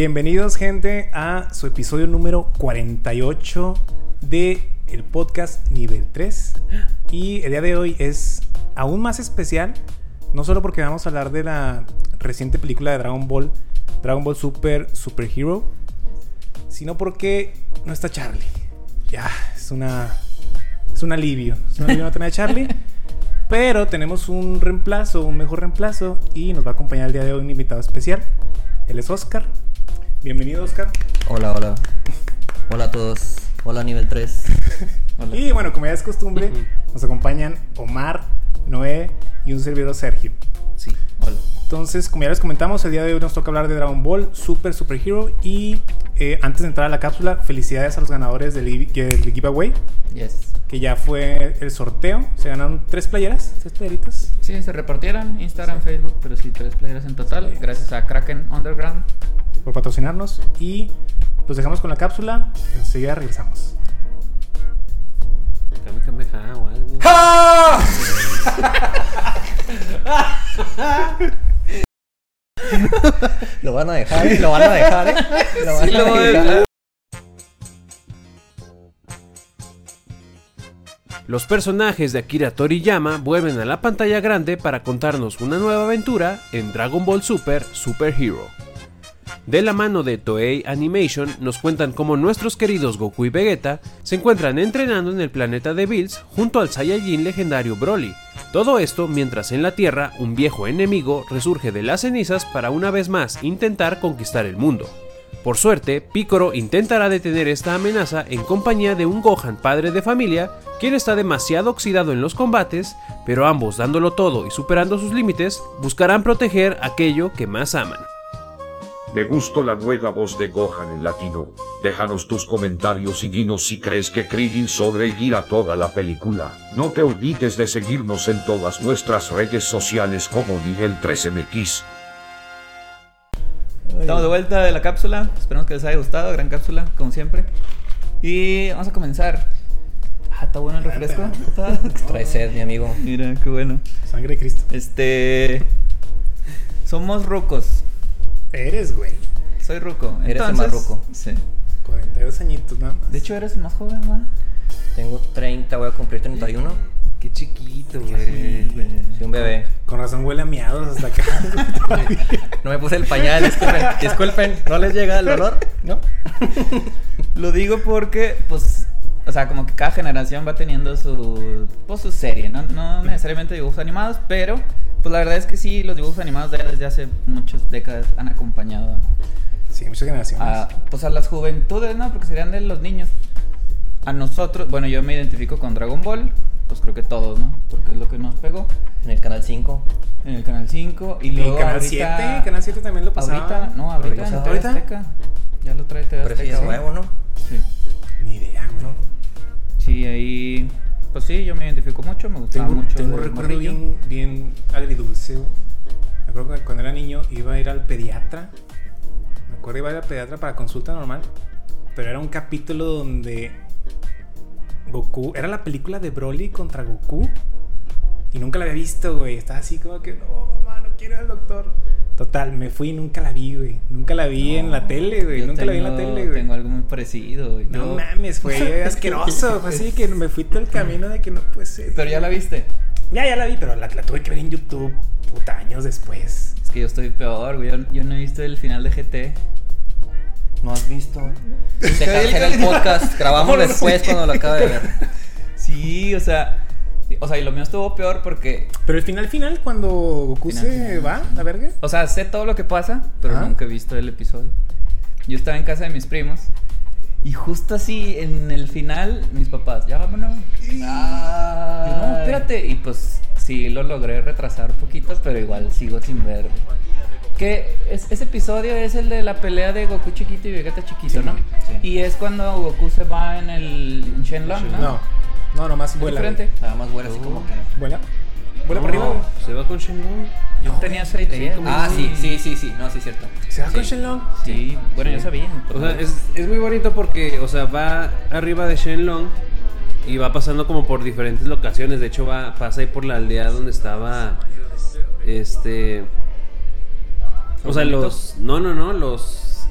Bienvenidos, gente, a su episodio número 48 de el podcast nivel 3. Y el día de hoy es aún más especial, no solo porque vamos a hablar de la reciente película de Dragon Ball, Dragon Ball Super Super Hero, sino porque no está Charlie. Ya, es una es un alivio, es un alivio no tener a Charlie. Pero tenemos un reemplazo, un mejor reemplazo, y nos va a acompañar el día de hoy un invitado especial. Él es Oscar. Bienvenido, Oscar. Hola, hola. Hola a todos. Hola, nivel 3. Hola. Y bueno, como ya es costumbre, nos acompañan Omar, Noé y un servidor Sergio. Sí, hola. Entonces, como ya les comentamos, el día de hoy nos toca hablar de Dragon Ball Super Super Hero. Y eh, antes de entrar a la cápsula, felicidades a los ganadores del, gi- del giveaway, Yes. que ya fue el sorteo. Se ganaron tres playeras, tres playeritas. Sí, se repartieron Instagram, Facebook, pero sí, tres playeras en total. Gracias a Kraken Underground. Por patrocinarnos. Y los dejamos con la cápsula. Enseguida regresamos. Kamehameha o algo. Lo van a dejar, ¿eh? Lo van a dejar, ¿eh? Lo van Sí, a lo voy a dejar. dejar. Los personajes de Akira Toriyama vuelven a la pantalla grande para contarnos una nueva aventura en Dragon Ball Super Super Hero. De la mano de Toei Animation nos cuentan cómo nuestros queridos Goku y Vegeta se encuentran entrenando en el planeta de Bills junto al Saiyajin legendario Broly. Todo esto mientras en la Tierra un viejo enemigo resurge de las cenizas para una vez más intentar conquistar el mundo. Por suerte, Piccolo intentará detener esta amenaza en compañía de un Gohan padre de familia, quien está demasiado oxidado en los combates, pero ambos dándolo todo y superando sus límites, buscarán proteger aquello que más aman. Me gustó la nueva voz de Gohan en latino. Déjanos tus comentarios y dinos si crees que Krillin sobrevivirá toda la película. No te olvides de seguirnos en todas nuestras redes sociales como Nivel 3MX. Estamos de vuelta de la cápsula. Esperamos que les haya gustado. Gran cápsula, como siempre. Y vamos a comenzar. Ah, está bueno el refresco. Está- Trae sed, mi amigo. Mira, qué bueno. Sangre de Cristo. Este. Somos rucos. Eres, güey. Soy ruco. Eres el Entonces- más ruco. Sí. 42 añitos nada más. De hecho, eres el más joven, ¿va? Tengo 30, voy a cumplir 31. Qué chiquito, Sí, güey. Soy un bebé. Con razón huele a miados hasta acá. No me puse el pañal, disculpen. Disculpen, ¿no les llega el olor? ¿No? Lo digo porque, pues, o sea, como que cada generación va teniendo su, pues, su serie, ¿no? No necesariamente dibujos animados, pero, pues la verdad es que sí, los dibujos animados ya desde hace muchas décadas han acompañado sí, muchas generaciones. a, pues, a las juventudes, ¿no? Porque serían de los niños. A nosotros, bueno, yo me identifico con Dragon Ball, pues creo que todos, ¿no? Porque es lo que nos pegó En el canal 5. en el Canal 5 y Y luego Canal ahorita- 7, Canal 7 también lo pasaba. Ahorita, no, ahorita en. TV. Azteca. Ya lo trae TV Pero Azteca. es nuevo, ¿no? Sí. Ni idea, güey. Sí, ahí. Pues sí, yo me identifico mucho, me gustaba Tengo, mucho. tengo un recuerdo bien, bien agridulce. Me acuerdo que cuando era niño iba a ir al pediatra. Me acuerdo iba a ir al pediatra para consulta normal. Pero era un capítulo donde Goku. Era la película de Broly contra Goku. Y nunca la había visto, güey. Estaba así como que, no, mamá, no quiero ir al doctor. Total, me fui y nunca la vi, güey. Nunca la vi en la tele, güey. Nunca la vi en la tele, güey. Tengo algo muy parecido, güey. No Yo- mames, fue asqueroso. Fue así que me fui todo el camino de que no puede ser. Pero ya la viste. Ya, ya la vi, pero la, la tuve que ver en YouTube puta años después. Es que yo estoy peor, güey. Yo, yo no he visto el final de GT. No has visto. Se cancela el podcast. Grabamos después cuando lo acaba de ver. Sí, o sea. O sea, y lo mío estuvo peor porque. Pero el final final, cuando Goku Final, se final. va, la verga. O sea, sé todo lo que pasa, pero Ajá. nunca he visto el episodio. Yo estaba en casa de mis primos. Y justo así, en el final, mis papás, ya vámonos. Yo, no, espérate. Y pues sí lo logré retrasar poquito, pero igual sigo sin ver. Que es- ese episodio es el de la pelea de Goku chiquito y Vegeta chiquito, ¿no? Sí. Y es cuando Goku se va en el en Shenlong, ¿no? No, no, nomás ¿Es vuela. diferente? Nada más vuela así como que. güey. Vuela. Vuela No, para arriba. Se va con Shenlong. Yo tenía como- Ah, sí, sí, sí, sí. No, sí, cierto. Se va con. Shenlong. Sí, bueno, yo sabía. O sea, es, es muy bonito porque, o sea, va arriba de Shenlong y va pasando como por diferentes locaciones. De hecho, va pasa ahí por la aldea donde estaba este o sea, los no, no, no, los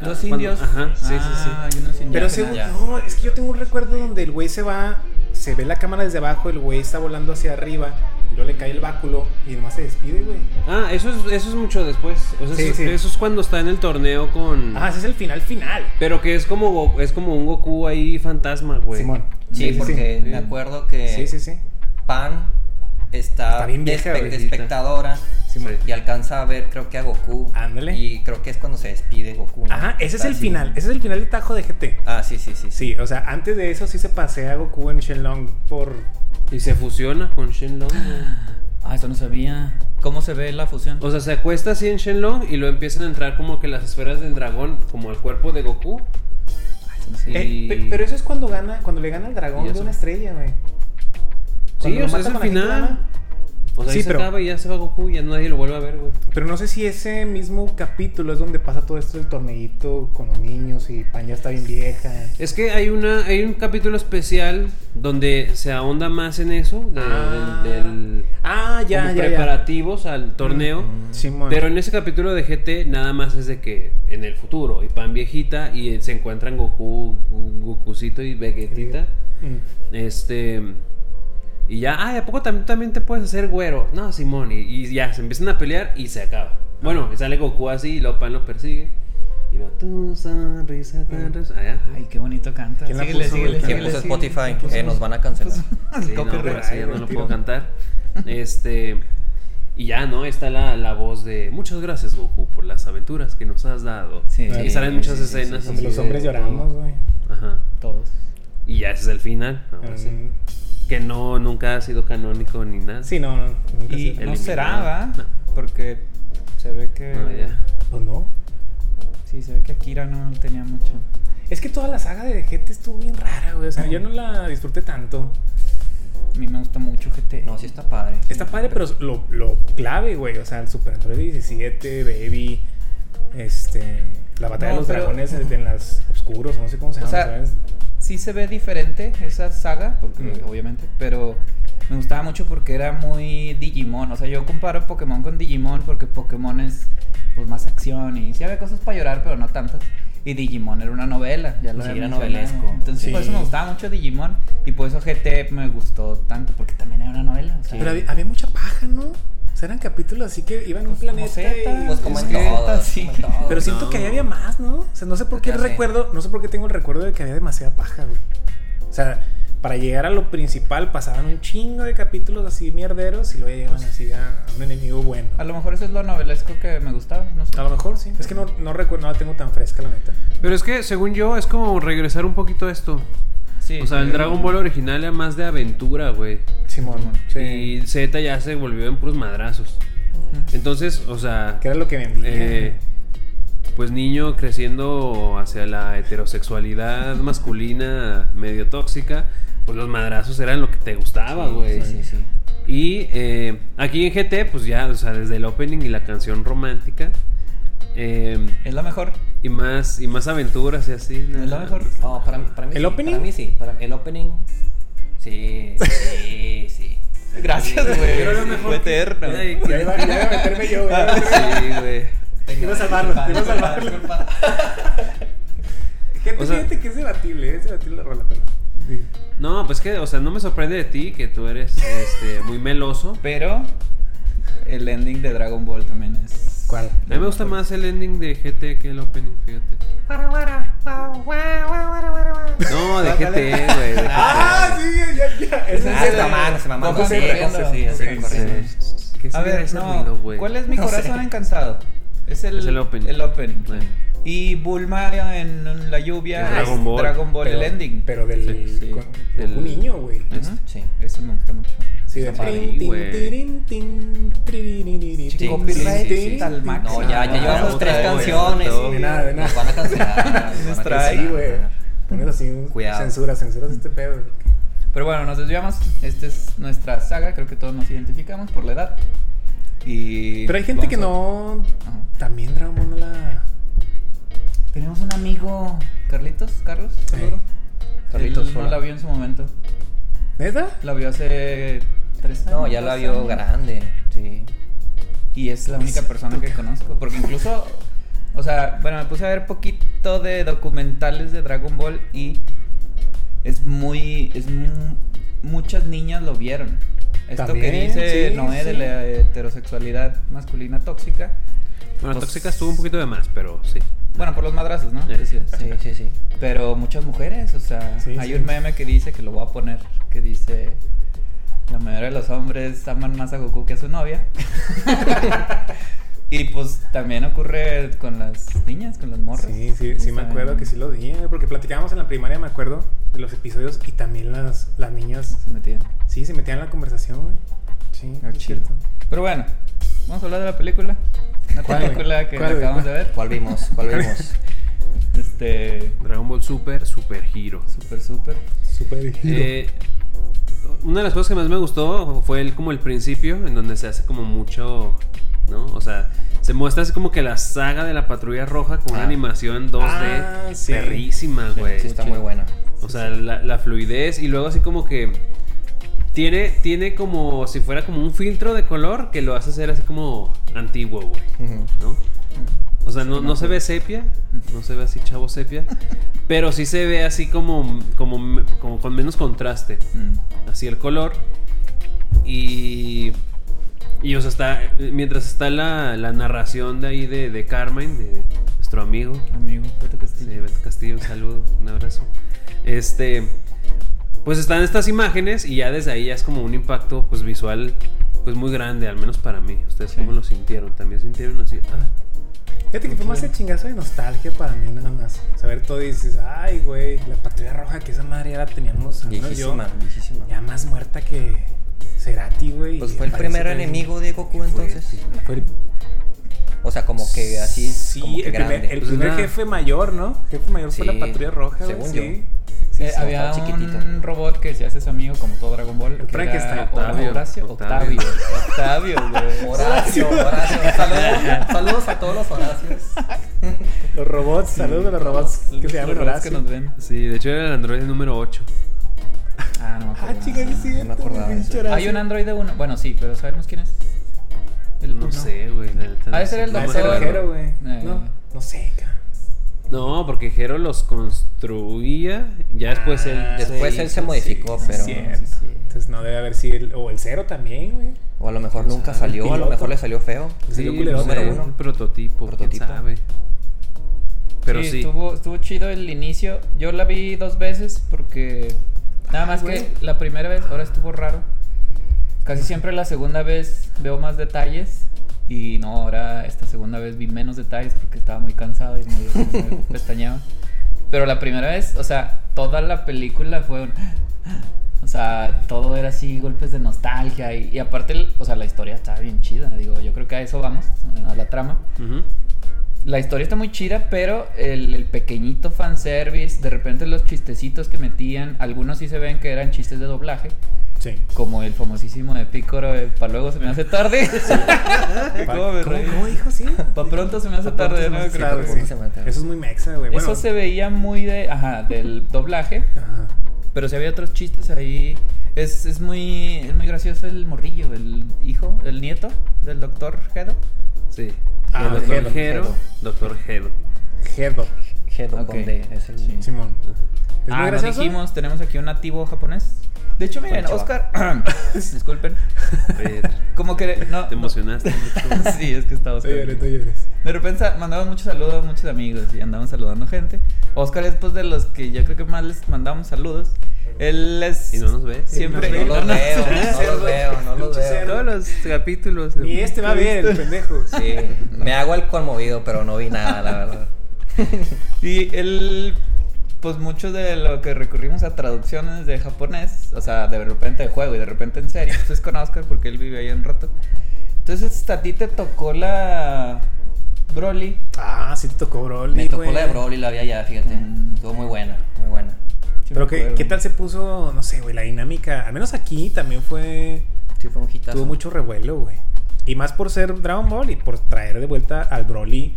Los indios. Ajá, sí, sí, sí. Ah, Pero indígenas. según, no, es que yo tengo un recuerdo donde el güey se va, se ve la cámara desde abajo, el güey está volando hacia arriba, y luego le cae el báculo y nomás se despide, güey. Ah, eso es, eso es mucho después. O sea, Sí, eso, sí. eso es cuando está en el torneo con. Ah, ese es el final final. Pero que es como es como un Goku ahí fantasma, güey. Simón. Sí, porque sí. me acuerdo que Sí, sí, sí. Pan está, Está bien de, vieja, espe- de espectadora y alcanza a ver, creo que a Goku. Ándale. Y creo que es cuando se despide Goku. ¿no? Ajá, ese es el así. final. Ese es el final de Tajo de GT. Ah, sí, sí, sí. Sí, o sea, antes de eso sí se pasea Goku en Shenlong por. Y se fusiona con Shenlong. Ah, eso no sabía. ¿Cómo se ve la fusión? O sea, se acuesta así en Shenlong y luego empiezan a entrar como que las esferas del dragón, como al cuerpo de Goku. Ah, eso no sabía. Y- Eh, pe- pero eso es cuando gana, cuando le gana al dragón ¿Y de una estrella, güey. Sí, Cuando o sea, es el final. O sea, Sí, ahí se pero- acaba y ya se va Goku y ya nadie lo vuelve a ver, güey. Pero no sé si ese mismo capítulo es donde pasa todo esto del torneito con los niños y Pan ya está bien vieja. Es que hay una hay un capítulo especial donde se ahonda más en eso, de- Ah. del, del- Ah, ya, como ya, ya. preparativos al torneo. Simón. Pero en ese capítulo de GT nada más es de que en el futuro y Pan viejita y se encuentran Goku, Gokucito y Vegetita. Mm. Este. Y ya, ay, ¿a poco también, también te puedes hacer güero? No, Simón. Y, y ya, se empiezan a pelear y se acaba. Bueno, y sale Goku así y luego Pan lo persigue. Y luego, tu sonrisa tan res-. Ay, qué bonito canta. ¿Quién la Síguele, puso, síguele? ¿Quién síguele, puso síguele. Spotify? ¿Quién puso? Eh, nos van a cancelar. Sí, no, Copyright. pero sí, ya no lo puedo cantar. Este. Y ya, ¿no? Está la, la voz de muchas gracias, Goku, por las aventuras que nos has dado. Sí, y salen muchas sí, sí, escenas. sí, Donde así los de- hombres lloramos, güey. Ajá. Todos. Y ya ese es el final. ahora sí. Mm. Que no, nunca ha sido canónico ni nada. Sí, no, no. Nunca Y no será, ¿va? No. Porque se ve que. No, ya. Pues no. Sí, se ve que Akira no tenía mucho. Es que toda la saga de GT estuvo bien rara, güey. O sea, yo no la disfruté tanto. A mí me gusta mucho GT. No, sí está padre. Está padre, pero lo, lo clave, güey. O sea, el Super Android 17, Baby, este. La batalla No, de los pero- dragones en, en las oscuros, no sé cómo se O llama, sea, ¿sabes? Sí se ve diferente esa saga, porque Mm. obviamente, pero me gustaba mucho porque era muy Digimon. O sea, yo comparo Pokémon con Digimon porque Pokémon es pues más acción y sí había cosas para llorar, pero no tantas. Y Digimon era una novela, ya lo Sí, era novelesco. Entonces Sí. por eso me gustaba mucho Digimon y por eso GT me gustó tanto, porque también era una novela. O sea, Pero había, había mucha paja, ¿no? O sea, eran capítulos así que iban a un Pues como planeta. Zeta, y- Pues como en sí. como en todas. Pero siento No. que ahí había más, ¿no? O sea, no sé por qué Ya sé. recuerdo, no sé por qué tengo el recuerdo de que había demasiada paja, güey. O sea, para llegar a lo principal pasaban un chingo de capítulos así mierderos y luego llegaban así a, a un enemigo bueno. a lo mejor eso es lo novelesco que me gustaba, no sé. A lo mejor sí. Es que no, no recuerdo, no la tengo tan fresca, la neta. Pero es que, según yo, es como regresar un poquito a esto. Sí, O sea, el. Dragon Ball original era más de aventura, güey. Simón. Sí. Y Z ya se volvió en puros madrazos. Entonces, o sea, Que era lo que vendía. eh, pues niño creciendo hacia la heterosexualidad masculina medio tóxica, pues los madrazos eran lo que te gustaba, güey. Sí, sí, sí. Y eh, aquí en GT, pues ya, o sea, desde el opening y la canción romántica. Eh, Es la mejor. y más y más aventuras y así. Es la mejor. No, para, para mí ¿El sí, opening? Para mí sí. Para, el opening. Sí, sí, sí. Gracias, güey. Pero lo mejor Fue eterno. Ya iba, a meterme yo, güey. Sí, güey. Iba a salvarlo, iba a salvarlo. Gente, O sea- fíjate que es debatible, ¿eh? es debatible la rola, pero. Sí. No, pues que, o sea, no me sorprende de ti que tú eres este, muy meloso. Pero el ending de Dragon Ball también es. ¿Cuál? A mí me gusta más el ending de GT que el opening, fíjate. No, de GT, güey. de GT. Ah, sí, ya, ya. Ese Ah, es se el- mamaron, se mamaron. Goku Sí, corriendo. Sí, así, Sí, corriendo. Sí. ¿Qué A será ver, ese no. ruido, güey? ¿Cuál es mi No corazón sé. encansado? Es el, Es el opening. El opening. Sí. Y Bulma en la lluvia. Es Dragon es Ball. Dragon Ball, el ending. Pero del. Sí, sí. con- Del- Goku niño, güey. Este. Sí. Eso me gusta mucho. Sí, de copyright máximo. No, ya, ya llevamos tres canciones. no, de nada, de nada. Nos van a cancelar. Sí, güey. Pones así censura, censuras este pedo. Pero bueno, nos desviamos. Esta es nuestra saga. Creo que todos nos identificamos por la edad. Y. Pero hay gente que no. También Dragon Ball no la. Tenemos un amigo. Carlitos, Carlos, seguro. Carlitos, Él no la vio en su momento. ¿Neta? La vio hace tres años. No, ya la vio años. grande. Sí. Y es la única persona que conozco. Porque incluso O sea, bueno, me puse a ver poquito de documentales de Dragon Ball y es muy. Es mu- muchas niñas lo vieron. Esto que dice sí, Noé de la heterosexualidad masculina tóxica. Bueno, Pues- tóxica estuvo un poquito de más, pero sí. Bueno, por los madrazos, ¿no? Sí, sí, sí. Pero muchas mujeres, o sea, Sí, hay sí. un meme que dice, que lo voy a poner, que dice, la mayoría de los hombres aman más a Goku que a su novia. y pues también ocurre con las niñas, con las morras. Sí, sí, sí me acuerdo que sí lo dije, porque platicábamos en la primaria, me acuerdo, de los episodios y también las, las niñas, Se metían. sí, se metían en la conversación, güey. Sí, Ah, es chido. cierto. Pero bueno, vamos a hablar de la película. Una película que acabamos de ver. ¿Cuál vimos? ¿Cuál vimos? Este, Dragon Ball Super, Super Hero. súper, súper. Súper Eh, una de las cosas que más me gustó fue el, como el principio, en donde se hace como mucho, ¿no? O sea, se muestra así como que la saga de la Patrulla Roja con una Ah. animación 2D Ah, sí. perrísima, güey. Sí, está muy buena. O sea, la, la fluidez y luego así como que tiene, tiene como si fuera como un filtro de color que lo hace hacer así como antiguo, güey. ¿No? O sea, no, no se ve sepia, no se ve así chavo sepia, pero sí se ve así como, como, como con menos contraste. Mm. Así el color. Y. Y o sea, está. Mientras está la, la narración de ahí de, de Carmine, de nuestro amigo. Amigo, Beto Castillo. Sí, Beto Castillo, un saludo, un abrazo. Este. Pues están estas imágenes y ya desde ahí ya es como un impacto pues visual pues muy grande, al menos para mí. ¿Ustedes Sí. cómo lo sintieron? ¿También sintieron así? Ah, Fíjate que fue más el chingazo de nostalgia para mí nada más. Saber todo y dices, ay, güey, la patrulla roja, que esa madre ya la teníamos, yo, Viejísima, viejísima. ya más muerta que Cerati, güey. Pues fue el primer enemigo de Goku Fue- entonces. Fue el, O sea, como que así, sí, como que el primer, el Pues primer una- jefe mayor, ¿no? Jefe mayor fue la patrulla roja, güey. Sí. yo. Sí, Eh, sí. había chiquitito. un robot que se hace su amigo como todo Dragon Ball. Que Frankenstein, era Octavio. Horacio. Octavio. Octavio. Güey. Horacio, Horacio. Saludos, saludos a todos los Horacios. Los robots, saludos a los robots que Los se llaman robots que Horacio. nos ven. Sí, de hecho era el Android número 8. Ah, no me Ah, acuerdo. chica, sí, es cierto, me acordaba eso. Horacio. Hay un Android de uno. Bueno, sí, pero sabemos quién es. El No uno. sé, güey. Ha de ser el doctor. güey. Eh. No, no sé, cabrón. No, porque Jero los construía. Ya después Ah, él. Después se él se modificó, sí, pero. sí. Sí, sí. Entonces no debe haber sido el, o el cero también, güey. O a lo mejor nunca sabe? salió, a lo mejor le salió feo. Salió Sí, culero, no sé, número uno. un prototipo, Prototipo. quién sabe. Pero sí. Estuvo, estuvo chido el inicio. Yo la vi dos veces porque. Nada más que la primera vez, ahora estuvo raro. Casi siempre la segunda vez veo más detalles. Y no, ahora esta segunda vez vi menos detalles porque estaba muy cansado y me, me pestañeaba. Pero la primera vez, o sea, toda la película fue un. O sea, todo era así, golpes de nostalgia. Y, y aparte, o sea, la historia estaba bien chida. Digo, yo creo que a eso vamos, a la trama. Ujú. La historia está muy chida, pero el, el pequeñito fanservice, de repente los chistecitos que metían, algunos sí se ven que eran chistes de doblaje, Sí. como el famosísimo de Pícoro, para luego se me hace tarde. ¿Cómo me reí? ¿Cómo dijo? Sí. Pa' pronto se me hace Pa' tarde, se me sí. Eso es muy mexa, güey. Bueno, Eso se veía muy de, ajá, del doblaje, Ajá. pero si había otros chistes ahí. Es, es muy es muy gracioso el morrillo, el hijo, el nieto del doctor Hedo. Sí. Ah, Doctor. Jero. Doctor Jero. Jedo. Hedo Ok. con D, es el- Sí. Simón. ¿Es ah, muy dijimos, tenemos aquí un nativo japonés. De hecho, miren. Oscar, disculpen, como que no, te emocionaste mucho. sí, es que está No Oscar. llores, no llores. De repente mandamos muchos saludos a muchos amigos y andamos saludando gente. Oscar es pues de los que yo creo que más les mandamos saludos. Él es Y no nos ve. siempre No los veo, no los veo, no los veo. Todos los capítulos. Ni este va bien, el pendejo. Sí, me hago el conmovido, pero no vi nada, la verdad. Y él, pues mucho de lo que recurrimos a traducciones de japonés, o sea, de repente de juego y de repente en serio, pues es con Oscar porque él vive ahí un rato. Entonces a ti te tocó la Broly. Ah, sí te tocó Broly, Me tocó güey. la de Broly, la vi allá, fíjate. Mm. Estuvo muy buena, muy buena. Sí Pero me ¿qué, acuerdo. ¿qué tal se puso, no sé, güey, la dinámica? Al menos aquí también fue... Sí, fue un hitazo. Tuvo mucho revuelo, güey. Y más por ser Dragon Ball y por traer de vuelta al Broly,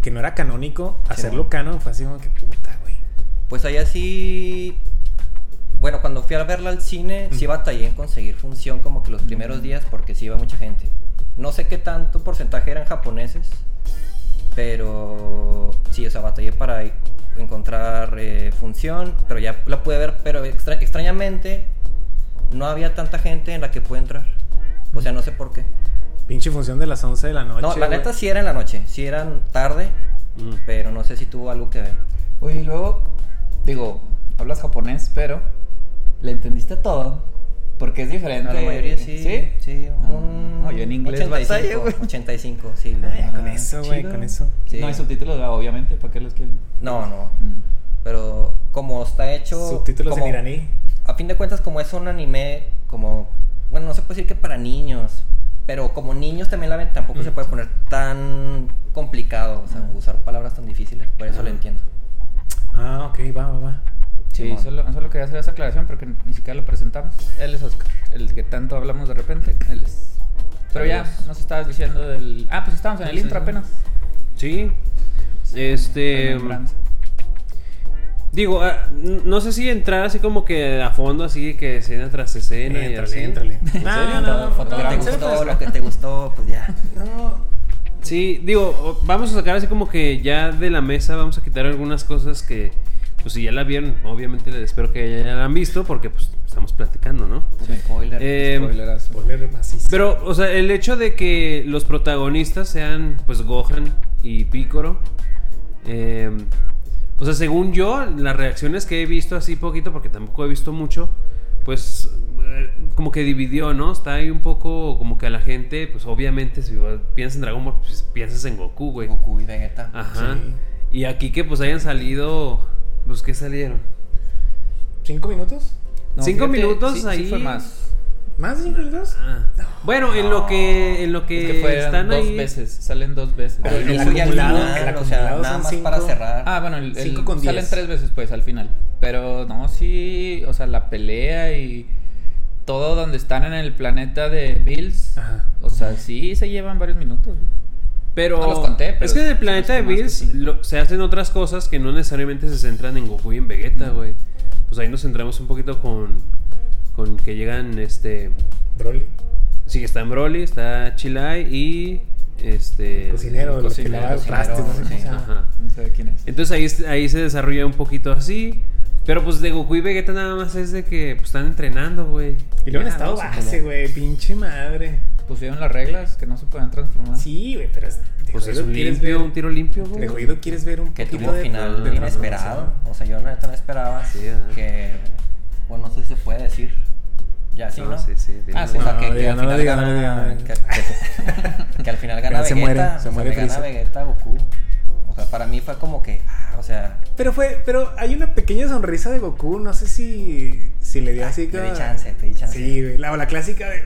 que no era canónico, hacerlo bueno. canon fue así como que. Pues allá sí. Bueno, cuando fui a verla al cine, sí batallé en conseguir función como que los primeros días porque sí iba mucha gente. No sé qué tanto porcentaje eran japoneses, Pero sí, o sea, batallé para encontrar eh, función, pero ya la pude ver, pero extra- extrañamente no había tanta gente en la que pude entrar. O sea, no sé por qué. Pinche función de las 11 de la noche. No, la neta sí era en la noche, sí eran tarde, Mm. pero no sé si tuvo algo que ver. Oye, y luego, digo, hablas japonés, pero ¿le entendiste todo? Porque es diferente. La mayoría sí. ¿Sí? Sí, Ah, un no, yo en inglés batalla, güey. 85, sí. Ah, ya, con Ah, eso, güey, con eso. Sí. No hay subtítulos, obviamente, ¿para qué los quieren? No, no. Mm. Pero como está hecho. Subtítulos como- en iraní. A fin de cuentas, como es un anime, como. Bueno, no se puede decir que para niños. Pero como niños también la ven, tampoco se puede poner tan complicado. O sea, usar palabras tan difíciles. Por eso lo entiendo. Ah, ok, va, va, va. Sí, solo, solo quería hacer esa aclaración porque ni siquiera lo presentamos. Él es Oscar, el que tanto hablamos de repente, él es. Pero ya, nos estabas diciendo del... Ah, pues estábamos en el Sí, intro sí. apenas. Sí. Este. Digo, ah, no sé si entrar así como que a fondo, así que escena tras escena y así. Éntrale. serio? No, no, no. fotograma. Lo que te gustó, lo que te gustó, pues ya. No, Sí, digo, vamos a sacar así como que ya de la mesa vamos a quitar algunas cosas que, pues si ya la vieron, obviamente les espero que ya la han visto porque pues estamos platicando, ¿no? Sí. Spoiler. Eh, spoiler macizo. Pero, o sea, el hecho de que los protagonistas sean, pues, Gohan y Picoro. eh, o sea, según yo, las reacciones que he visto así poquito, porque tampoco he visto mucho, pues, eh, como que dividió, ¿no? Está ahí un poco como que a la gente, pues, obviamente, si piensas en Dragon Ball, pues piensas en Goku, güey. Goku y Vegeta. Ajá. Sí. Y aquí que, pues, hayan salido, pues, ¿qué salieron? ¿Cinco minutos? Cinco minutos sí, sí ahí. fue más. ¿Más de cinco minutos? Ah. Bueno, en lo que, en lo que, Es que están dos ahí. veces, salen dos veces. Pero El, acumulado- o sea, nada son más cinco. para cerrar. Ah, bueno, el, el- Cinco con salen diez. tres veces pues al final. Pero no, sí, o sea, la pelea y todo donde están en el planeta de Bills. Ajá. O sea, sí se llevan varios minutos. Pero No los conté, pero es que en el planeta de Bills sí. lo- se hacen otras cosas que no necesariamente se centran en Goku y en Vegeta, Mm. güey. Pues ahí nos centramos un poquito con, con que llegan, este... Broly. Sí, está Broly, está Chilai y... Este... Cocinero, el los que cocinero. lava cocinero, trastes, no sé sí. Ajá. No sé quién es. Entonces ahí, ahí se desarrolla un poquito así. Pero pues de Goku y Vegeta nada más es de que pues, están entrenando, güey. Y luego en estado base, güey. Pinche madre. Pusieron las reglas que no se pueden transformar. Sí, güey, pero es, Pues es un limpio, ver- un tiro limpio, güey. De jodido quieres ver un que poquito tuvo de final de inesperado. O sea, yo la neta no esperaba Sí, que. Bueno, no sé si se puede decir. Ya sí, No, ¿no? sí, sí. Ah, O sí. sea, No, que, diga, al no diga, gana. Que, que- que al final gana se Vegeta. muere, se o sea, muere le gana. Vegeta Goku. O sea, para mí fue como que. Ah, o sea. Pero fue, pero hay una pequeña sonrisa de Goku, no sé si, si le dio así Te que... di chance, te di chance. Sí, güey, la, la clásica de...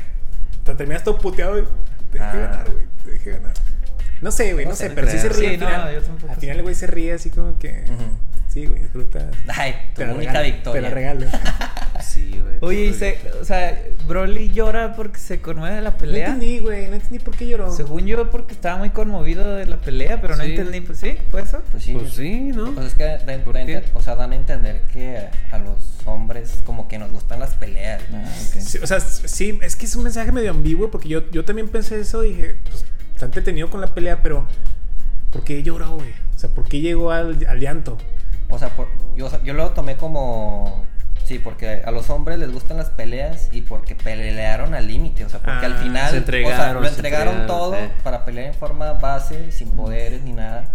Te terminas todo puteado y te dejé Ah. ganar, güey, te dejé ganar. No sé, güey, no, No sé, pero sí se ríe Sí, al no, final. yo tampoco al sé. final el güey se ríe así como que... Ujú. Sí, güey, disfruta. Ay, tu Te la única regalo, victoria. Te la regalo. Sí, güey. Oye, y se, o sea, Broly llora porque se conmueve de la No pelea. entendí, güey, no entendí por qué lloró. Según yo, porque estaba muy conmovido de la pelea, pero no Sí. entendí. Pues sí, ¿fue eso? Pues sí. Pues sí, ¿no? Pues es que o sea, dan a entender que a los hombres como que nos gustan las peleas. Ah, ok. Sí, o sea, sí, es que es un mensaje medio ambiguo porque yo, yo también pensé eso, dije, pues está entretenido con la pelea, pero ¿por qué lloró, güey? O sea, ¿por qué llegó al, al llanto? O sea, por- yo, yo lo tomé como... Sí, porque a los hombres les gustan las peleas y porque pelearon al límite. O sea, porque al Ah, final... se entregaron, o sea, lo se entregaron entregaron, todo sí. para pelear en forma base, sin poderes ni nada.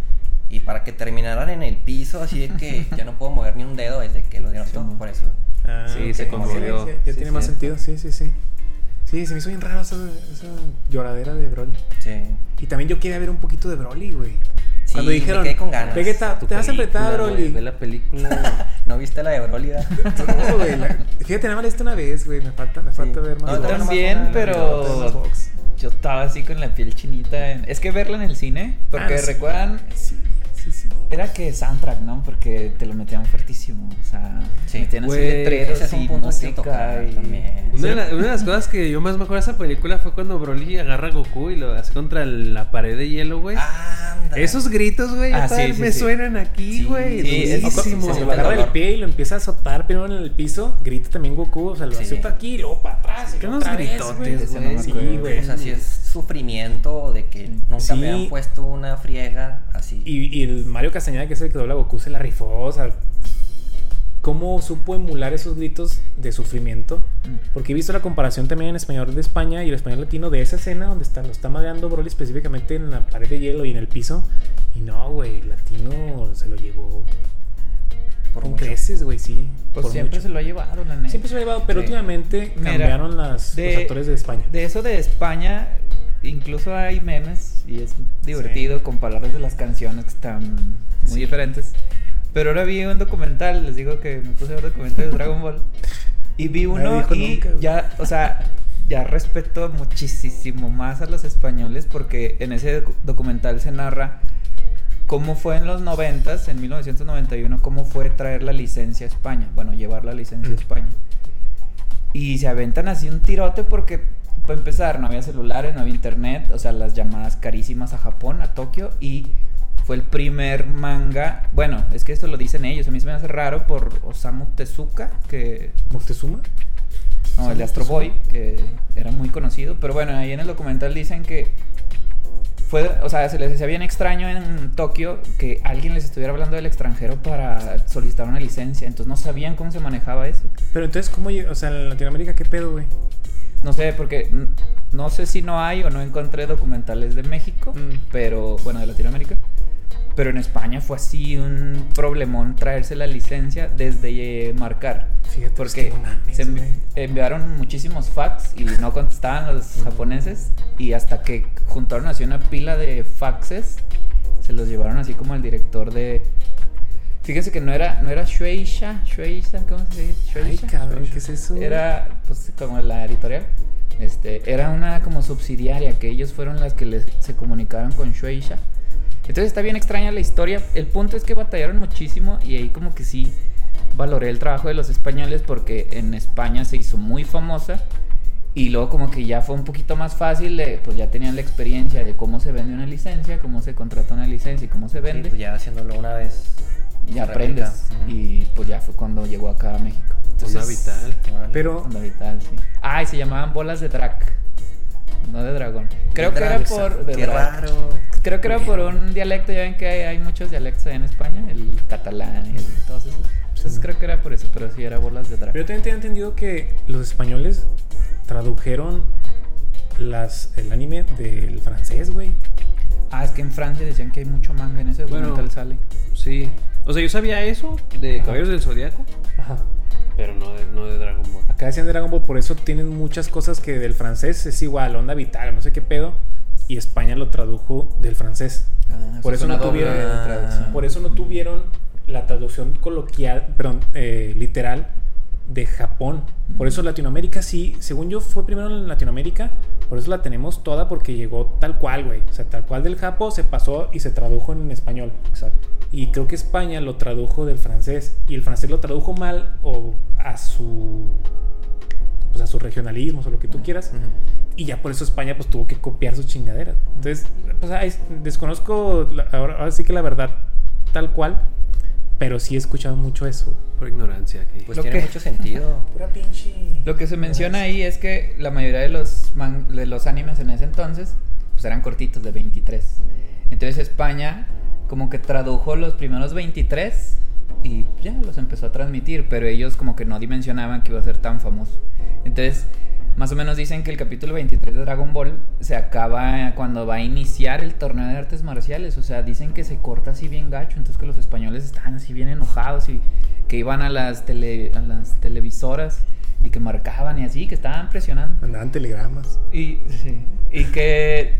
Y para que terminaran en el piso, así de que ya no puedo mover ni un dedo desde que lo dieron Sí, todo. Por eso. Ah, Sí, se conmovió. Ya, ya Sí, tiene más sentido, sí, sí, sí. Sí, se me hizo bien raro esa, esa lloradera de Broly. Sí. Y también yo quería ver un poquito de Broly, güey. Sí, Cuando me dijeron, quedé con ganas. Vegeta, te vas a enfrentar a Broly. Ve la película. ¿No viste la de Broly? No, güey, la- Fíjate, nada más la una vez, güey. Me falta, me Sí. falta ver más. No, Yo también una- pero box. yo estaba así con la piel chinita. en- Es que verla en el cine, porque Ah, recuerdan, sí. Era que soundtrack, ¿no? Porque te lo metían fuertísimo. O sea, Sí. metían así letreros un y música también. Una de, la- una de las cosas que yo más me acuerdo de esa película fue cuando Broly agarra a Goku y lo hace contra la pared de hielo, güey. Anda. Esos gritos, güey, Ah, sí, sí, me sí. suenan aquí, Sí, güey. sí, durísimo. Sí, lo sí, agarra del dolor. pie y lo empieza a azotar primero en el piso, grita también Goku. O sea, lo Sí. azota aquí y luego para atrás. y ¿Qué unos gritotes, güey? Sí, güey. O sea, sí es sufrimiento de que nunca Sí. me han puesto una friega así. Y, y el Mario Castañeda, que es el que dobla Goku, se la rifó. O sea, ¿cómo supo emular esos gritos de sufrimiento? Mm. Porque he visto la comparación también en español de España y el español latino de esa escena donde está, lo está madreando Broly específicamente en la pared de hielo y en el piso. Y no, güey, el latino se lo llevó por con mucho. creces, güey, sí. Pues por siempre mucho. se lo ha llevado, la neta. Siempre se lo ha llevado, pero Sí. últimamente Mira, cambiaron las, de- los actores de España. De eso de España, incluso hay memes y es divertido compararles de las canciones que están muy Sí. diferentes. Pero ahora vi un documental, les digo que me puse a ver documentales de Dragon Ball. Y vi uno y nunca, ya, o sea, ya respeto muchísimo más a los españoles porque en ese docu- documental se narra cómo fue en los 90, en 1991, cómo fue traer la licencia a España. Bueno, llevar la licencia a Mm. España. Y se aventan así un tirote porque, para empezar, no había celulares, no había internet, o sea, las llamadas carísimas a Japón, a Tokio, y fue el primer manga. Bueno, es que esto lo dicen ellos, a mí se me hace raro por Osamu Tezuka, que. ¿Moctezuma? No, el de Astro Boy, que era muy conocido, pero bueno, ahí en el documental dicen que. Fue, o sea, se les hacía bien extraño en Tokio que alguien les estuviera hablando del extranjero para solicitar una licencia. Entonces no sabían cómo se manejaba eso. Pero entonces, ¿cómo? O sea, en Latinoamérica, ¿qué pedo, güey? No sé, porque no sé si no hay o no encontré documentales de México, Mm. pero bueno, de Latinoamérica. Pero en España fue así un problemón traerse la licencia desde eh, marcar. Fíjate, Porque mames, se envi- enviaron muchísimos fax y no contestaban los japoneses. Y hasta que juntaron así una pila de faxes, se los llevaron así como el director de. Fíjense que no era, no era Shueisha, Shueisha, ¿cómo se dice? Ay, Shueisha. cabrón, ¿qué es eso? Era pues como la editorial. Este, era una como subsidiaria que ellos fueron las que les, se comunicaron con Shueisha. Entonces está bien extraña la historia. El punto es que batallaron muchísimo y ahí como que sí valoré el trabajo de los españoles porque en España se hizo muy famosa y luego como que ya fue un poquito más fácil de, pues ya tenían la experiencia de cómo se vende una licencia, cómo se contrata una licencia y cómo se Sí, vende. pues ya haciéndolo una vez. ya aprendes replica. Ujú. y pues ya fue cuando llegó acá a México. Onda vital. Pero, Onda vital, sí. Ah, y se llamaban bolas de drac. No de dragón. Creo que era por. de Qué raro. Creo que era por un dialecto. Ya ven que hay, hay muchos dialectos allá en España. El catalán y el- todos esos. Entonces creo que era por eso. Pero sí era bolas de pero yo también tenía entendido que los españoles tradujeron las, el anime del francés, güey. Ah, es que en Francia decían que hay mucho manga en ese Bueno. documental sale. Sí. O sea, yo sabía eso de Ajá. Caballeros del Zodiaco, Ajá. Pero no de, no de Dragon Ball. Acá decían Dragon Ball, por eso tienen muchas cosas que del francés es igual, onda vital, no sé qué pedo. Y España lo tradujo del francés. Ah, Por es eso no tuvieron-. Por eso no tuvieron la traducción coloquial, perdón, eh, literal de Japón. Por eso Latinoamérica sí, según yo fue primero en Latinoamérica, por eso la tenemos toda porque llegó tal cual, güey. O sea, tal cual del Japo se pasó y se tradujo en español. Exacto. Y creo que España lo tradujo del francés y el francés lo tradujo mal o a su pues a sus regionalismos o lo que tú quieras. Ujú. Y ya por eso España pues tuvo que copiar sus chingaderas. Entonces, pues ay, desconozco la- ahora, ahora sí que la verdad tal cual, pero sí he escuchado mucho eso. Por ignorancia. que- Pues Lo tiene que- mucho sentido. Pura pinche. Lo que se menciona ahí es que la mayoría de los, man- de los animes en ese entonces pues eran cortitos de 23. Entonces España como que tradujo los primeros 23 y ya los empezó a transmitir, pero ellos como que no dimensionaban que iba a ser tan famoso. Entonces, más o menos dicen que el capítulo 23 de Dragon Ball se acaba cuando va a iniciar el torneo de artes marciales, o sea, dicen que se corta así bien gacho, entonces que los españoles estaban así bien enojados y que iban a las, tele- a las televisoras y que marcaban y así, que estaban presionando. Mandaban telegramas. Y, sí, y que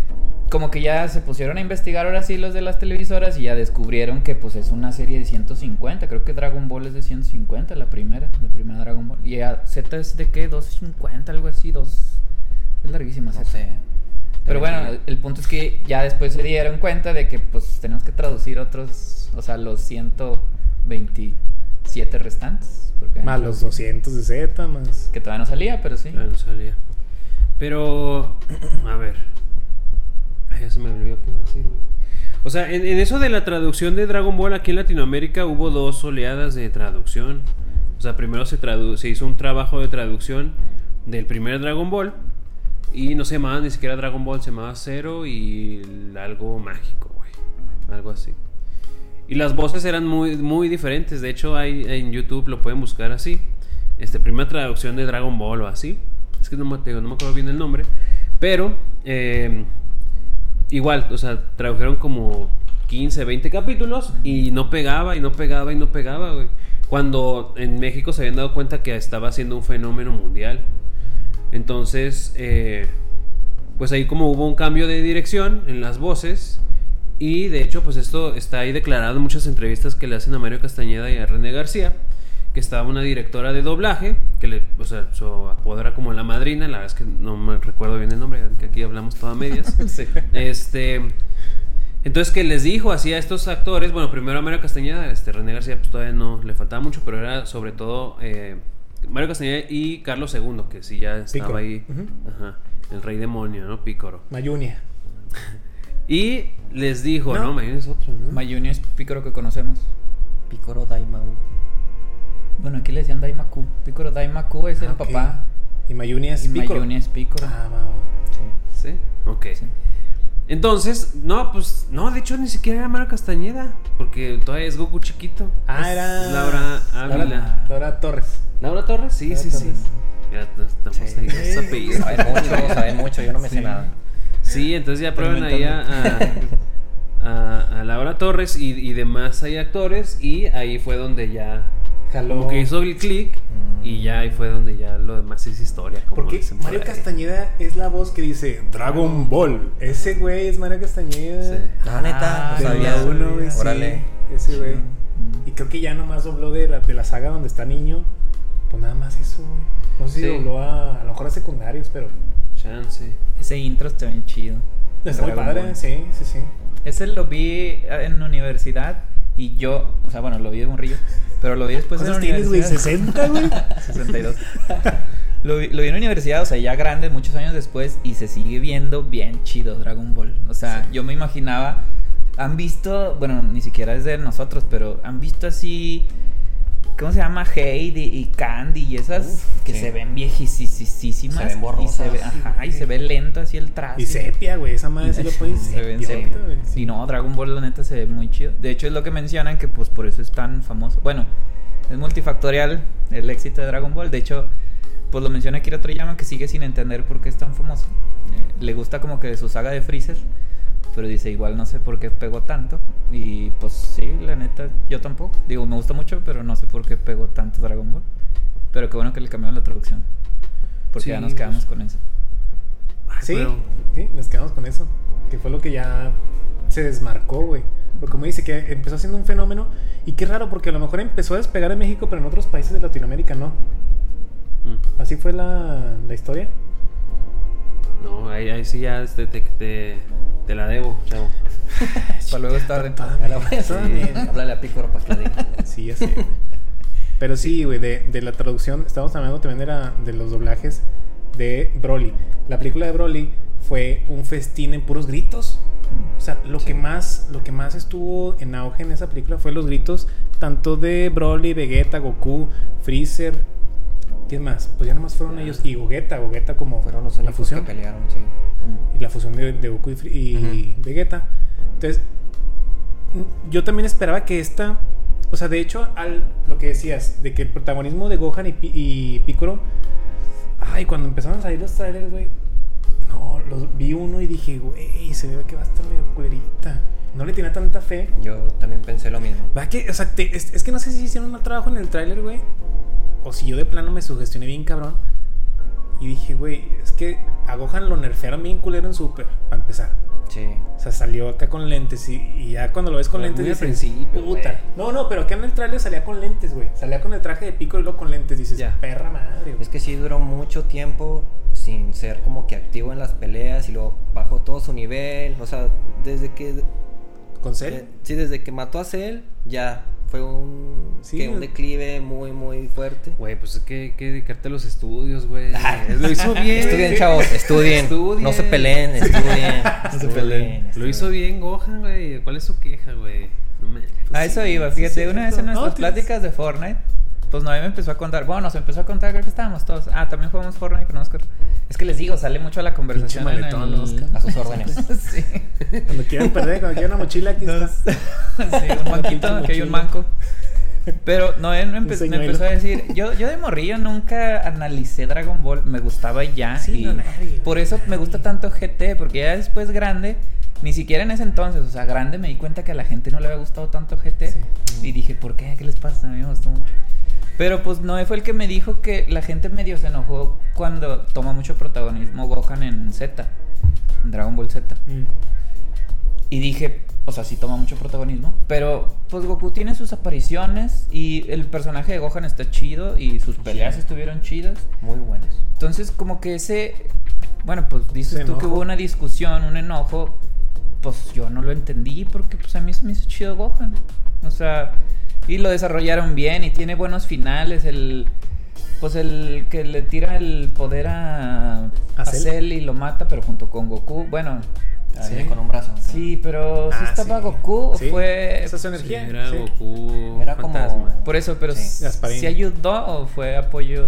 como que ya se pusieron a investigar ahora sí los de las televisoras y ya descubrieron que pues es una serie de 150, creo que Dragon Ball es de 150, la primera, la primera Dragon Ball. Y ya Z es de qué, 250, algo así, dos... Es larguísima No Z. sé. Pero bueno, el punto es que ya después se dieron cuenta de que pues tenemos que traducir otros, o sea, los 127 restantes. Porque Más los 200 de Z, más. Que todavía no salía, pero sí. Ah, no salía. Pero, a ver. Se me olvidó qué iba a decir, güey. O sea, en, eso de la traducción de Dragon Ball aquí en Latinoamérica hubo dos oleadas de traducción. O sea, primero se, hizo un trabajo de traducción del primer Dragon Ball. Y no se llamaba ni siquiera Dragon Ball, se llamaba Zero y algo mágico, güey. Algo así. Y las voces eran muy, muy diferentes. De hecho, hay en YouTube lo pueden buscar así. Este, primera traducción de Dragon Ball o así. Es que no me, no me acuerdo bien el nombre. Pero, eh, igual, o sea, tradujeron como 15, 20 capítulos y no pegaba y no pegaba y no pegaba, güey. Cuando en México se habían dado cuenta que estaba siendo un fenómeno mundial. Entonces, eh, pues ahí como hubo un cambio de dirección en las voces. Y de hecho, pues esto está ahí declarado en muchas entrevistas que le hacen a Mario Castañeda y a René García. Que estaba una directora de doblaje, que le, o sea, su apodo era como la madrina, la verdad es que no me recuerdo bien el nombre, que aquí hablamos toda medias. Sí. Este. Entonces, que les dijo así a estos actores? Bueno, primero a Mario Castañeda, este, René García, pues todavía no le faltaba mucho, pero era sobre todo eh, Mario Castañeda y Carlos II, que sí ya estaba Pícoro. ahí. Ajá, el rey demonio, ¿no? Pícoro. Mayunia. Y les dijo, No. no, Mayuni es otro, ¿no? Mayuni es Picoro que conocemos. Picoro Daimao. Bueno, aquí le decían Daimaku. Picoro Daimaku es el Ah, papá. Y Mayunia es Y Piccolo. Mayuni es Picoro. Ah, va, va. Sí. ¿Sí? Ok. Sí. Entonces, no, pues, no, de hecho ni siquiera era Mario Castañeda, porque todavía es Goku chiquito. Ah, Es era. Laura Ávila. Laura, Laura Torres. ¿Laura Torres? Sí, Laura sí, sí. Ya t- estamos Sí. apellido. Saben mucho, saben mucho, yo no me sé nada. Sí, entonces ya prueban ahí a, a, a- a Laura Torres y, y demás hay actores y ahí fue donde ya Jaló. como que hizo el click y ya ahí fue donde ya lo demás es historia. Como Porque por Mario ahí. Castañeda es la voz que dice Dragon Ball. Ese güey es Mario Castañeda. Sí. Ah, neta, no De sabía. uno, güey, sí, Órale. ese güey. Mm. Y creo que ya nomás dobló de la, de la saga donde está niño. Pues nada más eso, güey. No sé si Sí. dobló a, a lo mejor a secundarios, pero. Chance. Ese intro está bien chido. Está muy padre, Ball. sí, sí, sí. Ese lo vi en universidad y yo, o sea, bueno, lo vi de un río, pero lo vi después en la ¿Cuántos tienes, güey? universidad. ¿60, güey? 62. Lo vi, lo vi en la universidad, o sea, ya grande, muchos años después, y se sigue viendo bien chido Dragon Ball. O sea, yo me imaginaba, han visto, bueno, ni siquiera es de nosotros, pero han visto así, ¿cómo se llama? Heidi y Candy y esas Uf, que sí. se ven viejísimas. Se ven Y borrosas. se ve, ajá, y se ve lento así el trazo. Y sepia, güey. Esa madre sí lo puede Se ven sepia. Y no, Dragon Ball la neta se ve muy chido. De hecho es lo que mencionan que pues por eso es tan famoso. Bueno, es multifactorial el éxito de Dragon Ball. De hecho, pues lo menciona Akira Toriyama que sigue sin entender por qué es tan famoso. Eh, le gusta como que su saga de Freezer, pero dice igual no sé por qué pegó tanto. Y pues sí, la neta yo tampoco. Digo, me gusta mucho, pero no sé por qué pegó tanto Dragon Ball. Pero qué bueno que le cambiaron la traducción. Porque Sí, ya nos quedamos pues. con eso. Ay, Sí, pero- sí, nos quedamos con eso. Que fue lo que ya se desmarcó, güey. Porque como dice, que empezó siendo un fenómeno. Y qué raro, porque a lo mejor empezó a despegar en México, pero en otros países de Latinoamérica no. Mm. Así fue la, la historia. No, ahí, ahí sí ya este, te, te, te la debo, chavo. Para luego es tarde. Ya la voy a Sí. hacer. Háblale a Picoro para que le diga. Sí, ya sé. Pero sí, güey, de, de la traducción, estábamos hablando también de, la- de los doblajes de Broly. La película de Broly fue un festín en puros gritos. O sea, lo, Sí. que más, lo que más estuvo en auge en esa película fue los gritos tanto de Broly, Vegeta, Goku, Freezer. ¿Quién más? Pues ya nomás fueron ellos. Y Gogeta, Gogeta como Fueron los la únicos que fusión. pelearon, sí. Y la fusión de, de Goku y, Fri- y Vegeta. Entonces, yo también esperaba que esta. O sea, de hecho, al, lo que decías, de que el protagonismo de Gohan y, y Piccolo. Ay, cuando empezaron a salir los trailers, güey. No, los vi uno y dije, güey, se ve que va a estar medio culerita. No le tenía tanta fe. Yo también pensé lo mismo. Va que, o sea, te- es, es que no sé si hicieron un mal trabajo en el tráiler, güey. O si yo de plano me sugestioné bien cabrón. Y dije, güey, es que a Gohan lo nerfearon bien culero en Super, para empezar. Sí. O sea, salió acá con lentes y, y ya cuando lo ves con lentes al dices, principio, puta. No, no, pero acá en el trailer salía con lentes, güey. Salía con el traje de pico y luego con lentes. Dices, Ya. perra madre, güey. Es que sí duró mucho tiempo sin ser como que activo en las peleas y luego bajó todo su nivel. O sea, desde que. Con eh, Cell. sí, desde que mató a Cell, ya fue un, Sí. que un declive muy, muy fuerte. Güey, pues es que hay que dedicarte a los estudios, güey. Lo hizo bien. Estudien, chavos, estudien. Estudien. No se peleen, estudien. No se peleen. Lo hizo bien Gohan, güey. ¿Cuál es su queja, güey? No me... A eso iba, fíjate, una vez en nuestras pláticas de Fortnite, pues Noé me empezó a contar, bueno, nos empezó a contar, creo que estábamos todos. Ah, también jugamos Fortnite con Oscar. Es que les digo, sale mucho a la conversación. Maletón, el- Oscar. A sus órdenes. sí. Cuando quieran perder, cuando quieran una mochila, aquí Nos- está. sí, un manquito, aquí hay un manco. Pero Noé me, empe- me empezó a decir, yo, yo de morrillo nunca analicé Dragon Ball, me gustaba ya. Sí, y no, nadie, por eso me gusta tanto GT, porque ya después grande, ni siquiera en ese entonces, o sea, grande me di cuenta que a la gente no le había gustado tanto GT. Sí. Y dije, ¿por qué? ¿Qué les pasa? A mí me gustó mucho. Pero pues Noé fue el que me dijo que la gente medio se enojó cuando toma mucho protagonismo Gohan en Z, en Dragon Ball Z. Mm. Y dije, o sea, sí toma mucho protagonismo. Pero pues Goku tiene sus apariciones y el personaje de Gohan está chido y sus peleas estuvieron chidas. Muy buenas. Entonces como que ese, bueno, pues dices tú que hubo una discusión, un enojo. Pues yo no lo entendí porque pues a mí se me hizo chido Gohan. O sea, y lo desarrollaron bien y tiene buenos finales. El, pues el que le tira el poder a, ¿A a Cell? Cell y lo mata, pero junto con Goku. Bueno, Ahí Sí. Con un brazo. Sí, pero ¿sí Ah, estaba sí. Goku o Sí. fue Esa es su Sí, energía. era sí. Goku. Era como- por eso, pero Sí. sí, Gasparín. ayudó o fue apoyo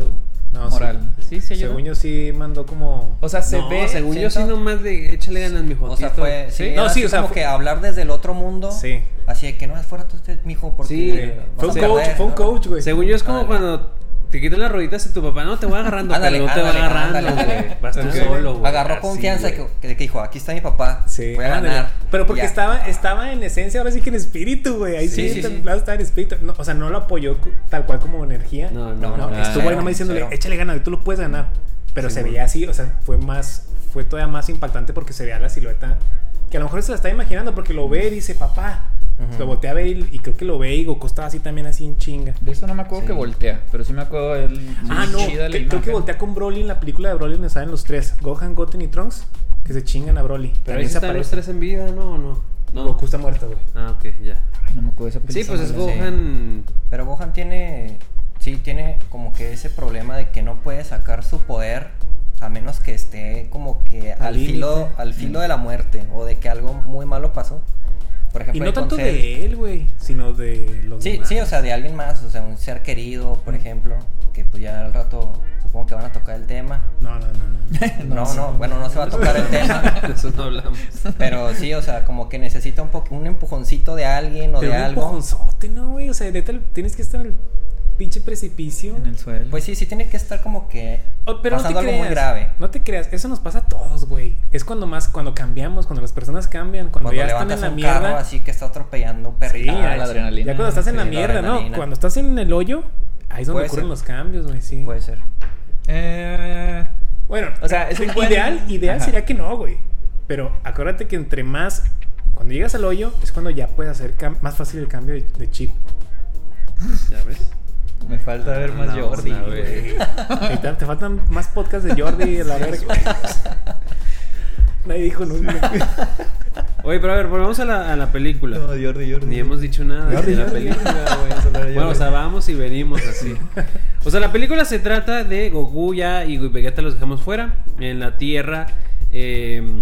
No, moral? Sí, sí, ayudó. Según yo sí mandó como... O sea, se no, ve según yo sí nomás de échale ganas, mijo. O sea, fue. Sí, No, sí, o sea, como fue- que hablar desde el otro mundo. Sí. Así de que no es fuera tú, usted, mijo, porque. Sí, Fue un coach, fue un coach, güey. Según yo es como cuando te quitas las rueditas y tu papá no te va agarrando, Ándale, pero no te ándale, va agarrando, ándale, güey. ándale. Vas tú solo, güey. Agarró confianza que, que, dijo: aquí está mi papá. Sí, voy a ándale. ganar. Pero porque Ya. estaba, estaba en esencia, ahora sí que en espíritu, güey. Ahí sí, Sí, sí, sí, sí. estaba en espíritu. No, o sea, no lo apoyó tal cual como energía. No, no, no, no. no, Estuvo ahí nomás diciéndole, cero. échale ganas, tú lo puedes ganar. Pero Sí, se veía así, o sea, fue más, fue todavía más impactante porque se veía la silueta. Que a lo mejor se la está imaginando porque lo ve y dice, papá. Lo voltea a ver y, y creo que lo ve y Goku estaba así también así en chinga. De eso no me acuerdo Sí. que voltea, pero sí me acuerdo de él. Ah, no, chida la que- creo que voltea con Broly en la película de Broly donde salen los tres, Gohan, Goten y Trunks, que se chingan a Broly. Pero ahí sí se están los tres en vida, ¿no? ¿O no? No. Goku está muerto, güey. Ah, ok, ya. Ay, no me acuerdo de esa Sí, película. pues es Sí. Gohan. Pero Gohan tiene. Sí, tiene como que ese problema de que no puede sacar su poder a menos que esté como que Al al, filo, al filo de la muerte o de que algo muy malo pasó. Por ejemplo, Y no tanto de él, güey, sino de los Sí, demás. sí, o sea, de alguien más, o sea, un ser querido, por ejemplo, que pues ya al rato supongo que van a tocar el tema. No, no, no, no. No, no, bueno, no se va a tocar el tema, eso no hablamos. pero sí, o sea, como que necesita un poco un empujoncito de alguien o Pero de un algo. empujonzote, ¿no, güey? O sea, neta, tienes que estar en el pinche precipicio. En el suelo. Pues sí, sí tiene que estar como que Oh, pero no te algo creas, muy grave. No te creas, eso nos pasa a todos, güey. Es cuando más, cuando cambiamos, cuando las personas cambian, cuando, Cuando ya están en la un mierda. carro así que está atropellando un Sí, perrito. ya, la adrenalina. Ya cuando estás en la Sí, la mierda, ¿no? Cuando estás en el hoyo, ahí es donde Puede ocurren ser. los cambios, güey, sí. Puede ser. Eh, Bueno, O sea, es ideal, ideal Ajá. sería que no, güey. Pero acuérdate que entre más, cuando llegas al hoyo, es cuando ya puedes hacer más fácil el cambio de, de chip. ¿Ya ves? Me falta ver más No, Jordi. no, güey. te, te faltan más podcasts de Jordi a la verga. Nadie dijo nunca. Oye, pero a ver, volvamos a la, a la película. No, Jordi, Jordi. Ni hemos dicho nada Jordi, de la Jordi, película, güey. Bueno, o sea, vamos y venimos así. O sea, la película se trata de Goku ya y Vegeta los dejamos fuera. En la Tierra. eh,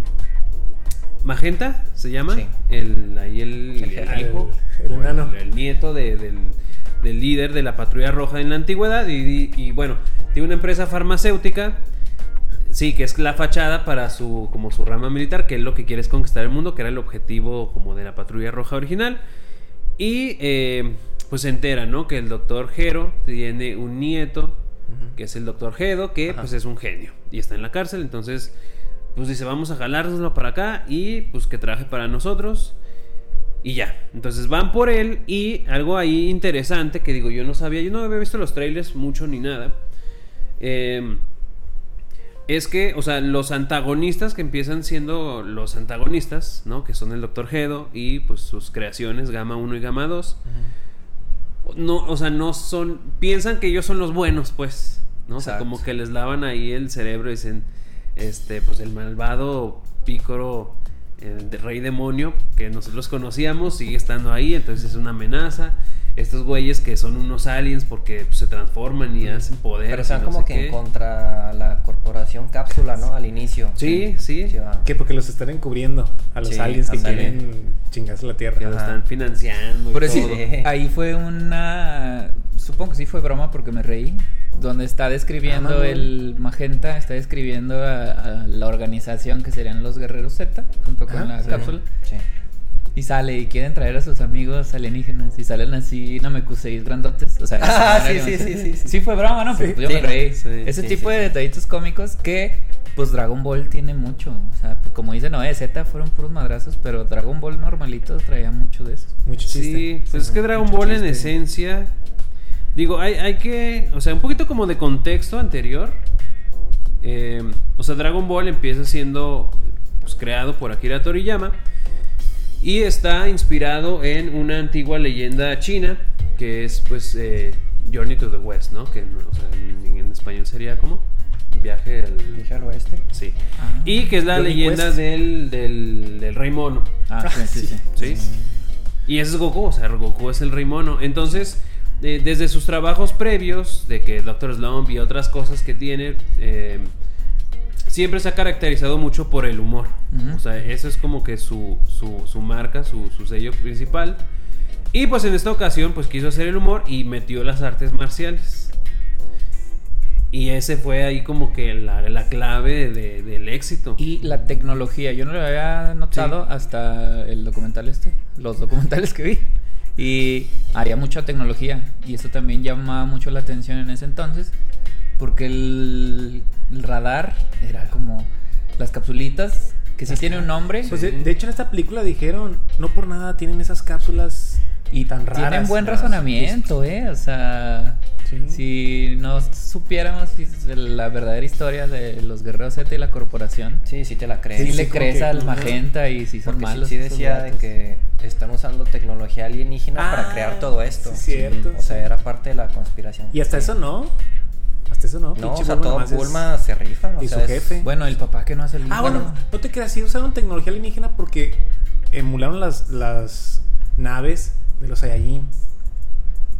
Magenta se llama. Sí. El, ahí el, El- el hijo. el enano. el nieto de- del, del líder de la patrulla roja en la antigüedad. Y, y- y, bueno, tiene una empresa farmacéutica. Sí, que es la fachada para su como su rama militar, que es lo que quiere es conquistar el mundo, que era el objetivo como de la patrulla roja original. Y eh, pues se entera, ¿no? Que el doctor Gero tiene un nieto, que es el doctor Gedo, que Ajá. pues es un genio y está en la cárcel. Entonces, pues dice, vamos a jalárnoslo para acá y pues que trabaje para nosotros. Y ya, entonces van por él y algo ahí interesante que digo, yo no sabía, yo no había visto los trailers mucho ni nada. Eh, es que, o sea, los antagonistas que empiezan siendo los antagonistas, ¿no? Que son el Dr. Gedo y pues sus creaciones Gamma 1 y Gamma 2. No, o sea, no son. Piensan que ellos son los buenos, pues. ¿no? O sea, como que les lavan ahí el cerebro y dicen. Este, pues el malvado Pícoro, el rey demonio, que nosotros conocíamos, sigue estando ahí, entonces es una amenaza. Estos güeyes que son unos aliens porque pues, se transforman y hacen poder. Pero están como que en contra la corporación cápsula, ¿no? Al inicio. Sí, sí. va. Que porque los están encubriendo a los Sí, aliens que ándale. quieren chingarse la Que tierra. lo Ajá. están financiando. y Por eso todo. Sí. ahí fue una supongo que sí fue broma porque me reí. Donde está describiendo Ah, el Magenta, está describiendo a, a la organización que serían los Guerreros Z, junto con Ah, la sí. cápsula. Sí. Y sale y quieren traer a sus amigos alienígenas. Y salen así Namekuseis grandotes. O sea, Ah, sí, sí, sí, sí, sí. Sí fue broma, ¿no? Pero pues yo Sí, me no. reí. Sí. Ese Sí, tipo sí, de sí. detallitos cómicos que, pues Dragon Ball tiene mucho. O sea, pues, como dice Noé, Z fueron puros madrazos, pero Dragon Ball normalito traía mucho de eso. Mucho chiste. Sí, pues es que Dragon Ball en esencia. Digo, hay, hay que. O sea, un poquito como de contexto anterior. Eh, o sea, Dragon Ball empieza siendo pues, creado por Akira Toriyama. Y está inspirado en una antigua leyenda china. Que es, pues, eh, Journey to the West, ¿no? Que o sea, en, en español sería como. Viaje al. Dije al oeste. Sí. Ah. Y que es la Johnny leyenda del, del, del Rey Mono. Ah, sí, sí, sí. ¿Sí? Y ese es Goku, o sea, Goku es el rey mono. Entonces, eh, desde sus trabajos previos, de que Doctor Slump y otras cosas que tiene, eh, siempre se ha caracterizado mucho por el humor. Ujú. O sea, eso es como que su, su, su marca, su, su sello principal. Y pues en esta ocasión, pues quiso hacer el humor y metió las artes marciales. Y ese fue ahí como que la, la clave de- del éxito. Y la tecnología, yo no lo había notado hasta el documental este, los documentales que vi. Y haría mucha tecnología. Y eso también llamaba mucho la atención en ese entonces. Porque el, el radar era como las capsulitas, que sí tiene un nombre. Pues de, de hecho en esta película dijeron, no por nada tienen esas cápsulas y tan raras. tienen buen razonamiento, ¿eh? O sea, Sí. si no supiéramos si- la verdadera historia de los guerreros Z y la corporación, Sí, sí te la crees. si Sí, le crees que- al magenta y si son Porque malos. sí, decía de que están usando tecnología alienígena Ah, para crear todo esto. sí, cierto, O sea, sí. era parte de la conspiración. Y hasta eso no. Eso no. No, o sea, Bulma todo es- Bulma se rifa. o Y su es- jefe. Bueno, el papá que no ha salido. Ah, bueno, no te creas, sí usaron tecnología alienígena porque emularon las, las naves de los Saiyajin.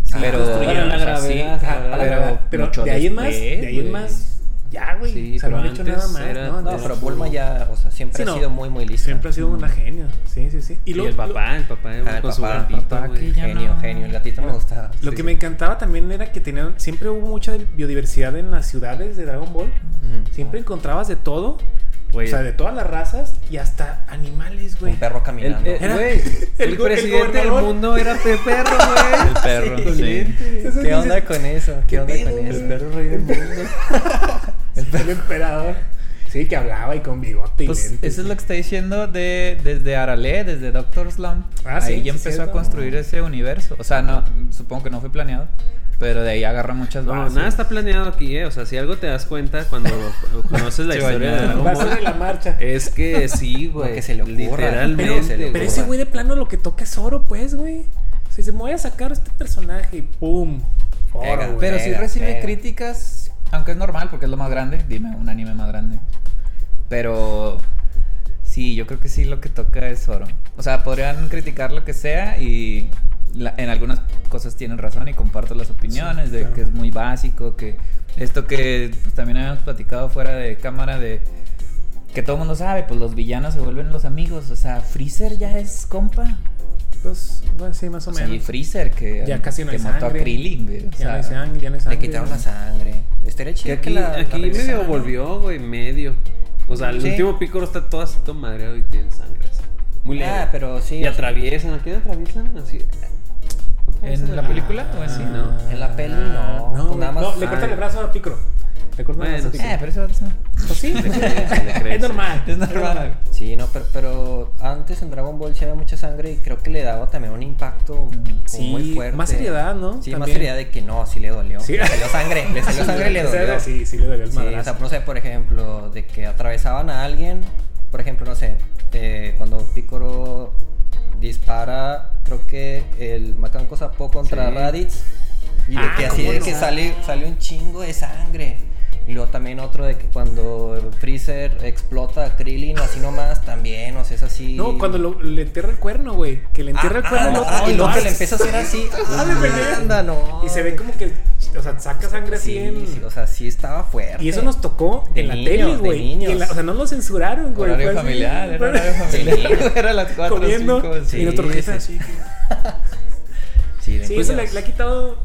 Sí, Pero- la gravedad, la la pero gravedad. Pero de ahí en más, de ahí en más, ya, güey. Sí, o sea, no han hecho nada más. era- ¿no? No, pero Bulma ya, o sea, siempre Sí, ha sido muy, muy lista. Siempre ha sido una genio. Sí, sí, sí. Y, lo- el papá, el papá Ah, el con su papá, gatito, papá, güey. Genio, no. genio. El gatito me gustaba. Lo Sí, que sí. me encantaba también era que tenían, siempre hubo mucha biodiversidad en las ciudades de Dragon Ball. Siempre encontrabas de todo. Güey, O sea, de todas las razas y hasta animales, güey. Un perro el, caminando. el- Era- güey, el el go- el presidente del mundo era Peperro, güey. El perro, sí. ¿Qué onda con eso? ¿Qué, ¿Qué onda pedo, con eso? El perro rey del mundo. el, emperador. Sí, que hablaba y con bigote y Pues lentes. eso es lo que está diciendo de, desde Arale, desde Doctor Slump. Ah, sí, ahí sí, ya empezó cierto. a construir ese universo. O sea, no, supongo que no fue planeado, pero de ahí agarra muchas No, bases. nada está planeado aquí, ¿eh? O sea, si algo te das cuenta cuando conoces la historia de. Dragon la marcha. es que sí, güey. que se le ocurra. Literalmente. Pero- se le Pero ocurra. ese güey de plano lo que toca es oro, pues, güey. Si se me voy a sacar este personaje y pum. Oro, Pega, güey. Pero sí Pega, recibe pega. críticas, aunque es normal porque es lo más grande. Dime, un anime más grande. Pero sí, yo creo que sí lo que toca es oro. O sea, podrían criticar lo que sea y la- en algunas cosas tienen razón y comparto las opiniones Sí, de claro. que es muy básico, que esto que pues, también habíamos platicado fuera de cámara de que todo el mundo sabe, pues los villanos se vuelven los amigos. O sea, Freezer ya es compa. Pues, bueno, sí, más o O sea, y menos. Freezer que, Ya casi no que hay mató a sangre. Krillin, güey. O ya sea, no hay sangre, ya no hay Le sangre. quitaron la sangre. Estaría Que chido aquí, la- la aquí medio regresaran, ¿no? volvió, güey, medio. O sea, el Sí. último pícoro está todo así, todo madreado y tiene sangre así. Muy leve. Ah, pero sí. Y atraviesan, ¿a quién atraviesan? Así. ¿Atraviesan ¿En la película o así? no. En la peli no, No, pues nada más- no, le cortan el brazo a Picro. El Bueno, Picro. Eh, pero eso eso- Pues sí, Le crece, le crece. es normal. es normal. Sí, no, pero, pero antes en Dragon Ball sí había mucha sangre y creo que le daba también un impacto Sí, muy fuerte. más seriedad, ¿no? Sí, más seriedad de que no, sí le dolió. Sí. Le salió sangre, le salió sangre y le dolió. Sí, sí le dolió el Sí, o madrazo. sea, no sé, por ejemplo, de que atravesaban a alguien, por ejemplo, no sé, eh, cuando Piccolo dispara, creo que el Macanco Zapó contra Sí. Raditz, y de Ah, que así ¿cómo de no? que sale, sale un chingo de sangre. Y luego también otro de que cuando Freezer explota a Krillin así nomás, también, o sea, es así. No, cuando lo- le entierra el cuerno, güey. Que le entierra el Ah, cuerno ah, otro. ah, y luego no, que le empieza a hacer así. Ah, de. Anda, no. Y se ve como que, o sea, saca sangre así Sí, en... sí, o sea, sí estaba fuerte. Y eso nos tocó De en la niños, tele, de güey. la- O sea, no lo censuraron, güey. Horario así, familiar, era horario familiar. Era las 4 Comiendo. o 5. y sí, jefe sí. así. Sí, de Sí, eso le, le ha quitado.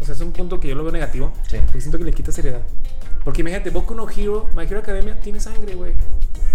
O sea, es un punto que yo lo veo negativo. Sí. Porque siento que le quita seriedad. Porque imagínate, Boku no Hero, My Hero Academia tiene sangre, güey.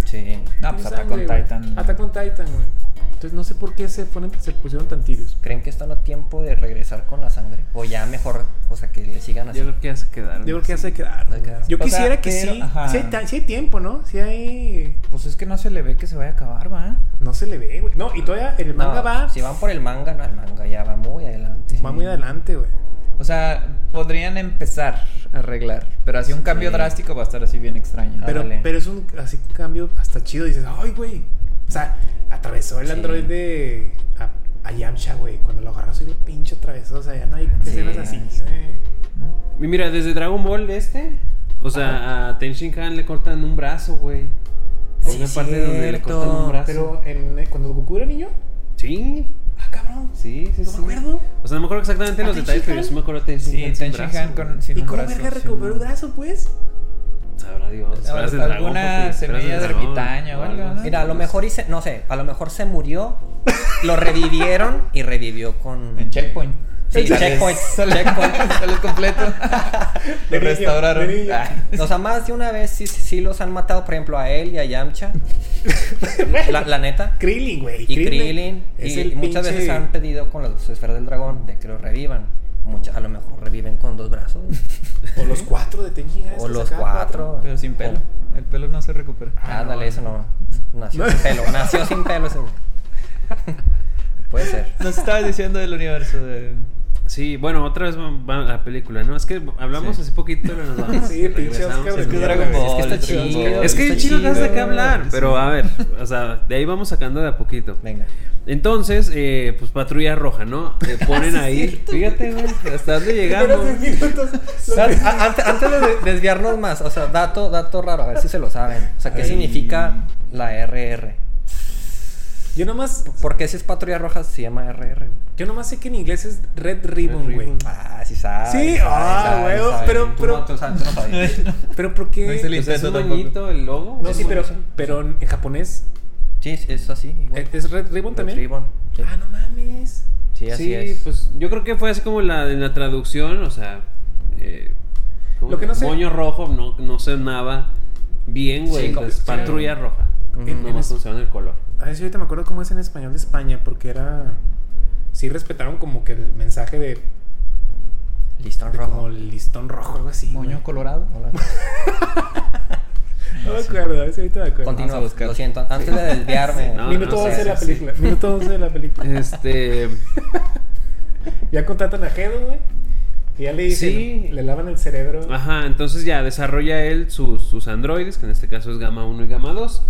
Sí. No, pues Attack on. Titan. Attack on Titan, güey. Entonces no sé por qué se, ponen, se pusieron tan tibios. ¿Creen que están a tiempo de regresar con la sangre? O ya mejor, o sea, que le sigan así. Yo creo que ya se quedaron. Yo creo que ya se quedaron. Se quedaron. Yo O sea, quisiera que pero- sí. ajá. Sí hay, sí hay tiempo, ¿no? Sí hay. Pues es que no se le ve que se vaya a acabar, ¿va? No se le ve, güey. No, y todavía en el No, manga va. Si van por el manga, no, el manga ya va muy adelante. Va muy adelante, güey. O sea, podrían empezar a arreglar, pero así un cambio Sí. drástico va a estar así bien extraño. Pero, pero es un así un cambio hasta chido. Dices, ay, güey. O sea, atravesó el Sí. android de. A, a Yamcha, güey. Cuando lo agarras, soy el pinche atravesó. O sea, ya no hay Sí, escenas así, güey. Y mira, desde Dragon Ball este, o sea, a Ten Shin Han le cortan un brazo, güey. Sí, Una parte donde le cortan un cierto. brazo. Pero en, eh, cuando Goku era niño. Sí, cabrón. sí, sí, No sí. me acuerdo. O sea, no me acuerdo exactamente ¿A los detalles, pero sí me acuerdo de Sí, con sin ¿Y un cómo brazo, verga recuperó no. brazo, pues? Sabrá Dios. Del dragón, alguna semilla del de dragón, ermitaño o algo, ¿no? Mira, a lo mejor hice, no sé, a lo mejor se murió, lo revivieron y revivió con. En Checkpoint. Sí, Sales- Checkpoint. Sales, Checkpoint. sales completo. Lo restauraron. Ah. O sea, más de una vez sí, sí los han matado, por ejemplo, a él y a Yamcha. La, la neta. Krillin, güey. Y Krillin. Y muchas pinche- veces han pedido con las esferas del dragón de que los revivan. Muchas, a lo mejor reviven con dos brazos. O los cuatro de Han. o los cuatro. Pero sin pelo. El pelo no se recupera. Ah, Ándale, no, eso no. Nació No. sin pelo. Nació sin pelo ese güey. Puede ser. Nos estabas diciendo del universo de. Sí, bueno, otra vez va la película, ¿no? Es que hablamos Sí. así poquito, pero nos vamos. Sí, pinche. Oscar Es que de Dragon Ball. Es que está chido. Es que hay Está chicos cosas de qué chido. hablar, pero a ver, o sea, de ahí vamos sacando de a poquito. Venga. Entonces, eh, pues patrulla roja, ¿no? Eh, ponen ahí, fíjate, güey, hasta dónde llegamos. Antes, antes de de- desviarnos más, o sea, dato, dato raro, a ver si se lo saben. O sea, ¿qué Ay. significa la RR? Yo nomás, ¿Por qué si es patrulla roja se llama RR? yo nomás sé que en inglés es Red Ribbon, güey. Ah, sí sabes. Sí, ah, sabes. pero- pero- no- tú sabes, tú no sabías. Pero ¿por qué? No el Pues es un moñito el logo. No, sí, pero, pero en japonés Sí, es- es así. igual. ¿es Red Ribbon Red también. Ribbon, sí. Ah, no mames. Sí, así sí, es. pues yo creo que fue así como la, en la traducción, o sea, eh, ¿cómo Lo que no sé- moño rojo no, no sonaba bien, güey. Sí, como- entonces, sí. patrulla roja. Ujú. En- Nomás funciona el color. A ver si ahorita me acuerdo cómo es en español de España, porque era. Sí respetaron como que el mensaje de, Listón de rojo. como el listón rojo, algo así. Moño güey. colorado. Hola. No me acuerdo, a ver si ahorita me acuerdo. Continúa, Vamos a buscar. lo siento. Antes de desviarme. No, Minuto no, 11 sí, de la sí, película. Minuto 11 de la película. Este, Ya contratan a Gedo, güey. Y ya le dicen, Sí. le lavan el cerebro. ajá, entonces ya desarrolla él sus, sus androides, que en este caso es Gamma 1 y Gamma 2.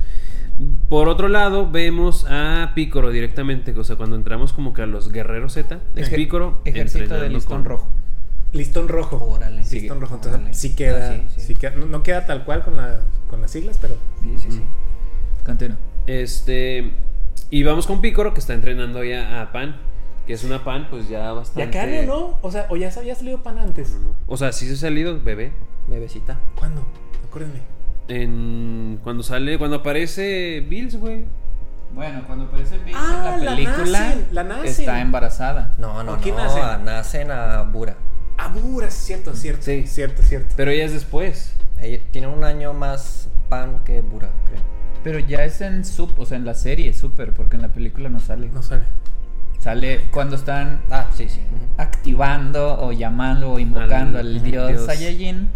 Por otro lado, vemos a Picoro directamente, o sea, cuando entramos como que a los guerreros Z, es Picoro Ejército de entrenando listón con- rojo. Listón rojo. Órale. Listón rojo. Entonces Órale. sí queda. Ah, sí, sí. sí queda- no, no queda tal cual con, la, con las siglas, pero. Sí, sí, sí. Continúa. Este. Y vamos con Picoro, que está entrenando ya a Pan. Que es una Pan, pues ya bastante. Ya carne, ¿no? O sea, o ya había salido pan antes. No, no. O sea, sí se ha salido bebé. Bebecita. ¿Cuándo? Acuérdenme. En. Cuando sale. Cuando aparece Bills, güey. Bueno, cuando aparece Bills Ah, en la la película, nacen, la nacen. está embarazada. No, no, ¿Con quién no. nacen? ah, Nacen a Bura. Ah, Bura, sí, cierto, cierto. Sí. Cierto, cierto. Pero ella es después. Ella tiene un año más pan que Bura, creo. Pero ya es en sub, o sea, en la serie, súper, porque en la película no sale. No sale. Sale cuando están Ah, sí, sí. activando o llamando o invocando Al- al, dios, dios. Saiyajin.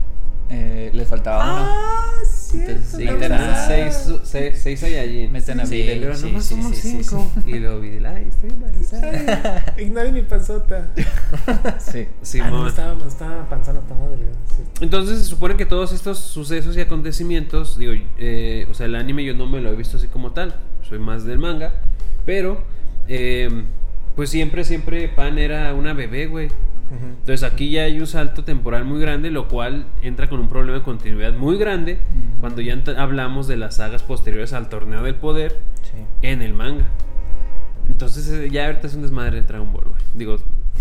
Eh, les faltaba uno. Ah, cierto. Entonces, seis, seis, seis Saiyajin. Meten a Sí, Videl. Pero sí, nomás sí, somos cinco. Y luego vi, ay, estoy embarazada. Ay, Ignoren mi panzota. Sí. Sí, ah, no, estaba, no estaba panzona, estaba delgada. sí. Entonces se supone que todos estos sucesos y acontecimientos, digo, eh, o sea, el anime yo no me lo he visto así como tal, soy más del manga, pero eh, pues siempre, siempre Pan era una bebé, güey. Entonces aquí ya hay un salto temporal muy grande, lo cual entra con un problema de continuidad muy grande cuando ya ent- hablamos de las sagas posteriores al Torneo del Poder Sí. en el manga. Entonces eh, ya ahorita es un desmadre de Dragon Ball, güey. Digo,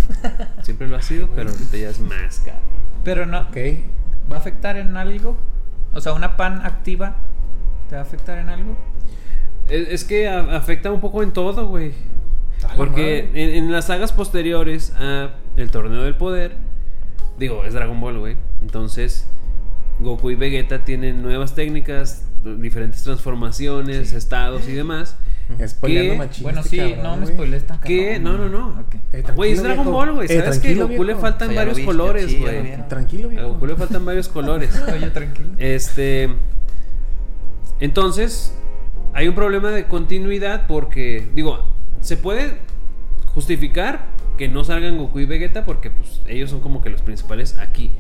siempre lo ha sido, pero ahorita ya es más caro. Pero no. Ok. ¿Va a afectar en algo? O sea, una pan activa te va a afectar en algo. Es, es que a- afecta un poco en todo, güey. Porque en, en las sagas posteriores a El Torneo del Poder, Digo, es Dragon Ball, güey. Entonces, Goku y Vegeta tienen nuevas técnicas, diferentes transformaciones, estados y demás. Spoileando Bueno, este sí, cabrón, no me spoilees tan ¿Qué? cabrón. No, no, no. Eh, Güey, es Dragon viejo. Ball, güey. Eh, ¿Sabes que a Goku le faltan O sea, varios viste, colores, güey? Tranquilo, A viejo. Goku le faltan varios colores. Oye, tranquilo. Este. Entonces, hay un problema de continuidad porque, digo, se puede justificar que no salgan Goku y Vegeta porque pues, ellos son como que los principales aquí.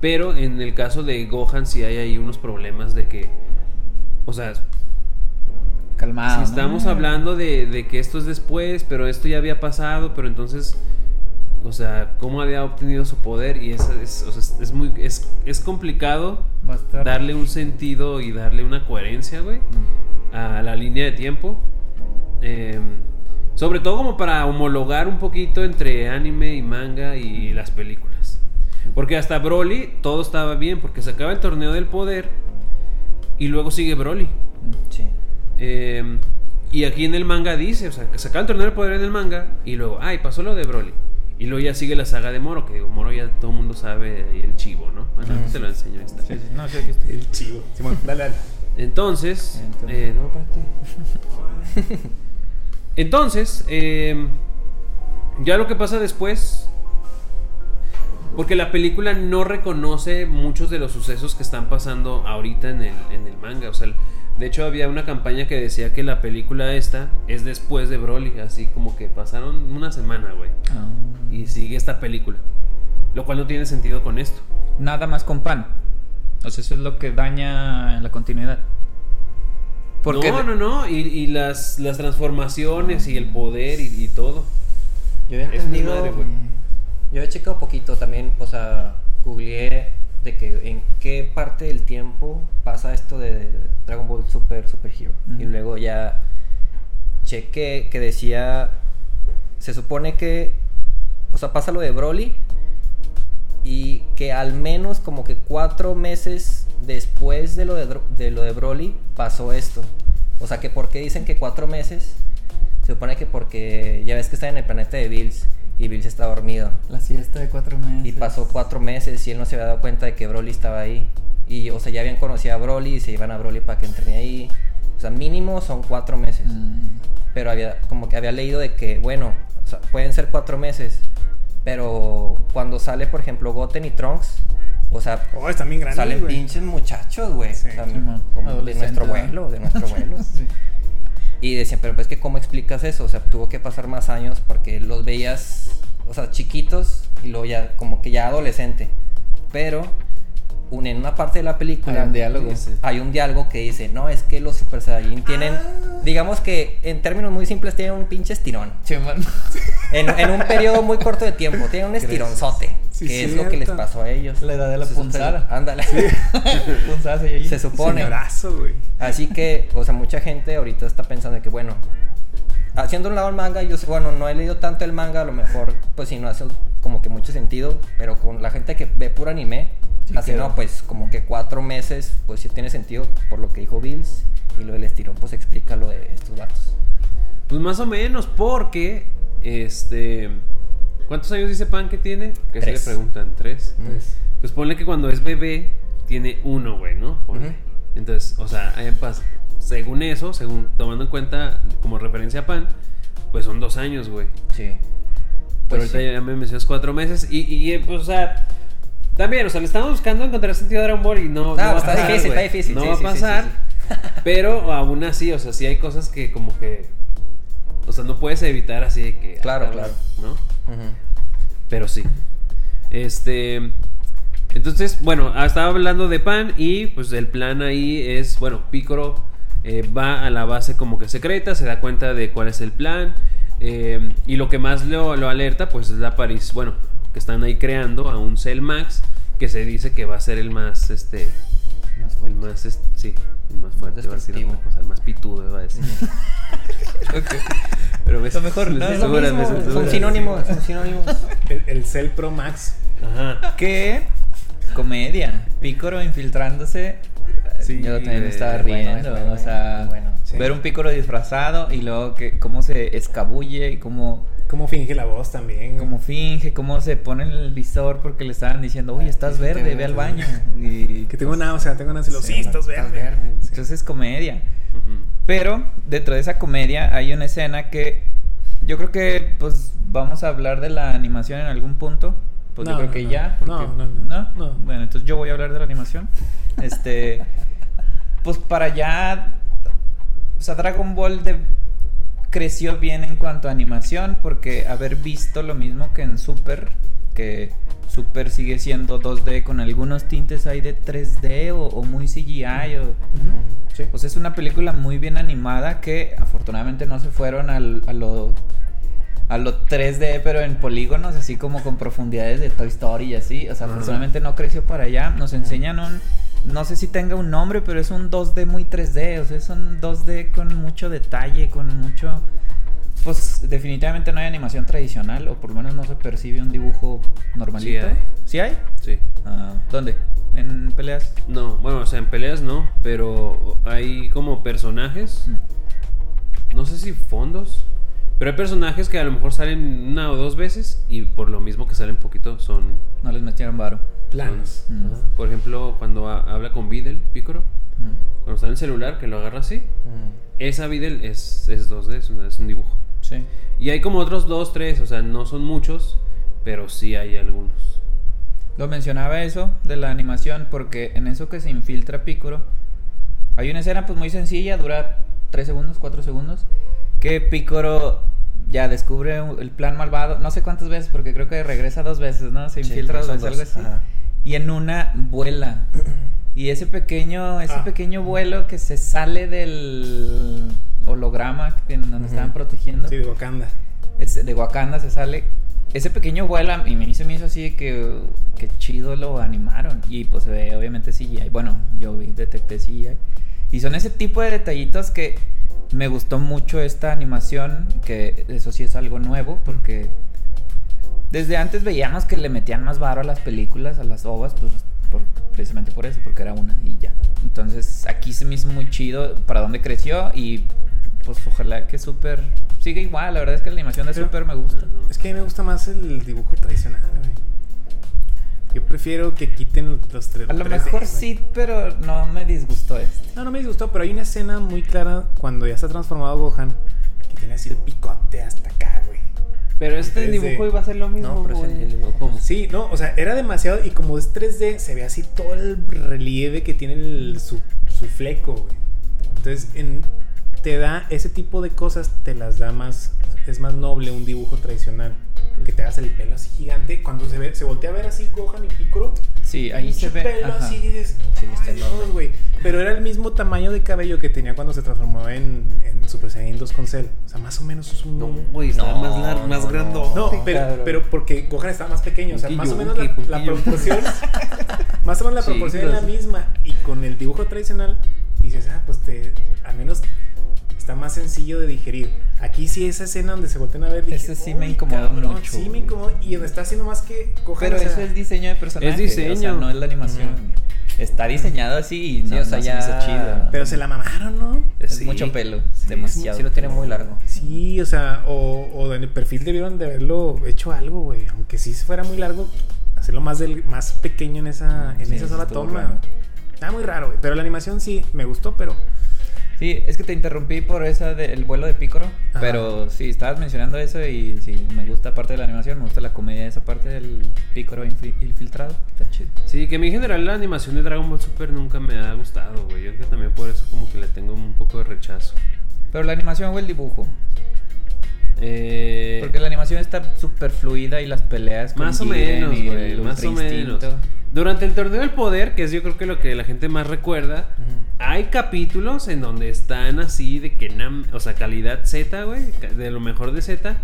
Pero en el caso de Gohan sí hay ahí unos problemas de que, o sea, Calmado. si ¿no? estamos hablando de, de que esto es después, pero esto ya había pasado, pero entonces, o sea, ¿cómo había obtenido su poder? Y es, es, o sea, es- muy, es, es complicado darle un sentido y darle una coherencia, güey, a la línea de tiempo. Eh, sobre todo como para homologar un poquito entre anime y manga y las películas. Porque hasta Broly todo estaba bien, porque se acaba el torneo del poder y luego sigue Broly. Sí. Eh, y aquí en el manga dice, o sea, que se acaba el torneo del poder en el manga y luego, ay, pasó lo de Broly. Y luego ya sigue la saga de Moro, que digo, Moro ya todo el mundo sabe el chivo, ¿no? Bueno, te lo enseño ahí está. Sí, sí, no, sí, aquí está. El chivo. Simón, dale, dale. Entonces, Entonces- eh, no, espérate. Entonces, eh, ya lo que pasa después, porque la película no reconoce muchos de los sucesos que están pasando ahorita en el, en el manga. O sea, de hecho había una campaña que decía que la película esta es después de Broly, así como que pasaron una semana, güey. Ah. Y sigue esta película. Lo cual no tiene sentido con esto. Nada más con pan. O sea, eso es lo que daña la continuidad. Porque no, no, no. Y, y las, las transformaciones y el poder y, y todo. Yo había Es entendido. güey. Yo he checado poquito también, o sea, googleé de que en qué parte del tiempo pasa esto de Dragon Ball Super Super Hero. Y luego ya chequé que decía. Se supone que. O sea, pasa lo de Broly. Y que al menos como que cuatro meses después de lo de, lo de Broly pasó esto. O sea, que por qué dicen que cuatro meses. Se supone que porque ya ves que está en el planeta de Bills y Bills está dormido. la siesta de cuatro meses. Y pasó cuatro meses y él no se había dado cuenta de que Broly estaba ahí. Y, o sea, ya habían conocido a Broly y se iban a Broly para que entrene ahí. O sea, mínimo son cuatro meses. Mm. Pero había, como que había leído de que, bueno, o sea, pueden ser cuatro meses. Pero cuando sale, por ejemplo, Goten y Trunks, o sea, Oh, están bien grandes, salen güey. pinches muchachos, güey. Sí, o sea, Simón. como de nuestro vuelo, de nuestro vuelo. Sí. Y decían, pero pues que cómo explicas eso, o sea, tuvo que pasar más años porque los veías, o sea, chiquitos y luego ya como que ya adolescente. Pero un- en una parte de la película Hay un diálogo. Dice. hay un diálogo que dice, no, es que los Super Saiyajin tienen, Ah. digamos que en términos muy simples tienen un pinche estirón. En, en un periodo muy corto de tiempo, tienen un estironzote, Sí, que es lo que les pasó a ellos. La edad de la Se supone- punzada. Ándale. Ahí, allí. Se supone. Señorazo, güey. Así que, o sea, mucha gente ahorita está pensando que, bueno, haciendo un lado el manga, yo sé, bueno, no he leído tanto el manga, a lo mejor, pues sí, no hace como que mucho sentido, pero con la gente que ve puro anime, Sí, así no, pues como que cuatro meses, pues sí tiene sentido por lo que dijo Bills, y lo del estirón, pues explica lo de estos vatos. Pues más o menos, porque. Este. ¿Cuántos años dice Pan que tiene? Que se le Tres. preguntan, ¿tres? Pues, Pues ponle que cuando es bebé tiene uno, güey, ¿no? Ponle. Entonces, o sea, ahí pas- según eso, según tomando en cuenta como referencia a Pan, pues son dos años, güey. Sí. Pero Pues ahorita sí. ya me mencionas cuatro meses y, y, pues, o sea, también, o sea, le estamos buscando encontrar sentido a Dragon Ball y no, no va a está pasar, difícil, está difícil, No sí, va a sí, sí, sí, pasar, sí. pero aún así, o sea, sí hay cosas que como que, o sea, no puedes evitar así de que... Claro, claro. ¿No? Pero sí. Este. Entonces, bueno, ah, estaba hablando de Pan y pues el plan ahí es, bueno, Picoro eh, va a la base como que secreta, se da cuenta de cuál es el plan eh, y lo que más lo, lo alerta pues es la París, bueno, que están ahí creando a un Cell Max que se dice que va a ser el más, este, Más el más, sí, más fuerte, iba a el más pitudo, iba a decir. Pero me- Lo mejor, no, es lo censuras, me mismo, son sinónimos, son sinónimos. el, el Cell Pro Max. Ajá. ¿Qué? Comedia. Pícoro infiltrándose. Sí, Yo también me estaba riendo. es bueno, o sea, es bueno, sí. ver un pícoro disfrazado y luego que cómo se escabulle y cómo Cómo finge la voz también. Cómo finge, cómo se pone en el visor porque le estaban diciendo, oye, estás verde, ve al baño. Y Que tengo náusea, tengo náusea. Sí, Sí, estás Estás verde. entonces es comedia. Pero dentro de esa comedia hay una escena que yo creo que pues vamos a hablar de la animación en algún punto. Pues yo creo no, que no. ya. No, porque- no, no. No. Bueno, entonces yo voy a hablar de la animación. Este. pues para ya. O sea, Dragon Ball de- creció bien en cuanto a animación. Porque haber visto lo mismo que en Super. Que Super sigue siendo 2D con algunos tintes ahí de 3D o, o muy CGI. O, Sí. pues es una película muy bien animada que afortunadamente no se fueron al- a lo a lo 3D pero en polígonos así como con profundidades de Toy Story y así, o sea, afortunadamente no creció para allá. Nos enseñan un no sé si tenga un nombre, pero es un 2D muy 3D, o sea, es un 2D con mucho detalle, con mucho pues definitivamente no hay animación tradicional o por lo menos no se percibe un dibujo normalito. hay. ¿Sí hay? Sí. Ah, ¿Dónde? ¿En peleas? No, bueno, o sea, en peleas no, pero hay como personajes, Mm. no sé si fondos, pero hay personajes que a lo mejor salen una o dos veces y por lo mismo que salen poquito son... No les metieron varo. Planos. Ajá. Por ejemplo, cuando ha- habla con Videl, Picoro, Mm. cuando está en el celular, que lo agarra así, esa Videl es, es 2D, es, una- es un dibujo. Sí. Y hay como otros dos, tres, o sea, no son muchos, pero sí hay algunos. Lo mencionaba eso de la animación porque en eso que se infiltra Picoro hay una escena pues muy sencilla, dura 3 segundos, 4 segundos, que Picoro ya descubre el plan malvado, no sé cuántas veces porque creo que regresa dos veces, ¿no? Se infiltra dos algo así. Ajá. Y en una vuela. Y ese pequeño, ese Ah. pequeño vuelo que se sale del holograma en donde Ujú. estaban protegiendo. Sí, de Wakanda. Es- de Wakanda se sale. Ese pequeño vuelo y me se me hizo así de que, que chido lo animaron. Y pues se ve obviamente CGI. Bueno, yo vi, detecté CGI. Y son ese tipo de detallitos que me gustó mucho esta animación. Que eso sí es algo nuevo porque desde antes veíamos que le metían más varo a las películas, a las ovas, pues por- precisamente por eso, porque era una y ya. Entonces aquí se me hizo muy chido para dónde creció y pues ojalá que Super siga igual. La verdad es que la animación de Pero- Super me gusta. No. Es que a mí me gusta más el dibujo tradicional, güey. Yo prefiero que quiten los tres. A lo 3D, mejor sí, pero no me disgustó este. No, no me disgustó, pero hay una escena muy clara cuando ya está transformado Gohan que tiene así el picote hasta acá, güey. Pero este Desde- dibujo iba a ser lo mismo, No, pero güey. el. Sí, no, o sea, era demasiado y como es 3D se ve así todo el relieve que tiene el- su, su fleco, güey. Entonces, en- te da ese tipo de cosas, te las da más, es más noble un dibujo tradicional. Que te hagas el pelo así gigante. Cuando se ve, se voltea a ver así Gohan y Piccolo, Sí, ahí se ve. pelo ajá. así y dices, Sí, está "Ay, Dios, enorme". güey. Pero era el mismo tamaño de cabello que tenía cuando se transformó en, en Super Saiyan 2 con Cell. O sea, más o menos es un... No, güey, estaba No, más largo, más no, grande. No, Sí, pero, pero porque Gohan estaba más pequeño. O sea, más o menos la, la proporción. más o menos la Sí, proporción es la misma. Y con el dibujo tradicional dices, ah, pues te. Al menos está más sencillo de digerir. Aquí sí, esa escena donde se voltean a ver. Dije, Ese sí me "Uy, incomodó cabrón, mucho, Sí, me incomodó. Y donde está haciendo más que Gohan. Pero o sea, eso es diseño de personaje. Es diseño. O sea, no es la animación. Ujú. Está diseñado así y Sí, no, o sea, no se me hizo ya- chido. Pero se la mamaron, ¿no? es Sí. mucho pelo. Sí, demasiado. Sí lo tiene muy largo. Sí, o sea, o, o en el perfil debieron de haberlo hecho algo, güey. Aunque sí fuera muy largo, hacerlo más del, más pequeño en esa, en Sí, esa sola toma. raro. Está muy raro, güey. Pero la animación sí me gustó, pero. Sí, es que te interrumpí por esa del vuelo de Pícoro, Ajá. pero sí, estabas mencionando eso y sí, me gusta parte de la animación, me gusta la comedia esa parte del Pícoro infi- infiltrado, está chido. Sí, que a mí en general la animación de Dragon Ball Super nunca me ha gustado, güey. Yo creo que también por eso como que le tengo un poco de rechazo. Pero la animación o el dibujo, Eh, porque la animación está súper fluida y las peleas Más o menos, güey, más o menos. Durante el torneo del poder, que es yo creo que lo que la gente más recuerda, hay capítulos en donde están así de que, nam- o sea, calidad Z, güey, de lo mejor de Z,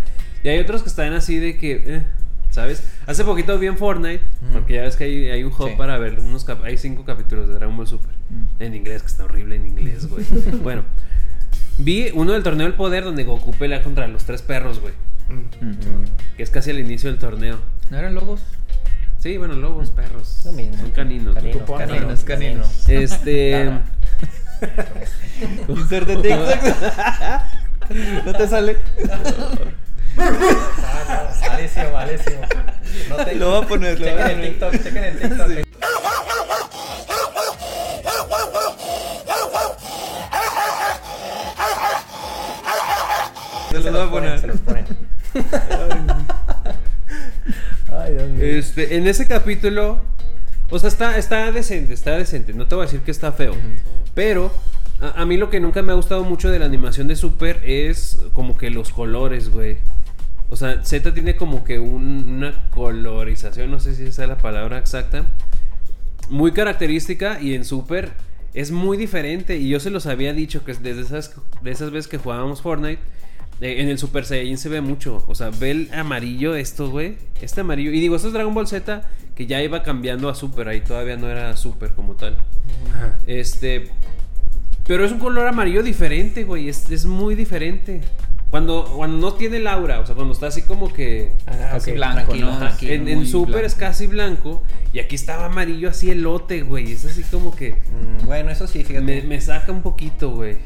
y hay otros que están así de que, eh, ¿sabes? Hace poquito vi en Fortnite, porque ya ves que hay, hay un hub Sí. para ver, unos cap- hay cinco capítulos de Dragon Ball Super, en inglés, que está horrible en inglés, güey. bueno, vi uno del torneo del poder donde Goku pelea contra los tres perros, güey, mm, que es casi al inicio del torneo. ¿No eran lobos? Sí, bueno, lobos, perros. Lo mismo. Son caninos. güey. Caninos, Caninos, caninos. Este. Inserte TikTok. ¿No te sale? Malísimo, malísimo. No te... Lo voy a poner, lo voy a Chequen el. TikTok, chequen el TikTok. Se los ponen. Ay, Dios mío. Este, en ese capítulo, o sea, está, está decente, está decente. No te voy a decir que está feo. Pero a, a mí lo que nunca me ha gustado mucho de la animación de Super es como que los colores, güey. O sea, Z tiene como que un- una colorización, no sé si esa es la palabra exacta, muy característica y en Super es muy diferente. Y yo se los había dicho que desde esas, de esas veces que jugábamos Fortnite, eh, en el Super Saiyan se ve mucho. O sea, ve el amarillo esto, güey. Este amarillo. Y digo, esto es Dragon Ball Z que ya iba cambiando a Super. Ahí todavía no era Super como tal. Ajá. Este. Pero es un color amarillo diferente, güey. Es, es muy diferente. Cuando, cuando no tiene el aura, o sea, cuando está así como que. Ah, Casi blanco, tranquilo, ¿no? tranquilo. En, en Super es casi blanco. Y aquí estaba amarillo así elote, güey. Es así como que. Mm, bueno, eso sí, fíjate. Me, me saca un poquito, güey.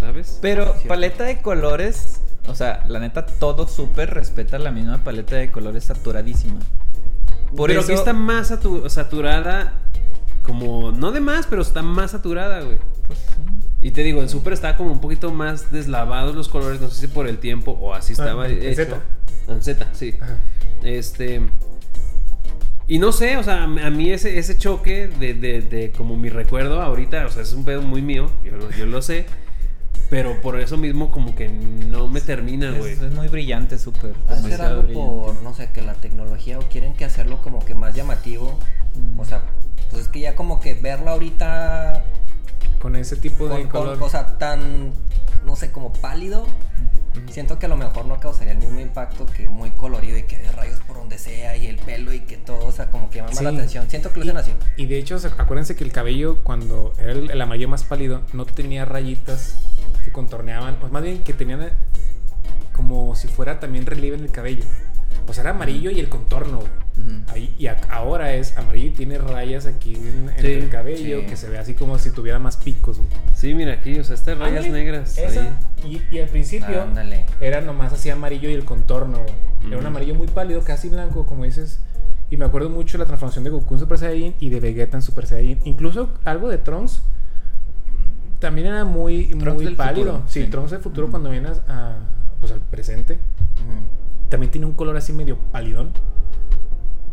¿Sabes? Pero paleta de colores, o sea, la neta, todo súper respeta la misma paleta de colores saturadísima. Por pero eso, aquí está más satu- saturada. Como. No de más, pero está más saturada, güey. pues, sí. Y te digo, en Super está como un poquito más deslavados los colores. No sé si por el tiempo o así estaba. Ah, en hecho. Z. En Z, sí. Ajá. Este. Y no sé, o sea, a mí ese, ese choque de, de, de como mi recuerdo ahorita, o sea, es un pedo muy mío, yo, lo- yo lo sé. Pero por eso mismo como que no me termina, güey. es, es muy brillante, súper. Ha de ser demasiado algo brillante. por, no sé, que la tecnología o quieren que hacerlo como que más llamativo. Mm. O sea, pues es que ya como que verlo ahorita Con ese tipo de con, con color. cosa tan, no sé, como pálido, siento que a lo mejor no causaría el mismo impacto que muy colorido y que de rayos por donde sea y el pelo y que todo, o sea, como que llama más la Sí. atención. Siento que lo hacen así. Y de hecho, acuérdense que el cabello, cuando era el, el amarillo más pálido, no tenía rayitas que contorneaban, o más bien que tenían eh, como si fuera también relieve en el cabello. O sea, era amarillo y el contorno, güey. Ujú. Ahí, y ac- ahora es amarillo y tiene rayas aquí en, en Sí, el cabello sí. que se ve así como si tuviera más picos, güey. Sí, mira aquí, o sea, estas rayas negras. esa. ahí. Y, y al principio Ándale. era nomás así amarillo y el contorno, güey. Era un amarillo muy pálido, casi blanco, como dices. Y me acuerdo mucho la transformación de Goku en Super Saiyan y de Vegeta en Super Saiyan. Incluso algo de Trunks también era muy, Trunks muy pálido. futuro, sí, sí. Trunks del futuro Ujú. cuando vienes a, pues, al presente. También tiene un color así medio palidón.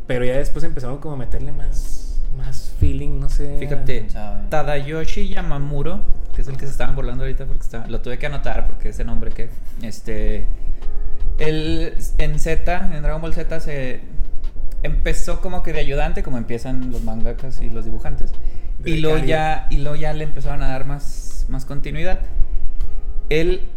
Pero ya después empezaron como a meterle más, más feeling, no sé. Fíjate. Tadayoshi Yamamuro, que es el que se estaban burlando ahorita porque está- lo tuve que anotar porque ese nombre que este él en Z, en Dragon Ball Z se empezó como que de ayudante, como empiezan los mangakas y los dibujantes. De Y luego ya y luego ya le empezaron a dar más más continuidad. Él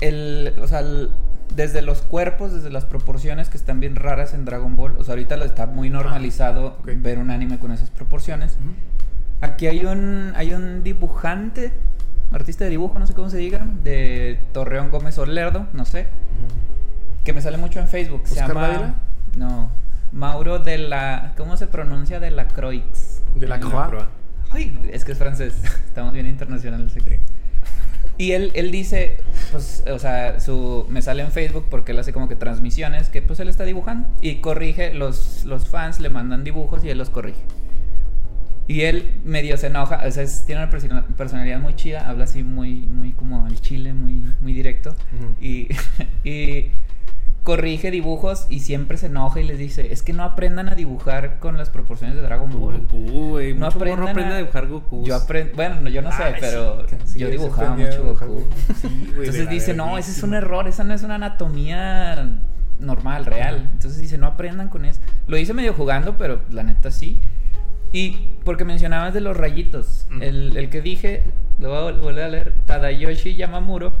el, o sea, el- desde los cuerpos, desde las proporciones que están bien raras en Dragon Ball, o sea, ahorita está muy normalizado ok. ver un anime con esas proporciones. Aquí hay un, hay un dibujante, artista de dibujo, no sé cómo se diga, de Torreón Gómez Olerdo, no sé, que me sale mucho en Facebook. Se ¿Oscar llama. No. Mauro de la. ¿Cómo se pronuncia? De la Croix. De la Croix. Ay, es que es francés. Estamos bien internacionales aquí. Y él, él dice, pues, o sea, su, me sale en Facebook porque él hace como que transmisiones, que pues él está dibujando y corrige, los, los fans le mandan dibujos y él los corrige. Y él medio se enoja, o sea, es- tiene una persona- personalidad muy chida, habla así muy, muy como al chile, muy, muy directo. Y corrige dibujos y siempre se enoja y les dice, es que no aprendan a dibujar con las proporciones de Dragon Ball. Goku, güey. No Mucho aprendan aprende a- a dibujar Goku. Yo aprendo, bueno, no, yo no sé, pero sí, yo dibujaba mucho Goku. Goku. Sí, güey, de Entonces dice, no, ese es un verguísima". error, esa no es una anatomía normal, real. Entonces dice, no aprendan con eso. Lo hice medio jugando, pero la neta sí. Y porque mencionabas de los rayitos, Mm. el, el que dije, lo voy a volver a leer, Tadayoshi Yamamuro,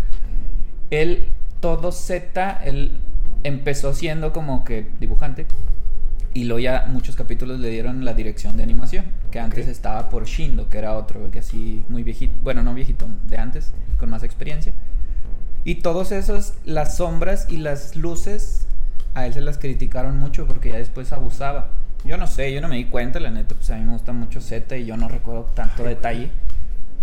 él, todo Z, él empezó siendo como que dibujante. Y luego ya muchos capítulos le dieron la dirección de animación, que antes estaba por Shindo, que era otro, que así muy viejito, bueno, no viejito, de antes, con más experiencia. Y todos esos, las sombras y las luces, a él se las criticaron mucho porque ya después abusaba. Yo no sé, yo no me di cuenta, la neta, pues a mí me gusta mucho Z y yo no recuerdo tanto detalle.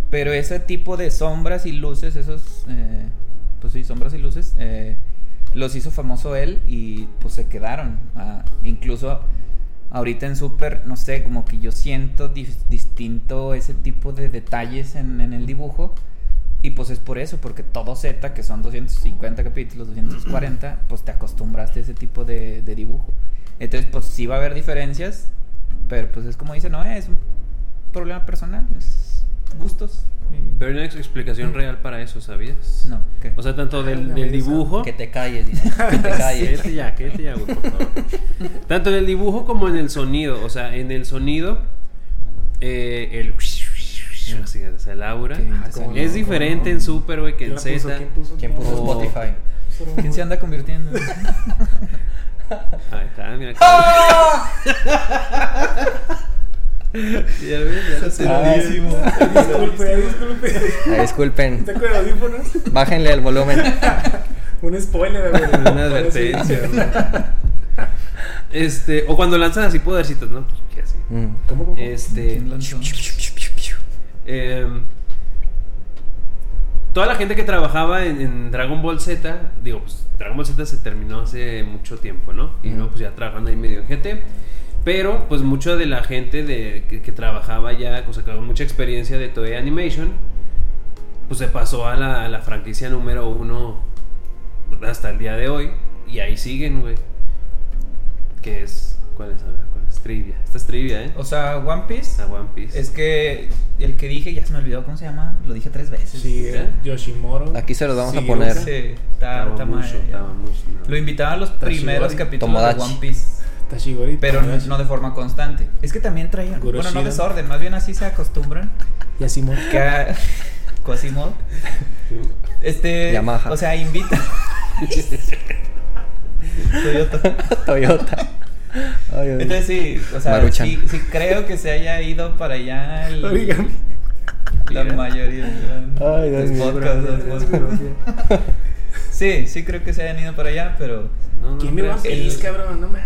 Pero ese tipo de sombras y luces, esos, eh, pues sí, sombras y luces, eh, los hizo famoso él y pues se quedaron. Ah, incluso ahorita en Super, no sé, como que yo siento di- distinto ese tipo de detalles en, en el dibujo. Y pues es por eso, porque todo Z, que son 250 capítulos, 240, pues te acostumbraste a ese tipo de, de dibujo. Entonces, pues sí va a haber diferencias, pero pues es como dice, no, es un problema personal, es gustos. Y- Pero hay una ex- explicación real para eso, ¿sabías? No, ¿qué? O sea, tanto del, Ah, del dibujo. Que te calles, dice. Que te calles. Cállate ya, cállate ya, güey, por favor. Tanto en el dibujo como en el sonido. O sea, en el sonido, eh, el. Así, o sea, el aura. Ah, no, Es diferente no. en Super, güey, que ¿Quién en? Z. ¿Quién puso? ¿Quién puso Oh. Spotify? ¿Quién se anda convirtiendo? Ahí está, mira. Ya ves, ya lo sé. Disculpe, disculpe. Ay, disculpen. ¿Está con audífonos? Bájenle el volumen. Un spoiler, güey. Una advertencia, güey. Este, o cuando lanzan así podercitos, ¿no? Pues que así. Mm. ¿Cómo, cómo? Este. Em, toda la gente que trabajaba en, en Dragon Ball Z, digo, pues Dragon Ball Z se terminó hace mucho tiempo, ¿no? Y Ujú. luego pues ya trabajando ahí medio en GT. Pero pues mucha de la gente de, que, que trabajaba ya, o sea, con mucha experiencia de Toei Animation, pues se pasó a la, a la franquicia número uno hasta el día de hoy. Y ahí siguen, güey. Que es... ¿Cuál es? A ver, ¿cuál es? Trivia. Esta es trivia, ¿eh? O sea, One Piece. A One Piece. Es que el que dije, ya se me olvidó cómo se llama. Lo dije tres veces. Sí, eh, Yoshimoro. Aquí se los vamos a poner. Sí. Lo invitaba a los primeros capítulos de One Piece. Tashigori. Pero no, de forma constante. Es que también traían. Bueno, no desorden, más bien así se acostumbran. Yashimoro. Que a- Quasimodo. Este. Yamaha. O sea, invita. Toyota. Toyota. Ay, ay. Entonces sí, o sea, sí, sí creo que se haya ido para allá el, Oigan. la mayoría de los podcasts. Sí, sí creo que se hayan ido para allá, pero No, no, ¿Quién me va a pedir, cabrón? No mames.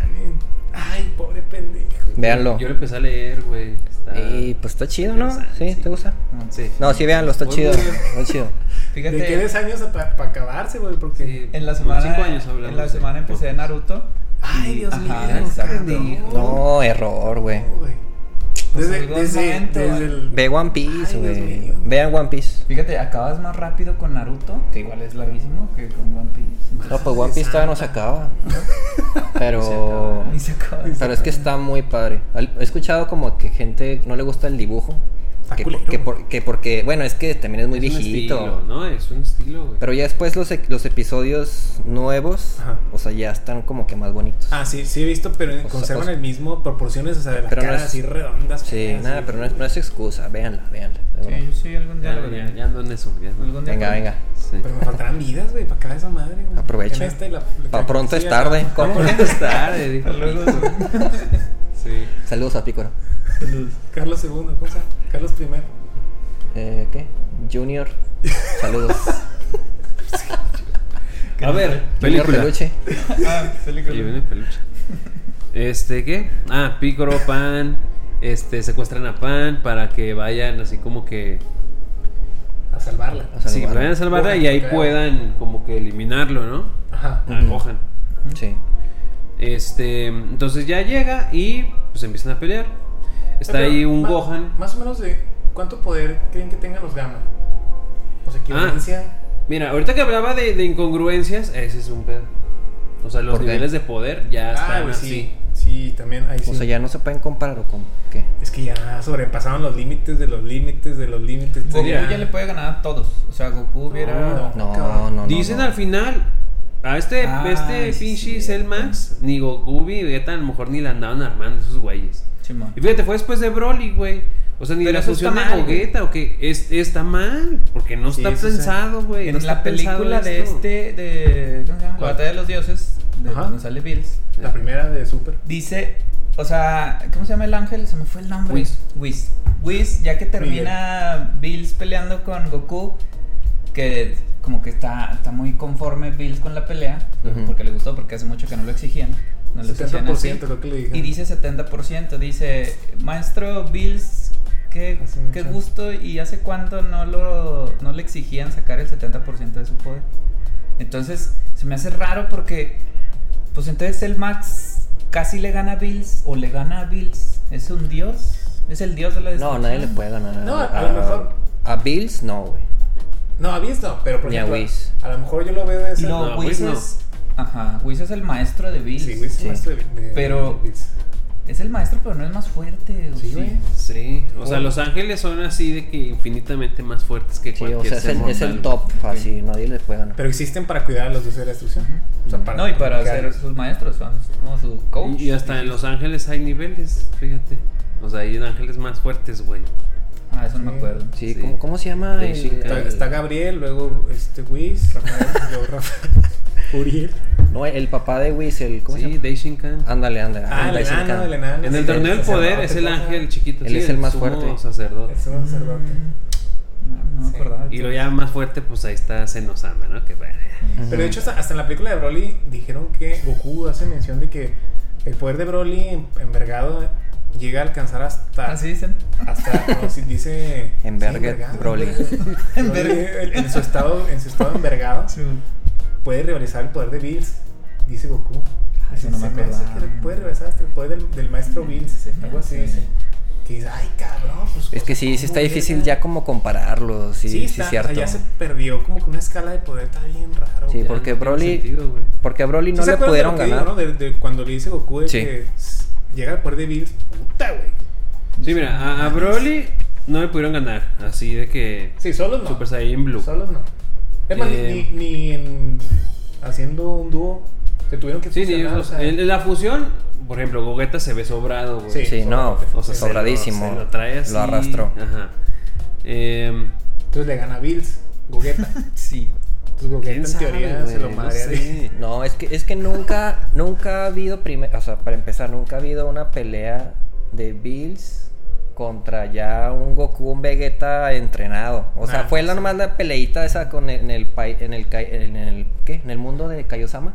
Ay, pobre pendejo. Véanlo. Yo lo empecé a leer, güey. Está- Y pues está chido, ¿no? ¿Sí? sí. ¿Te gusta? no. Sí. No, sí, véanlo, está chido. Está chido. fíjate, ¿De qué 10 años para acabarse, güey? Porque. Sí, en la semana cinco años hablamos en la de semana empecé podcast. Naruto. Ay, Dios mío. No, error, güey. Pues Desde, desde, momento, desde el. Ve One Piece, güey. Vean One Piece. Fíjate, acabas más rápido con Naruto, que igual es larguísimo, que con One Piece. No, pues One Piece todavía no se acaba. Pero. Ni se acaba. Pero es que está muy padre. He escuchado como que gente no le gusta el dibujo. Que, que por- que porque, bueno, es que también es muy Es un viejito. estilo, ¿no? Es un estilo, güey. Pero ya después los, e- los episodios nuevos, Ajá. o sea, ya están como que más bonitos. Ah, sí, sí he visto, pero sea, conservan o sea- el mismo proporciones, o sea, de las Pero no es- así redondas. Sí, feas, nada, sí. pero no es, no es excusa. Véanla, véanla. Sí, yo sí, algún día Ya, ya, ya ando en eso. Ya ando. Venga, venga. Sí. Pero me faltarán vidas, güey, para acabar esa madre, güey. Aprovecha. En esta y la- Pa' la- pronto es tarde. ¿Cómo? Pronto es tarde, dijo. Luego Sí. Saludos a Pícoro. Carlos II, ¿cómo se? Carlos I. Eh, ¿Qué? Junior. Saludos. A ver, película. Peluche. Ah, película. Y viene peluche. Este, ¿qué? Ah, Picoro, Pan. Este, secuestran a Pan para que vayan así como que. A salvarla. A salvarla. Sí, vayan a salvarla y ahí puedan como que eliminarlo, ¿no? Ajá. A Ujú. Gohan. Sí. Este, entonces ya llega y pues empiezan a pelear. Está Pero, ahí un ma- Gohan. Más o menos de cuánto poder creen que tengan los Gamma. O sea, equivalencia. Mira, ahorita que hablaba de, de incongruencias, ese es un pedo. O sea, los niveles de poder ya Ah, están güey, así. sí. Sí, también ahí sí. O sea, ya no se pueden comparar o cómo. ¿Qué? Es que ya sobrepasaron los límites de los límites de los límites. Goku ya le puede ganar a todos. O sea, Goku hubiera. No, No, no, no. Dicen no. al final, a este, Ah, este sí, pinche sí, Cell. Max, ni Goku ni Vegeta a lo mejor ni la andaban armando esos güeyes. Y fíjate, fue después de Broly, güey. O sea, ni Pero la fusión de. Vegeta o que es, está mal, porque no Sí, está sí, pensado, güey. En no la película de esto. este, de. ¿Cómo se llama? La batalla de los dioses, de Ajá. donde sale Bills. La primera de Super. Dice, o sea, ¿cómo se llama el ángel? Se me fue el nombre. Whis. Whis. Whis, ya que termina Bills peleando con Goku, que como que está, está muy conforme Bills con la pelea, Ujú. porque le gustó, porque hace mucho que no lo exigían. No lo exigían 70% así. creo que le dije. Y dice 70%, dice, maestro Bills, qué, qué gusto y hace cuánto no lo no le exigían sacar el 70% de su poder. Entonces, se me hace raro porque, pues entonces el Max casi le gana a Bills o le gana a Bills. ¿Es un dios? ¿Es el dios de la No, nadie le puede ganar. No, a lo mejor- A Bills, no, güey. No, a Whis no, pero por Ni a ejemplo, Whis. a lo mejor yo lo veo de ese. no, No, Whis Whis no. es... Ajá, Whis es el maestro de Bills. Sí, Whis es Sí. maestro de, de- Pero- de. Es el maestro, pero no es más fuerte. ¿o Sí. Sí, o sea, Oh. los ángeles son así de que infinitamente más fuertes que Sí, cualquier o sea, es ser el, es el top, así, nadie le puede ganar. Pero existen para cuidar a los dioses de la destrucción. O sea, No, y para ser sus maestros, son como su coach. Y, y hasta en los ángeles hay niveles, fíjate. O sea, hay ángeles más fuertes, güey. Ah, eso no me acuerdo. Sí, Sí. ¿cómo, ¿cómo se llama? El-. Está, está Gabriel, luego este Whis, Rafael, luego Rafael, Uriel. No, el papá de Whis, el. ¿Cómo se Sí, llama? Daishinkan. Ándale, ándale. Ah, el enano, Khan. el enano. En sí, el torneo del poder sacerdote, es el ángel chiquito. Él sí, es el más sumo fuerte. sacerdote. Es un sacerdote. No, no me Sí. acordaba. Y lo ya más fuerte, pues ahí está Senosama, ¿no? Que bueno. Pero de hecho, hasta, hasta en la película de Broly dijeron que Goku hace mención de que el poder de Broly en- envergado llega a alcanzar hasta. Así dicen. Hasta, no, si dice. Envergue sí, Broly. Broly, en, su estado, en su estado envergado, puede rivalizar el poder de Bills, dice Goku. Ah, eso no me "Se hace acordaba. que puede rivalizar hasta el poder del, del maestro Bills. Sí, algo así sí. dice. Que dice, ay cabrón, pues. Es que sí, sí está ¿cómo difícil llega?" ya como compararlo. Sí, Sí, sí, está, es o cierto. sea, ya se perdió como que una escala de poder está bien raro. Sí, porque Broly- sentido. Porque a Broly ¿Sí no se le pudieron ganar. digo, no? de, de cuando le dice Goku de Sí. que s- llega el poder de Bills, puta, güey. Sí, mira, a, a Broly no le pudieron ganar. Así de que. Sí, solos no. Super Saiyan Blue. Solos no. Es más, ni- Eh, ni, ni en haciendo un dúo se tuvieron que Sí, ni fusionar, ellos- o sea, en, en la fusión, por ejemplo, Gogeta se ve sobrado, güey. Sí. Sí, no. O sea, se lo- sobradísimo. se lo trae así. Lo arrastró. Ajá. Em, Entonces le gana a Bills, Gogeta. Sí. Entonces Gogeta ¿Quién en sabe, teoría se lo No madrearía. sé. No, es que, es que nunca, nunca ha habido primer, o sea, para empezar, nunca ha habido una pelea de Bills contra ya un Goku, un Vegeta entrenado. O sea, Ah, fue la sí. nomás la peleita esa con el- en el, en el, en el, ¿qué? En el mundo de Kaiosama.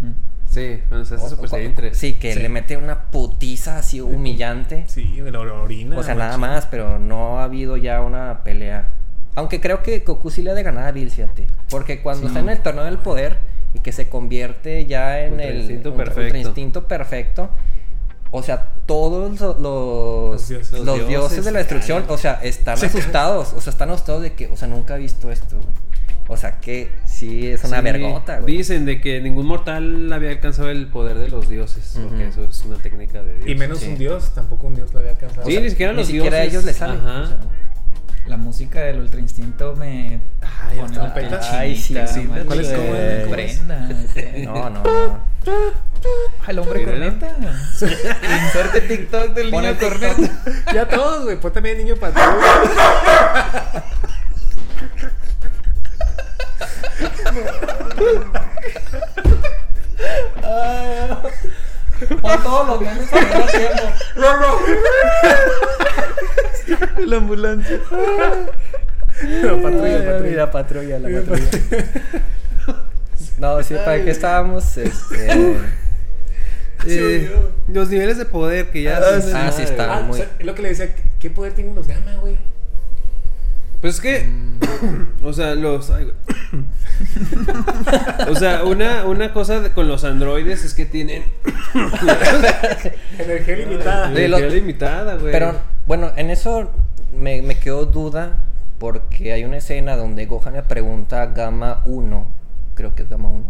Mm. sí, bueno, se hace O- Super o- Saiyan 3. Sí, que Sí. le mete una putiza así humillante. Sí, de la orina. O sea, nada más, pero no ha habido ya una pelea. Aunque creo que Goku sí le ha de ganar a Bills, fíjate. Porque cuando Sí. está en el torneo del poder y que se convierte ya en Ultra el instinto ultra- perfecto. ultra instinto perfecto, o sea, todos los, los, Los dioses. los Los dioses, dioses, de la destrucción, claro. o sea, están Sí. asustados. O sea, están asustados de que, o sea, nunca he visto esto, güey. O sea, que sí es una Sí, vergota, güey. Dicen de que ningún mortal había alcanzado el poder de los dioses, porque Ujú. eso es una técnica de Dios. Y menos Sí. un dios, tampoco un dios lo había alcanzado. Sí, O sea, ni siquiera Ni los siquiera a dioses. ellos les sale. Ajá. o sea, La música del Ultra Instinto me Ay, pone la piel. Ay, sí. ¿cuál es? ¿Cómo es? ¿Cómo es? Brenda. no, no, no. Al hombre corneta. Inserte TikTok del niño corneta. Ya todos, güey. Pon también niño patrón. Pon todos los memes al mismo tiempo. La ambulancia. La patrulla, Ay, patrulla. La patrulla, la patrulla. No, sí, ¿para qué estábamos? Este... Eh, los niveles de poder que ya. Ah, son- Ah, sí, está. Ah, muy- o sea, es lo que le decía. ¿Qué poder tienen los gamma, güey? Pues es que, o sea, los... ay, güey. o sea, una, una cosa de- con los androides es que tienen Energía limitada. Energía lo- limitada, güey. Pero bueno, en eso me, me quedó duda porque hay una escena donde Gohan le pregunta a Gamma 1, creo que es Gamma 1,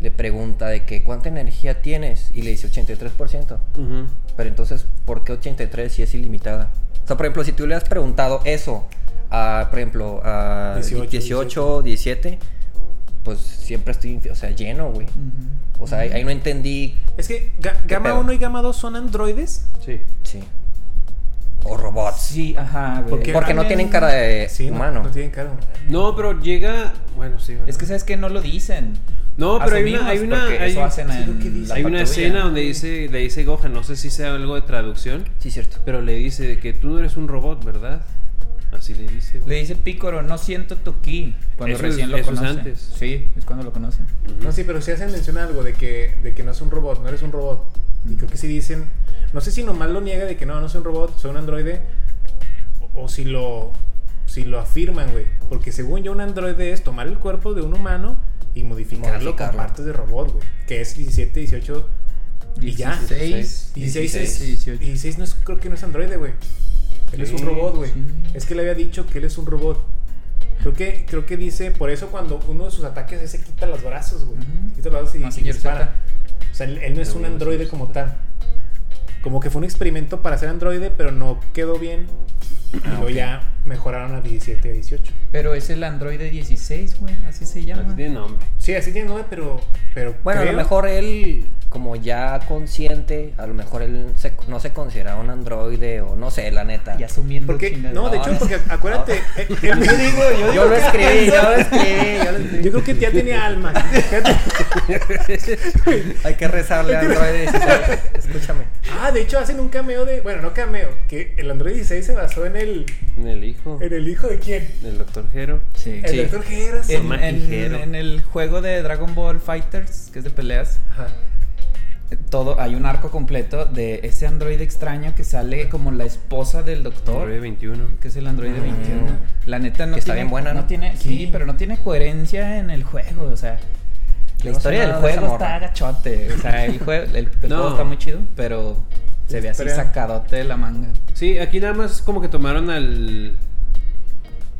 le pregunta de que cuánta energía tienes y le dice 83%. Ujú. Pero entonces, ¿por qué 83 si es ilimitada? O sea, por ejemplo, si tú le has preguntado eso a, por ejemplo, a 18, 18, 17, pues siempre estoy, o sea, lleno, güey. O sea, ahí, ahí no entendí, Es que Ga- Gamma pedo? 1 y Gamma 2 son androides. Sí. sí. O robots. Sí, ajá, güey. Porque- Porque no tienen cara de Sí, humano. No, tienen cara. de humano. No, pero llega... Bueno, sí. Es que sabes que no lo dicen. No, pero hay una... Hay una, hay, hay una escena donde dice, le dice Gohan, no sé si sea algo de traducción, Sí, cierto. pero le dice que tú no eres un robot, ¿verdad? Así le dice. güey. Le dice Pícoro, no siento tu ki. Cuando Eso es- recién lo eso es conoce. antes. Sí, es cuando lo conocen. Ujú. No, sí, pero sí hacen mención a algo de que, de que no es un robot, no eres un robot. Y creo que sí dicen, no sé si nomás lo niega de que no, no soy un robot, soy un androide, o, o si lo si lo afirman, güey. Porque según yo un androide es tomar el cuerpo de un humano y modificarlo, con Modificarlo. partes de robot, güey. Que es 17, 18 y ya. 16. 16, es, 18. 16 no es, creo que no es androide, güey. Él es un robot, güey. sí. Es que le había dicho que él es un robot. Creo que, creo que dice, por eso cuando uno de sus ataques es se quita los brazos, güey. Ujú. Quita los brazos y, y Mazinger dispara. O sea, él, él no es un androide como tal. Como que fue un experimento para ser androide, pero no quedó bien. Y Ah, luego ok. ya mejoraron a 17 a 18. Pero es el Android 16, güey, así se llama. Así tiene nombre. Sí, así tiene nombre, pero, pero Bueno, a lo mejor él, como ya consciente, a lo mejor él se- no se considera un androide o no sé, la neta. Y asumiendo Porque, no, de hecho, porque acuérdate. eh, él- Yo digo, yo Yo lo escribí, yo lo escribí, yo lo escribí. Yo creo que ya tenía alma. Hay que rezarle a Android 16. Escúchame. Ah, de hecho hacen un cameo de. Bueno, no cameo. Que el Android 16 se basó en el. En el hijo En el hijo de quién? del doctor Hero. Sí. El doctor. En, Toma en- ligero. en el juego de Dragon Ball Fighters, que es de peleas, Ajá. todo hay un arco completo de ese androide extraño que sale como la esposa del doctor. Android 21. Que es el androide Mm. 21. La neta no Que está tiene, bien buena, no ¿no? tiene, sí, Sí. pero no tiene coherencia en el juego, o sea, la no historia del nada de juego está gachote, o sea, el juego, el, el No. juego está muy chido, pero se ve así sacadote de la manga. Sí, aquí nada más como que tomaron al.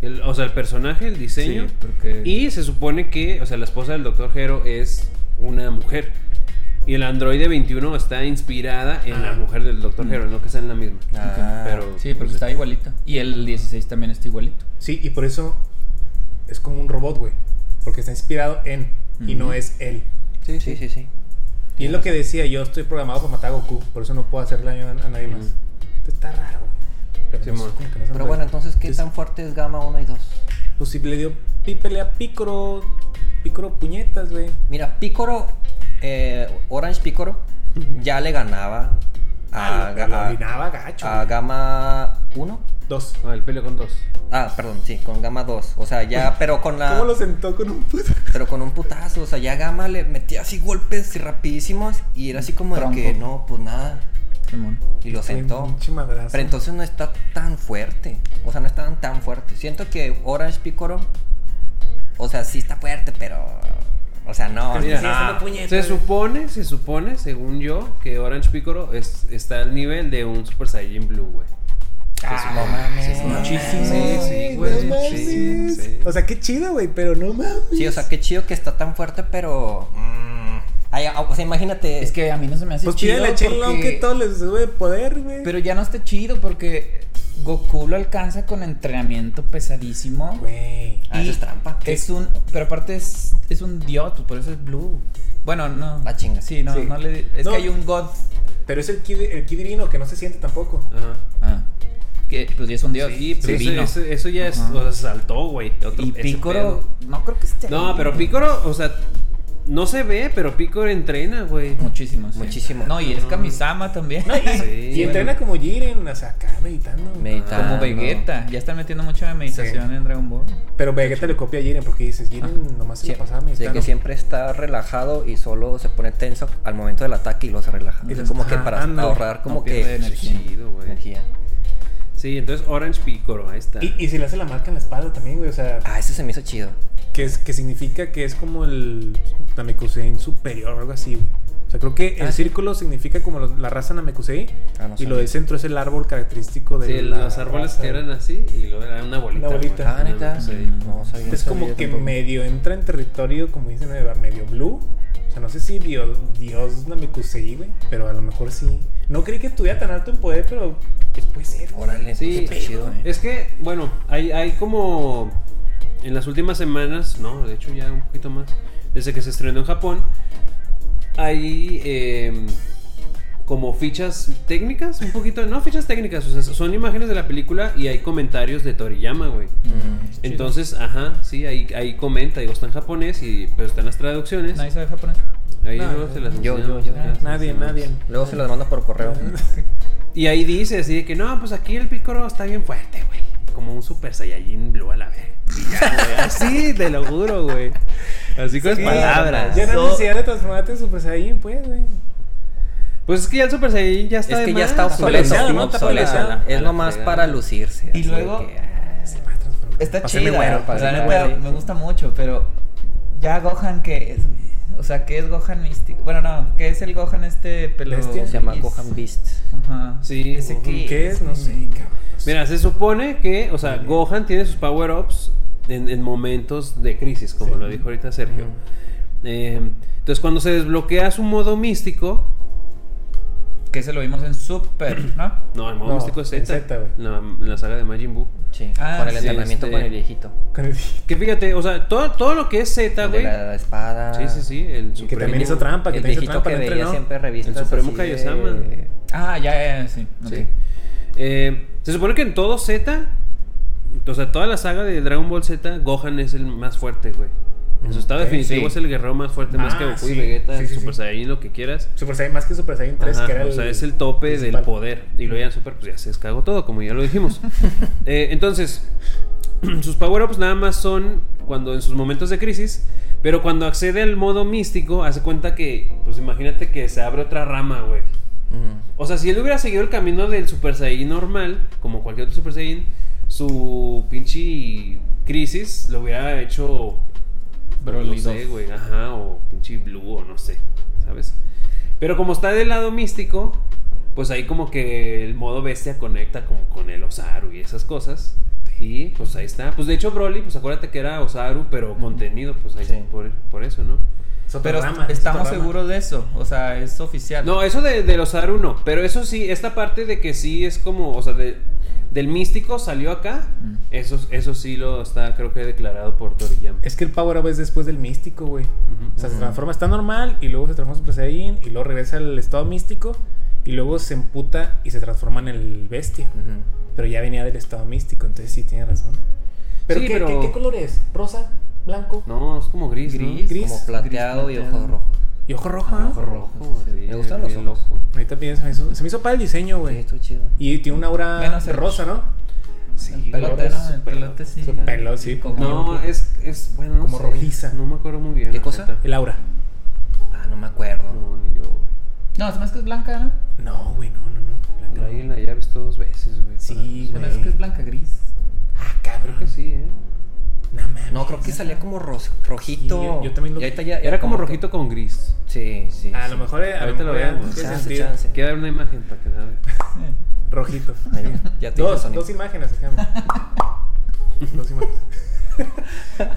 el- o sea, el personaje, el diseño. Sí, porque- Y se supone que, o sea, la esposa del doctor Hero es una mujer. Y el androide 21 está inspirada en Ah. la mujer del doctor Mm. Hero, no que sean la misma. Ah, Pero, Sí, porque pues, está igualito. Y el 16 también está igualito. Sí, y por eso es como un robot, güey. Porque está inspirado en. Y no es él. Sí, sí, sí, sí. Y es lo que decía, yo estoy programado para matar a Goku, por eso no puedo hacerle daño a, a nadie más. Esto está raro, güey. Pero, no, no se Pero bueno, entonces, ¿qué Entonces, tan fuerte es Gamma 1 y 2? Pues si le dio pelea a Picoro, Picoro puñetas, güey. Mira, Picoro, eh, Orange Picoro, ya le ganaba Ah, Ga- lo a- dominaba gacho. a güey. Gamma 1. Dos. Ah, el peleo con dos. Ah, perdón, sí, con Gamma 2. O sea, ya, pero con la. ¿Cómo lo sentó con un puto? Pero con un putazo. O sea, ya Gamma le metía así golpes así rapidísimos. Y era así como de que no, pues nada. Simón. Y lo sentó. Pero entonces no está tan fuerte. O sea, no estaban tan fuertes. Siento que Orange Picoro. O sea, sí está fuerte, pero. O sea, no. Mira, Se supone, se supone, según yo, que Orange Piccolo es, está al nivel de un Super Saiyan Blue, güey. Ah, no mames. muchísimo. Sí, sí, güey. no Sí, sí. O sea, qué chido, güey, pero no mames. Sí, o sea, qué chido que está tan fuerte, pero. mm, ay, o sea, imagínate. Es que a mí no se me hace Pues chido. pídele Shenlong porque- que todo les sube poder, güey. Pero ya no está chido porque Goku lo alcanza con entrenamiento pesadísimo. Güey. Ah, eso es trampa. Es un. Pero aparte es, es un dios, pues por eso es blue. Bueno, no. La chinga. Sí, no, Sí. no le. Es No. que hay un god. Pero es el ki, el ki divino que no se siente tampoco. Ajá. Ah. Que pues ya es un dios. Sí, pero eso, divino. eso- eso ya es, o sea, saltó, güey. Y pedo. No creo que esté. No, ahí. pero Picoro, o sea, no se ve, pero Picoro entrena, güey. Muchísimo. sí. Muchísimo. No, y es Kamisama también. No, y, Sí, y bueno. entrena como Jiren, o sea, acá meditando. Meditando. Como Vegeta. Ya están metiendo mucho de meditación Sí. en Dragon Ball. Pero Vegeta le copia a Jiren porque dices, Jiren nomás se Sí, lo pasaba sí, meditando. que siempre está relajado y solo se pone tenso al momento del ataque y luego se relaja. Y como que para ándale. ahorrar como No que energía. chido, güey. energía. Sí, entonces Orange Picoro, ahí está. Y, y si le hace la marca en la espalda también, güey, o sea, Ah, eso se me hizo chido. Que, es, que significa que es como el Namekusein superior o algo así, güey. O sea, creo que Ah, el sí. círculo significa como los- la raza Namekusei Ah, no y lo del centro es el árbol característico de Sí, la los árboles raza, que eran así y luego era una bolita. Una bolita. Ah, neta. No sabía. Es como que tampoco. medio entra en territorio, como dicen, eh, medio blue. O sea, no sé si dio- Dios Namekusei, güey, pero a lo mejor sí. No creí que estuviera tan alto en poder, pero pues puede ser. Órale, Sí, está chido, eh. Es que, bueno, hay, hay como en las últimas semanas, no, de hecho ya un poquito más, desde que se estrenó en Japón, hay eh, como fichas técnicas, un poquito, no fichas técnicas, o sea, son imágenes de la película y hay comentarios de Toriyama, güey. Mm. Entonces, ajá, sí, ahí, ahí comenta, digo, está en japonés, y, pero están las traducciones. Nadie sabe japonés. Ahí No, luego se las yo- yo- yo. ya se las Nadie, nadie. Luego se las mando por correo. Y ahí dice así de que no, pues aquí el pícoro está bien fuerte, güey. Como un super saiyajin blue a la vez. Y ya, güey. Así, te lo juro, güey. Así con Sí, palabras. Ya no So- necesidad de transformarte en Super Saiyan, pues, güey. Pues es que ya el super saiyajin ya está Es de que ya más. está obsoleto. ¿no? Está. Es nomás para lucirse. Y luego- que, ah, Se va a transformar. Está Pásame chida. güero, o sea, pásame neta, güero. me gusta mucho, pero Ya Gohan, ¿qué es? O sea, ¿qué es Gohan místico? Bueno, no, ¿qué es el Gohan este pelo? Bestia. Se llama? Gohan Beast. Ajá. Sí, ¿Ese Gohan, ¿Qué es? No sé, cabrón. Mira, se supone que, o sea, Gohan tiene sus power-ups en, en momentos de crisis, como Sí. lo dijo ahorita Sergio. Eh, entonces, cuando se desbloquea su modo místico, Que se lo vimos en Super, ¿no? no, el modo No, místico es Z, güey. la, en la saga de Majin Buu. Sí, Ah, con el sí, entrenamiento este- con el viejito. Con el- Que fíjate, o sea, todo, todo lo que es Z, güey. la espada. Sí, sí, sí, el Y que supremo. también hizo trampa, que El también hizo viejito trampa, que veía siempre revistas El Supremo de- Kaiosama. Ah, ya, ya, ya, sí. Sí. Eh, se supone que en todo Z, o sea, toda la saga de Dragon Ball Z, Gohan es el más fuerte, güey. En su estado definitivo sí. es el guerrero más fuerte, más Ah, que Goku sí. y Vegeta, Sí, Super. Saiyan, lo que quieras. Super Saiyan más que Super Saiyan 3, Ajá, que era o el. sea, es el tope principal. del poder. Y luego ya en Super, pues ya se descagó todo, como ya lo dijimos. Eh, entonces, sus power-ups nada más son cuando en sus momentos de crisis. Pero cuando accede al modo místico, hace cuenta que, pues imagínate que se abre otra rama, güey. O sea, si él hubiera seguido el camino del Super Saiyan normal, como cualquier otro Super Saiyan, su pinche crisis lo hubiera hecho. Broly no sé, 2. güey, ajá, o pinche Blue, o no sé, ¿sabes? Pero como está del lado místico, pues ahí como que el modo bestia conecta como con el Osaru y esas cosas. Y pues ahí está. Pues de hecho, Broly, pues acuérdate que era Osaru, pero contenido, pues ahí Sí. por, por eso, ¿no? Pero rama, estamos seguros de eso. O sea, es oficial. No, eso de, de los Aru no. Pero eso sí, esta parte de que sí es como, o sea, de- del místico salió acá. Mm. Eso, eso sí lo está, creo que declarado por Toriyama. Es que el Power Up es después del místico, güey. O sea, se transforma, está normal y luego se transforma en Super Saiyan y luego regresa al estado místico y luego se emputa y se transforma en el bestia. Pero ya venía del estado místico, entonces sí tiene razón. ¿Pero, Sí, qué, pero- qué- qué color es? ¿Rosa? ¿Blanco? No, es como gris, ¿no? Gris. Como plateado Gris y ojos rojos. ¿Y ojo rojo? Ah, ¿no? ojo rojo. Sí. sí, Me gustan los ojos. loco. Ahorita también se me hizo, se me hizo para el diseño, Sí, güey. estuvo chido. y tiene una aura Menos el- rosa, ¿no? Sí, El pelote, El pelo. pelote sí. Su pelo, sí, como- No, es, es, bueno, no Como sé. rojiza. No me acuerdo muy bien. ¿Qué la cosa? neta. El aura. Ah, no me acuerdo. No, ni yo, güey. No, se me hace que es blanca, ¿no? No, güey, no, no, no. Blanca. La ya he visto dos veces, güey. Sí, Se me hace güey. que es blanca gris. Ah, Creo cabrón. que sí, ¿eh? No, mames. No, creo que salía como ros- rojito. Sí, yo- yo también lo- Y ahorita ya- Era como rojito con gris. Sí, sí. A sí. lo mejor, eh, a Ahorita lo veamos. Chance, chance. Quiero dar una imagen para que la vean. Rojito. Ahí, ya te Dos, dos imágenes, dos imágenes.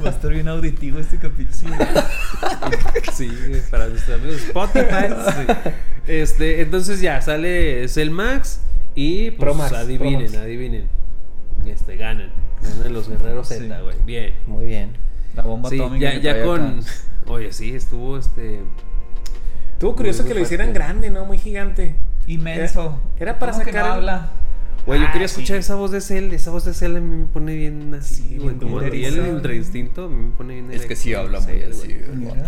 Va a estar bien auditivo este capítulo. Sí, para nuestros amigos Spotify. sí. Este, entonces ya sale Cell Max y pues Pro Max, adivinen, Pro Max. adivinen. Este, ganan. Ganan los guerreros Sí. Z, güey. Bien. Muy bien. La bomba Sí, atómica. ya, ya con. acá. Oye, sí, estuvo este. Estuvo curioso Muy que lo hicieran grande, ¿no? Muy gigante. Inmenso. Era- era para ¿Cómo que sacar no habla? Güey, yo Ah, quería escuchar sí. esa voz de Cell. Esa voz de Cell a mí me pone bien así, Sí, güey. Como el ultra instinto, a mí me pone bien. Es que sí habla muy Cell, así.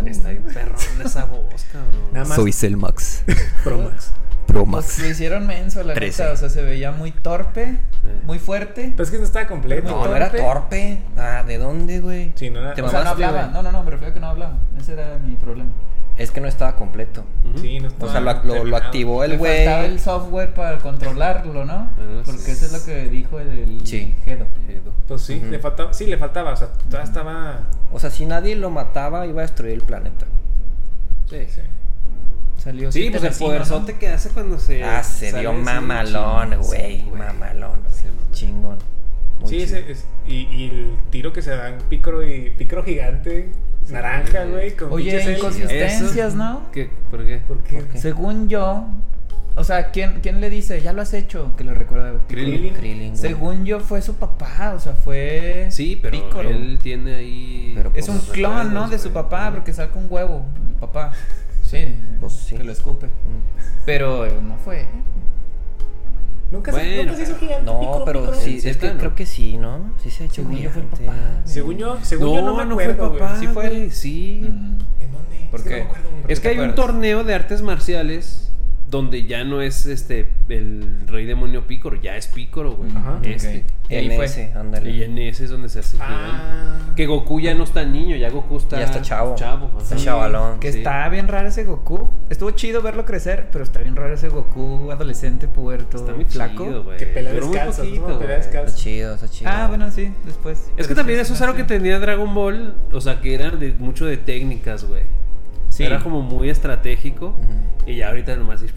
Está bien perrón esa voz, cabrón. Nada más. Celmax. Pro Max. Pro Pues lo hicieron menso, la Trece. neta. O sea, se veía muy torpe, muy fuerte. Pero es que no estaba completo. No, no era torpe. Ah, ¿de dónde, güey? Sí, no era- Te O sea, no mamaste, hablaba. güey. No, no, no, me refiero a que no hablaba. Ese era mi problema. Es que no estaba completo. Sí, no O estaba sea, lo, lo- activó el Le güey. faltaba el software para controlarlo, ¿no? Ah, Porque eso es lo que dijo el, el Sí. Gedo. Edo. Pues sí, le faltaba, sí, le faltaba, o sea, todavía estaba... O sea, si nadie lo mataba, iba a destruir el planeta. Sí, Sí. Salió Sí, pues el poderzote ¿no? que hace cuando se. Ah, se dio mamalón, güey. Sí, mamalón, Sí. Chingón. Muy Sí, ese es, y, y el tiro que se dan pícoro y pícoro gigante, naranja, güey, con Oye, inconsistencias, ¿no? ¿Qué? ¿Por qué? ¿Por qué? ¿Por qué? Según yo, o sea, ¿quién, ¿quién le dice? Ya lo has hecho, que le recuerda. Krillin. Krillin, güey. Según yo, fue su papá, o sea, fue. Sí, pero Piccolo. él tiene ahí. Pero Es un clon, ¿no? De su papá, porque saca un huevo, el papá. Sí, Pues sí. que lo escupe. Pero eh, no fue. Nunca, se, nunca se hizo gigante. No, pero sí, Sí es que está, ¿no? creo que sí, ¿no? Sí se ha hecho Según yo fue el gigante. papá. Según yo, según No, yo no me no fue el acuerdo, papá. ¿Sí fue Sí. ¿En dónde? ¿Por Es que qué? no me acuerdo, güey. ¿Por Es que hay un torneo de artes marciales donde ya no es este el rey demonio Picoro, ya es Picoro, güey. Ajá. Este. Ok. Y ahí En fue. ese, ándale. Y en ese es donde se hace Ah. gigante. Que Goku ya no está niño, ya Goku está Ya está chavo. Chavo, Está chavalón. Que Sí. está bien raro ese Goku. Estuvo chido verlo crecer, pero está bien raro ese Goku adolescente, puberto, Está muy flaco. chido. Que pelea descalzo, poquito, ¿no? Pelea descalzo. Está chido, está chido. Ah, bueno, sí, después. Es que también sí, eso es algo que tenía Dragon Ball, o sea, que era de mucho de técnicas, güey. Sí. Era como muy estratégico y ya ahorita nomás es-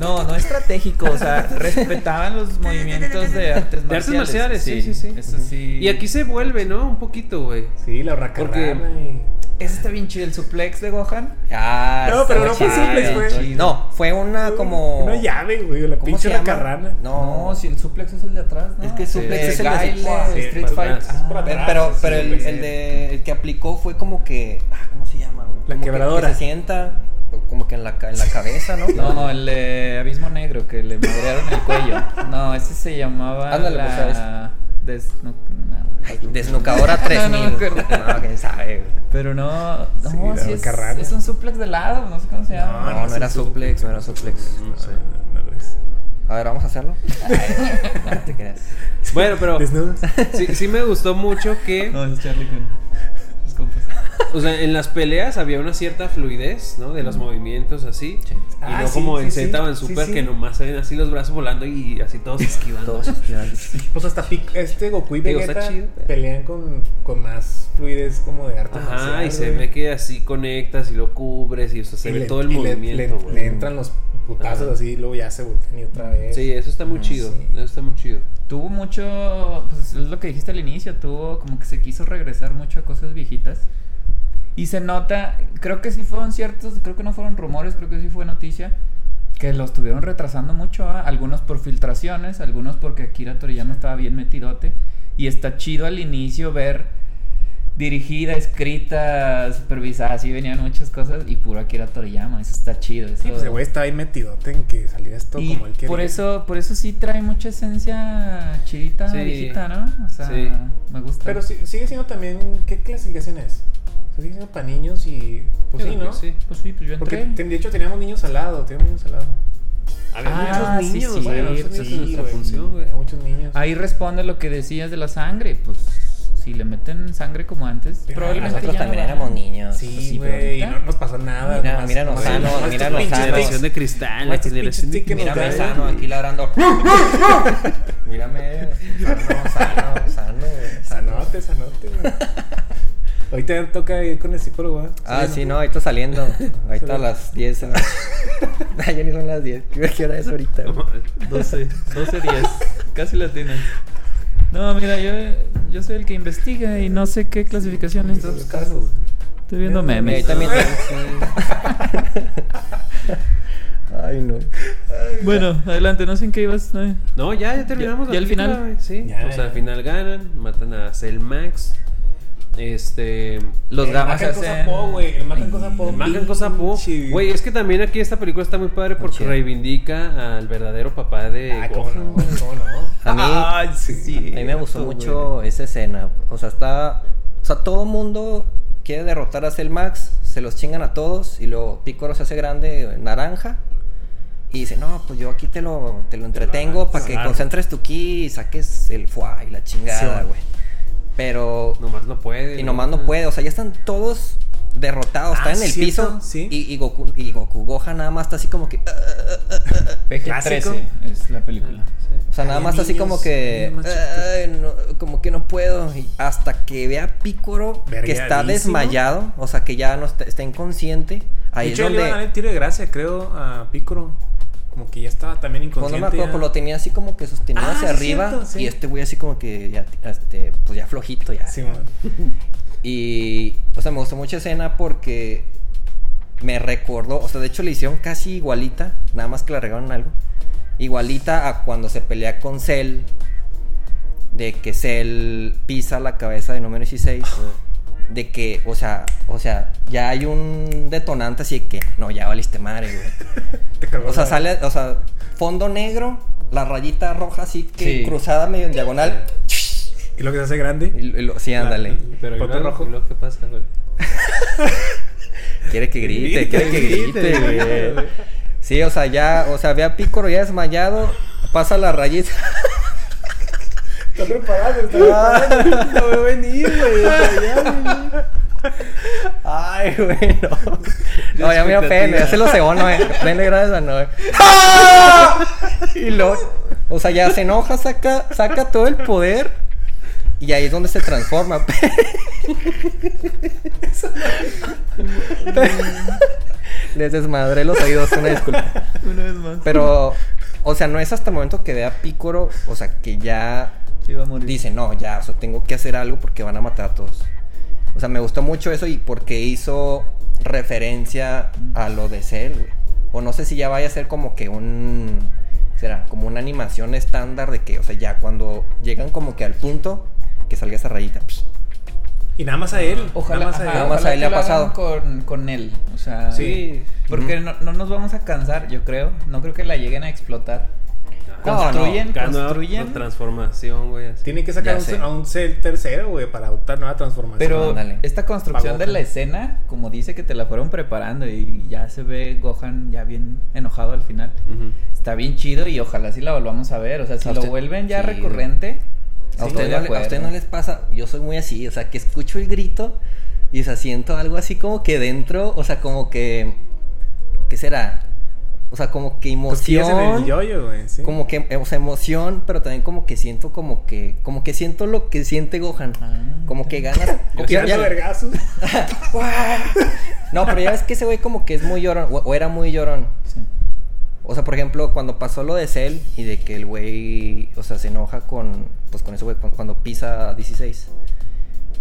No, no estratégico, o sea, respetaban los movimientos de artes marciales. De artes marciales, sí, sí, sí. Eso sí. Y aquí se vuelve, ¿no? Un poquito, güey. Sí, la racarrana Porque- y... Ese está bien chido, el suplex de Gohan. Ah, No, pero no fue suplex, güey. No, fue una como. Una llave, güey, la ¿Cómo pinche se llama? racarrana. No, No, si el suplex es el de atrás, ¿no? Es que suplex De es el de- Street Fighter. atrás, Ah, Pero, pero, pero el, el de, el que aplicó fue como que. Ah, ¿Cómo se llama? güey? La Como que- quebradora. Que, se sienta como que en la, en la cabeza, ¿no? No, el de Abismo Negro, que le madrearon el cuello. No, ese se llamaba Ándale, pues, la... ¿sabes? Des... no, no. Desnucadora No, 3000. no me acuerdo. No, quién sabe, güey. Pero no, no, Sí, es, un suplex de lado, no sé cómo se llama. No, no, no era suplex, no era suplex. No, sé, no, no lo es. A ver, vamos a hacerlo. No te creas. Bueno, pero ¿Desnudos? sí, sí me gustó mucho que, No, es Charlie con sus compas. o sea, en las peleas había una cierta fluidez, ¿no? De los movimientos así. Sí. Y Ah, no sí, como en Z o en Super que nomás se ven así los brazos volando y así todos esquivando. Todos esquivando. Pues hasta este Goku y Vegeta chido, pelean con, con más fluidez como de arte Ajá, marcial, y se ve que así conectas y lo cubres y o sea, se Y ve le- todo el le- movimiento, le, le entran los putazos Ajá. así y luego ya se voltean y otra vez. Sí, eso está muy chido. sí. Eso está muy chido. Tuvo mucho, pues es lo que dijiste al inicio, tuvo como que se quiso regresar mucho a cosas viejitas. Y se nota, creo que sí fueron ciertos, creo que no fueron rumores, creo que sí fue noticia, que lo estuvieron retrasando mucho, ¿ah? algunos por filtraciones, algunos porque Akira Toriyama estaba bien metidote. Y está chido al inicio ver dirigida, escrita, supervisada, así venían muchas cosas y puro Akira Toriyama, eso está chido. Eso, Sí, pues el güey estaba ahí metidote en que saliera esto y como él quería. por eso, por eso sí trae mucha esencia chidita, Sí. viejita, ¿no? O sea, Sí. me gusta. Pero sí- sigue siendo también. ¿Qué clasificación es? O sea, sigue siendo para niños y. Pues sí, creo ¿no? sí. Pues sí, pues yo Porque entré. ten- de hecho teníamos niños al lado, teníamos niños al lado. Había Ah, muchos sí, niños, sí, güey, sí, función, güey. había muchos niños. Ahí responde lo que decías de la sangre, pues si le meten sangre como antes, Pero probablemente Nosotros ya no también éramos niños. Sí, güey, no nos pasó nada. Mira, nomás- mira Lozano, nomás mira pinches Lozano. Generación de cristal, la generación de Mírame sano aquí ladrando. Mírame, sano, sano, sano. Sanote, sanote, güey. Ahorita toca ir con el psicólogo, ¿eh? Ah, sí, no, ahorita saliendo. Ahorita a las 10. en la- Ah, ya ni son las 10. ¿Qué qué hora es ahorita? güey? 12, 12, 10, casi latinas. No, mira, yo, yo soy el que investiga y no sé qué clasificación es. Los casos. Estoy viendo memes. ahí también. sí. Ay, no. Bueno, adelante, no sé en qué ibas. no. No, ya, ya terminamos. Ya- al final. Sí, Ya, o sea, al ya. final ganan, matan a Cell Max. Este. Los El gamas hacen. Po, güey. El Macan Cosa Po. El Macan Cosa Po. Güey, es que también aquí esta película está muy padre porque reivindica al verdadero papá de Ah, cómo no, cómo no. A mí, Ay, sí, a mí me gustó güey. mucho esa escena. O sea, está. O sea, todo mundo quiere derrotar a Cell Max, se los chingan a todos y luego Piccolo se hace grande, naranja. Y dice, no, pues yo aquí te lo, te lo entretengo para que concentres tu ki y saques el fuá y la chingada, Sí, güey. Pero Nomás no puede. Y nomás no puede, o sea, ya están todos derrotados, Ah, están en el ¿cierto? piso. Sí. Y, y Goku, y Goku Gohan nada más está así como que. "Ah", Clásico. PG-13 es la película. o sea, nada Ay, más está así como que. niños más chiquitos. "Ay, no, como que no puedo. Y hasta que vea a Piccolo que está desmayado, o sea, que ya no está, está inconsciente. Ahí de es hecho, le iban a dar donde. el tiro de gracia, creo, a Piccolo. Como que ya estaba también Pues no inconsciente. me acuerdo, ya. pues lo tenía así como que sostenido Ah, hacia sí, arriba. cierto, sí. Y este güey así como que ya, este, pues ya flojito ya. Sí. Y, o sea, me gustó mucha escena porque me recordó, o sea, de hecho le hicieron casi igualita, nada más que le regaron algo. Igualita a cuando se pelea con Cell, de que Cell pisa la cabeza de número 16. De que, o sea, o sea, ya hay un detonante así de que, no, ya valiste madre, güey. Te O sea, sale, o sea, fondo negro, la rayita roja así que Sí. cruzada medio en diagonal. Y lo que se hace grande. Y lo- y lo- sí, ándale. Pero ¿y luego, rojo. ¿y luego qué pasa, güey? Quiere que grite, quiere que grite, güey. Sí, o sea, ya, o sea, ve a Pícoro ya desmayado, pasa la rayita. Está preparado, está preparado. No veo venir, güey. Ay, güey, no. No, ya me dio pena, ya se lo cebó, no, eh. Pene gracias a no. eh. Y luego, o sea, ya se enoja, saca, saca todo el poder. Y ahí es donde se transforma. Les desmadré los oídos, una disculpa. Una vez más. Pero, o sea, no es hasta el momento que ve a Pícoro, o sea, que ya Sí, va a morir. dice, no, ya, o sea, tengo que hacer algo porque van a matar a todos. O sea, me gustó mucho eso y porque hizo referencia a lo de Cell, güey. O no sé si ya vaya a ser como que un... Será como una animación estándar de que, o sea, ya cuando llegan como que al punto que salga esa rayita. psh. Y nada más a él. Ojalá, Nada más a ajá, él. Nada más a él le ha pasado. Con, con él. O sea, Sí. Porque no, no nos vamos a cansar, yo creo. No creo que la lleguen a explotar. No, Construyen, nueva construyen. transformación, güey. así. Tiene que sacar un, a un cel tercero, güey, para adoptar nueva transformación. Pero Ándale. esta construcción de la escena, como dice que te la fueron preparando y ya se ve Gohan ya bien enojado al final. Está bien chido y ojalá sí la volvamos a ver. O sea, si lo usted- vuelven ya sí. recurrente. A sí, de no, le- a ustedes no les pasa, yo soy muy así, o sea, que escucho el grito y o sea, siento algo así como que dentro, o sea, como que, ¿qué será? O sea, como que Cosquillas en el emoción, yoyo, güey. ¿sí? como que, o sea, emoción, pero también como que siento como que, como que siento lo que siente Gohan, Ah, como que ganas, Como tirando ya- vergazos. no, pero ya ves que ese güey como que es muy llorón, o, o era muy llorón, Sí. o sea, por ejemplo, cuando pasó lo de Cell y de que el güey, o sea, se enoja con, pues con ese güey cu- cuando pisa 16.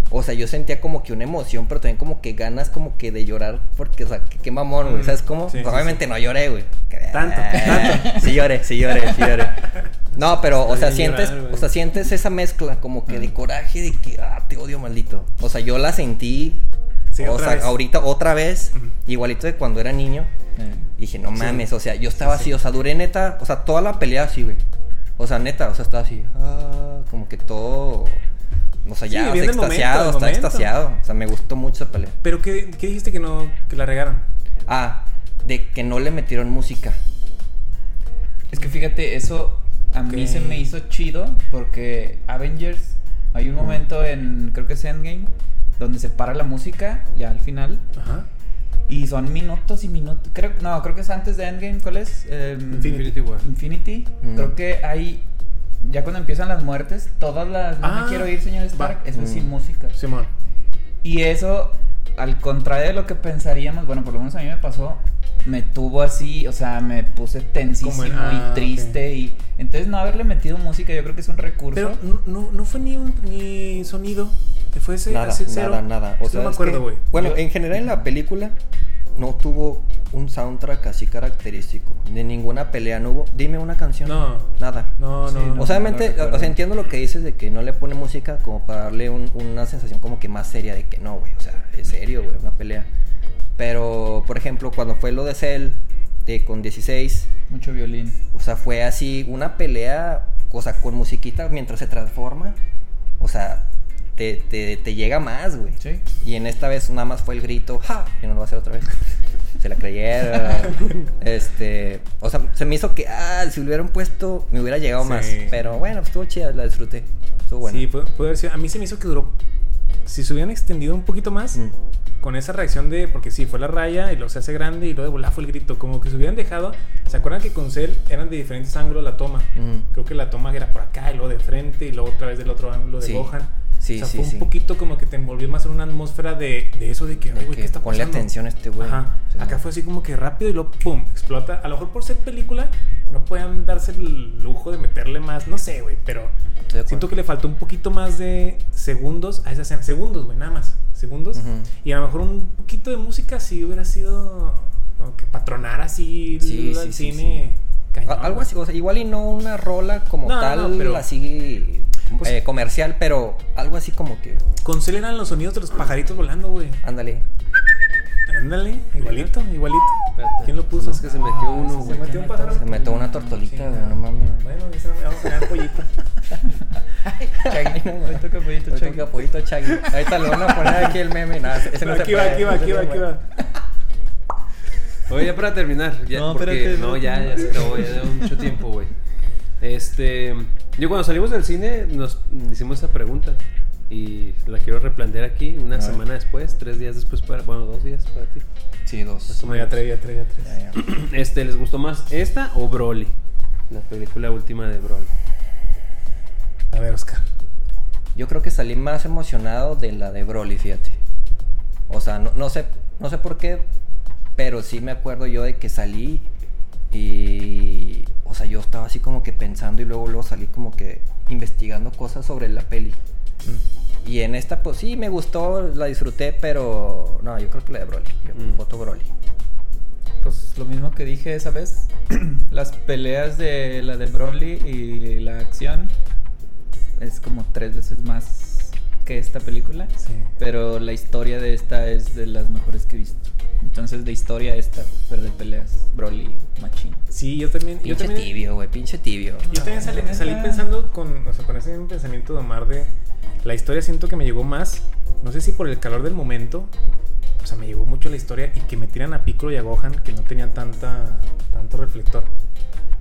O sea, yo sentía como que una emoción, pero también como que ganas como que de llorar, porque, o sea, qué mamón, güey, Mm, ¿sabes cómo? sí, Pues, sí, obviamente no lloré, güey. Tanto, tanto. Sí lloré, sí lloré, sí lloré. No, pero, o sea, sientes, llorar, o sea, sientes esa mezcla como que de coraje, de que, ah, te odio, maldito. O sea, yo la sentí, Sí, o otra sea, vez. ahorita otra vez, igualito de cuando era niño. Eh. Y dije, no Sí. mames, o sea, yo estaba Sí, así, sí. o sea, duré neta, o sea, toda la pelea así, güey. O sea, neta, o sea, estaba así, ah, como que todo, o sea, Sí, ya, o sea, el momento, extasiado, momento. extasiado. O sea, me gustó mucho esa pelea. Pero ¿qué, qué dijiste que no, que la regaron? Ah, de que no le metieron música. Es que fíjate, eso a mí se me hizo chido porque Avengers, hay un momento en, creo que es Endgame, donde se para la música ya al final Ajá. y son minutos y minutos. Creo, no, creo que es antes de Endgame, ¿cuál es? Em, Infinity War. Infinity. Mm. Creo que hay, ya cuando empiezan las muertes, todas las, no Ah, me quiero ir, señor Stark, va. eso es Mm. sin música. Simón. Y eso, al contrario de lo que pensaríamos, bueno, por lo menos a mí me pasó, me tuvo así, o sea, me puse tensísimo en- ah, y triste y entonces no haberle metido música yo creo que es un recurso. Pero no, no, no fue ni, un, ni sonido. Que fue ese Nada, así cero. nada, nada. O sea, no me acuerdo, güey. Bueno, Yo- en general en la película no tuvo un soundtrack así característico. De ninguna pelea no hubo. Dime una canción. No. Nada. No, Sí, no, no. no. O sea, obviamente, o sea, entiendo lo que dices de que no le pone música como para darle un- una sensación como que más seria de que no, güey, o sea, es serio, güey, una pelea. Pero, por ejemplo, cuando fue lo de Cell de, con 16, Mucho violín. o sea, fue así una pelea, o sea, con musiquita mientras se transforma, o sea, te, te, te llega más, güey. Sí. Y en esta vez nada más fue el grito, ¡ja! Y no lo va a hacer otra vez. Se la creyeron. este, o sea, se me hizo que, ah, si lo hubieran puesto, me hubiera llegado Sí. más. Pero bueno, pues estuvo chida, la disfruté. Estuvo buena. Sí, puede, puede haber sido. A mí se me hizo que duró. Si se hubieran extendido un poquito más, Mm. con esa reacción de. Porque sí, fue la raya y luego se hace grande y luego de volar fue el grito. Como que se hubieran dejado. ¿Se acuerdan que con Cell eran de diferentes ángulos la toma? Mm. Creo que la toma era por acá y luego de frente y luego otra vez del otro ángulo de Sí. Gohan. Sí, o sea, sí, fue un sí. poquito como que te envolvió más en una atmósfera de, de eso de que, güey, que ¿qué está ponle pasando? atención a este güey. Ajá. Acá fue así como que rápido y luego pum, explota. A lo mejor por ser película no pueden darse el lujo de meterle más, no sé, güey, pero siento que le faltó un poquito más de segundos a esa escena. Segundos, güey, nada más. Segundos. Y a lo mejor un poquito de música sí hubiera sido como que patronar así Sí, el sí, sí, cine. cañón, algo así, o sea, igual y no una rola como No, tal, no, pero- así Pues- eh, comercial, pero algo así como que, Con Cell eran los sonidos de los pajaritos volando, güey. ándale. Ándale, igualito, igualito. Espérate. ¿Quién lo puso? Es que se metió uno, Se güey. metió un pájaro. Se metió una tortolita, Sí, güey, no mames. Bueno, ya se me vamos a ganar pollito. Chagui. Hoy toca pollito, Chagui. que apoyito Chagui. Ahorita le van a poner aquí el meme. Nada, ese no se aquí va, puede. aquí va, aquí va, aquí va. Oye, ya para terminar, ya, No, porque espérate, no, ya, ya se acabó, ya lleva mucho tiempo, güey. Este, yo cuando salimos del cine nos hicimos esa pregunta y la quiero replantear aquí una A ver. semana después, tres días después para, bueno, dos días para ti. Sí, dos. No, ya tres, ya tres, ya tres. Ya, ya. Este, ¿les gustó más esta o Broly? La película última de Broly. A ver, Oscar. Yo creo que salí más emocionado de la de Broly, fíjate. O sea, no, no sé, no sé por qué, pero sí me acuerdo yo de que salí y, o sea, yo estaba así como que pensando y luego luego salí como que investigando cosas sobre la peli. Y en esta, pues sí, me gustó, la disfruté, pero no, yo creo que la de Broly. Yo Mm. voto Broly. Pues lo mismo que dije esa vez. Las peleas de la de Broly y la acción es como tres veces más que esta película. Sí. Pero la historia de esta es de las mejores que he visto. Entonces de historia esta, pero de peleas, Broly, Machine. Sí, yo también. Yo Pinche también, tibio, güey, pinche tibio. yo también salí, salí pensando con, o sea, con ese mismo pensamiento de Omar de la historia. Siento que me llegó más. No sé si por el calor del momento. O sea, me llegó mucho la historia y que me tiran a Piccolo y a Gohan que no tenían tanta, tanto reflector.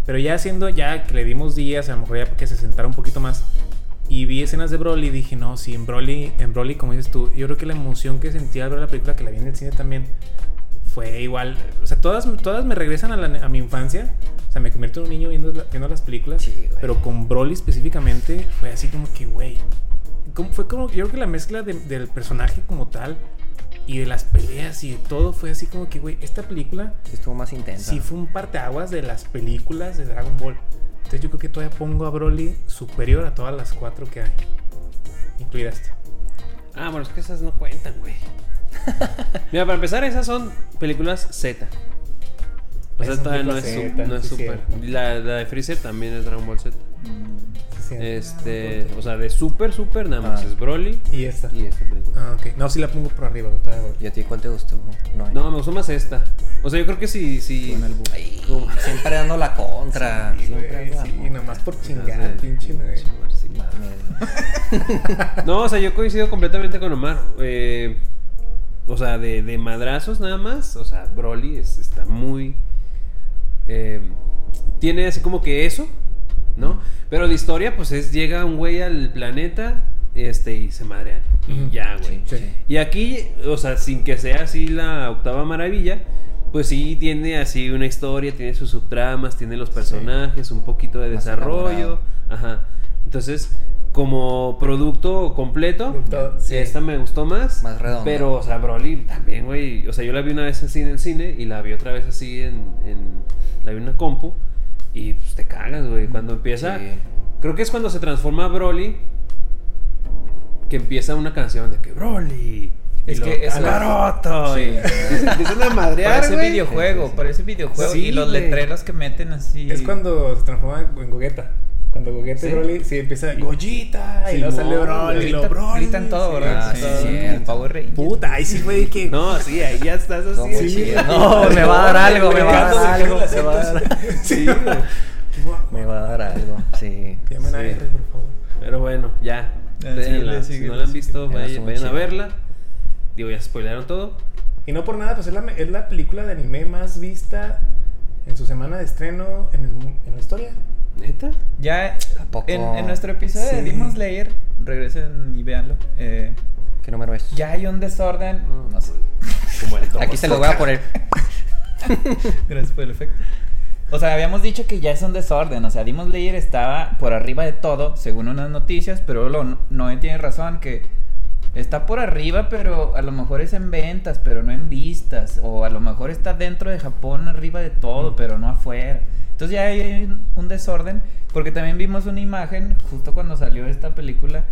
Pero ya haciendo, ya que le dimos días, a lo mejor ya que se sentara un poquito más. Y vi escenas de Broly y dije, no, sí, en Broly, en Broly, como dices tú, yo creo que la emoción que sentí al ver la película, que la vi en el cine también, fue igual. O sea, todas, todas me regresan a, la- a mi infancia. O sea, me convierto en un niño viendo, viendo las películas. Sí, pero con Broly específicamente fue así como que, güey. como- Fue como, yo creo que la mezcla de- del personaje como tal y de las peleas y de todo fue así como que, güey, esta película estuvo más intensa. sí fue un parteaguas de las películas de Dragon Ball. Entonces yo creo que todavía pongo a Broly superior a todas las cuatro que hay. Incluida esta. Ah, bueno, es que esas no cuentan, güey. Mira, para empezar, esas son películas Z. O sea, todavía no es, no es super. La, la, de Freezer también es Dragon Ball Z. Mm. Este, o sea, de súper, súper, nada más. Ah. Es Broly. Y esta. Y esta. Ah, ok. No, si la pongo por arriba, no todavía voy. ¿Y a ti cuál te gustó? No, no me gustó más esta. O sea, yo creo que si. siempre dando la contra. Sí, siempre sí. Y nada más por chingar, de, pinche madre. no, o sea, yo coincido completamente con Omar. Eh, o sea, de, de, madrazos nada más. O sea, Broly está muy. Eh, tiene así como que eso. ¿No? Pero la historia, pues es: llega un güey al planeta este, y se madrean. Y ya, güey. Sí. Y aquí, o sea, sin que sea así la octava maravilla, pues sí tiene así una historia, tiene sus subtramas, tiene los personajes, un poquito de Más desarrollo. Ajá. Entonces, como producto completo, sí. esta me gustó más. Más redondo. Pero, o sea, Broly también, güey. O sea, yo la vi una vez así en el cine y la vi otra vez así en. en- la vi en una compu. Y pues te cagas, güey. Cuando empieza. Sí. Creo que es cuando se transforma Broly. Que empieza una canción de que Broly. Es y que luego, eso- "Cagaroto", Sí. empiezan a madrear, Parece güey. videojuego, parece videojuego. Sí, y los letreros que meten así. Es cuando se transforma en Gogeta. Cuando Gogeta Sí. y Broly, sí, empieza y Sí, luego no, sale Broly. y luego Broly. gritan todo. Ah, Sí, sí, el Power Ranger. Puta, ahí sí, güey, que. No, sí, ahí ya estás así. Sí. No, me va a dar algo, me va a dar algo. Me va a dar, cintas. Sí, me va a dar algo. Sí. Llamen a Sí. R, por favor. Pero bueno, ya. Véanla. síguele, si no la han visto, Ya, vayan, a verla. Digo, ya spoilearon todo. Y no por nada, pues es la, es la película de anime más vista en su semana de estreno en, el en la historia. ¿Neta? Ya ¿A poco? en, en nuestro episodio de Sí. Demon Slayer, regresen y véanlo. eh, ¿Qué número es? ya hay un desorden. No sé. Como el Aquí se lo voy a poner. Gracias por el efecto. O sea, habíamos dicho que ya es un desorden. O sea, Demon Slayer estaba por arriba de todo, según unas noticias, pero lo, Noé tiene razón que está por arriba, pero a lo mejor es en ventas, pero no en vistas. O a lo mejor está dentro de Japón, arriba de todo, pero no afuera. Entonces ya hay un, un desorden, porque también vimos una imagen justo cuando salió esta película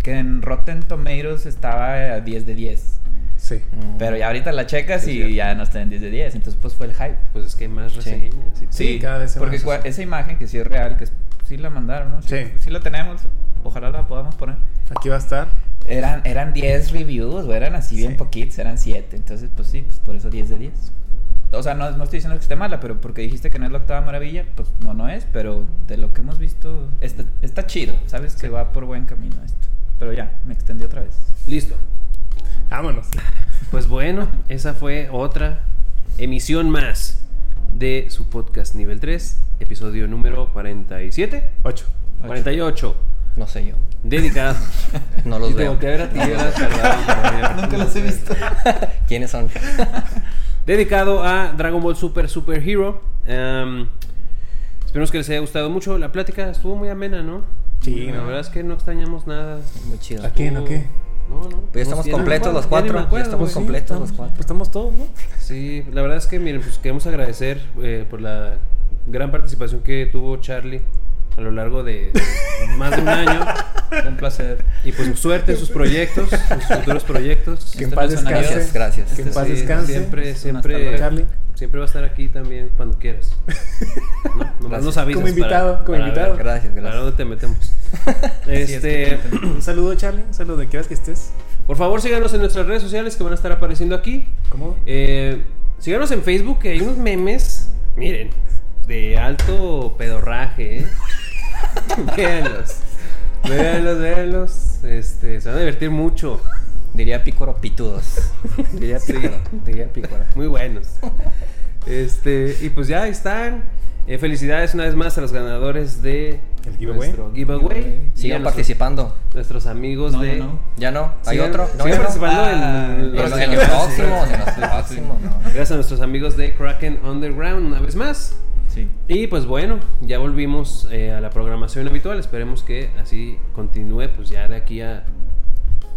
que en Rotten Tomatoes estaba a 10 de 10. Sí. Pero ya ahorita la checas Sí, y cierto. ya no está en 10 de 10. Entonces pues fue el hype. Pues es que hay más Sí. reseñas. y todo. Sí, cada vez se porque más esa imagen que sí es real, que es- sí la mandaron, ¿no? Sí. sí la tenemos. Ojalá la podamos poner. Aquí va a estar. Eran, eran 10 reviews, o eran así bien Sí. poquitos, eran 7. Entonces, pues sí, pues por eso 10 de 10. O sea, no, no estoy diciendo que esté mala, pero porque dijiste que no es la octava maravilla, pues no, no es. Pero de lo que hemos visto, está, está chido. Sabes que va por buen camino esto. Pero ya, me extendí otra vez. Listo. Vámonos. Pues bueno, esa fue otra emisión más de su podcast nivel 3, episodio número 47, 8. 48, No sé yo. dedicado. No los Y veo. volteé a ver a ti. Nunca los he visto. ¿Quiénes son? Dedicado a Dragon Ball Super Super Hero. Em, esperemos que les haya gustado mucho. La plática estuvo muy amena, ¿no? Sí, La no. verdad es que no extrañamos nada. Muy chido. ¿A quién o qué? No, no. Pues ya estamos Ya completos los cuatro. Ya acuerdo, estamos güey. completos los Pues cuatro. estamos todos, ¿no? Sí, la verdad es que, miren, pues queremos agradecer eh, por la gran participación que tuvo Charlie a lo largo de, de más de un año. Un placer. Y pues suerte en sus proyectos, en sus futuros proyectos. Que en paz Este descanse. Gracias, gracias. Que en paz descanse. Siempre, siempre, siempre va a estar aquí también cuando quieras. ¿No? Nomás Gracias. nos avisas Como invitado, para- como para invitado. ver Gracias, ¿Para gracias. dónde te metemos? este, Un saludo, Charlie. Un saludo, donde quieras que estés. por favor, síganos en nuestras redes sociales que van a estar apareciendo aquí. ¿Cómo? Eh, síganos en Facebook, que hay unos memes, miren, de alto pedorraje, ¿eh? véanlos. Véanlos, véanlos. Este, se van a divertir mucho. Diría pícoro pitudos. Diría pícoro. Diría pícoro. Muy buenos. Este, y pues ya están. Eh, felicidades una vez más a los ganadores de El giveaway. nuestro giveaway. Sigan participando. Nuestros amigos No, de. no, no. ¿Ya no? ¿Hay Sigan- otro? ¿No hay sigan participando Ah, en, los- el próximo. Gracias a nuestros amigos de Kraken Underground una vez más. Sí. Y pues bueno, ya volvimos eh, a la programación habitual. Esperemos que así continúe, pues ya de aquí a,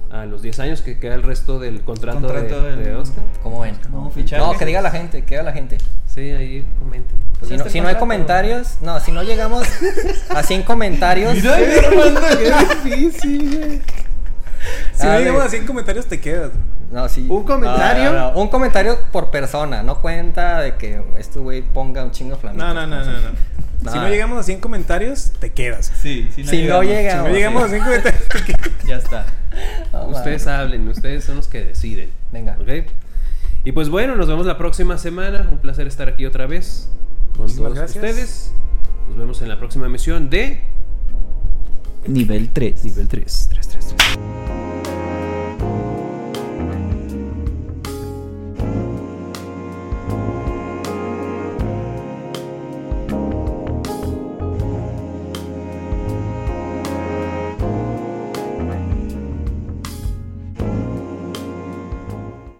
a los 10 años que queda el resto del contrato, Contrato de, del- de Oscar. ¿Cómo ven? No. No, que diga la gente, que diga la gente. Sí, ahí comenten. Si no, este si no hay comentarios, no, si no llegamos a 100 comentarios, Qué difícil, güey. Si no llegamos a 100 comentarios, te quedas. no, sí. Un comentario. No, no, no, Un comentario por persona, no cuenta de que este güey ponga un chingo flamito. No, no, no, no. no. Si No. llegamos a 100 comentarios, te quedas. Sí, Si no Si llegamos. no llegamos a 100 comentarios, te quedas. Ya está. Ustedes madre. hablen, ustedes son los que deciden. Venga. ¿Ok? Y pues bueno, nos vemos la próxima semana. Un placer estar aquí otra vez con Muchísimas todos gracias. ustedes. Nos vemos en la próxima emisión de Nivel 3. Nivel 3. 3, 3, 3.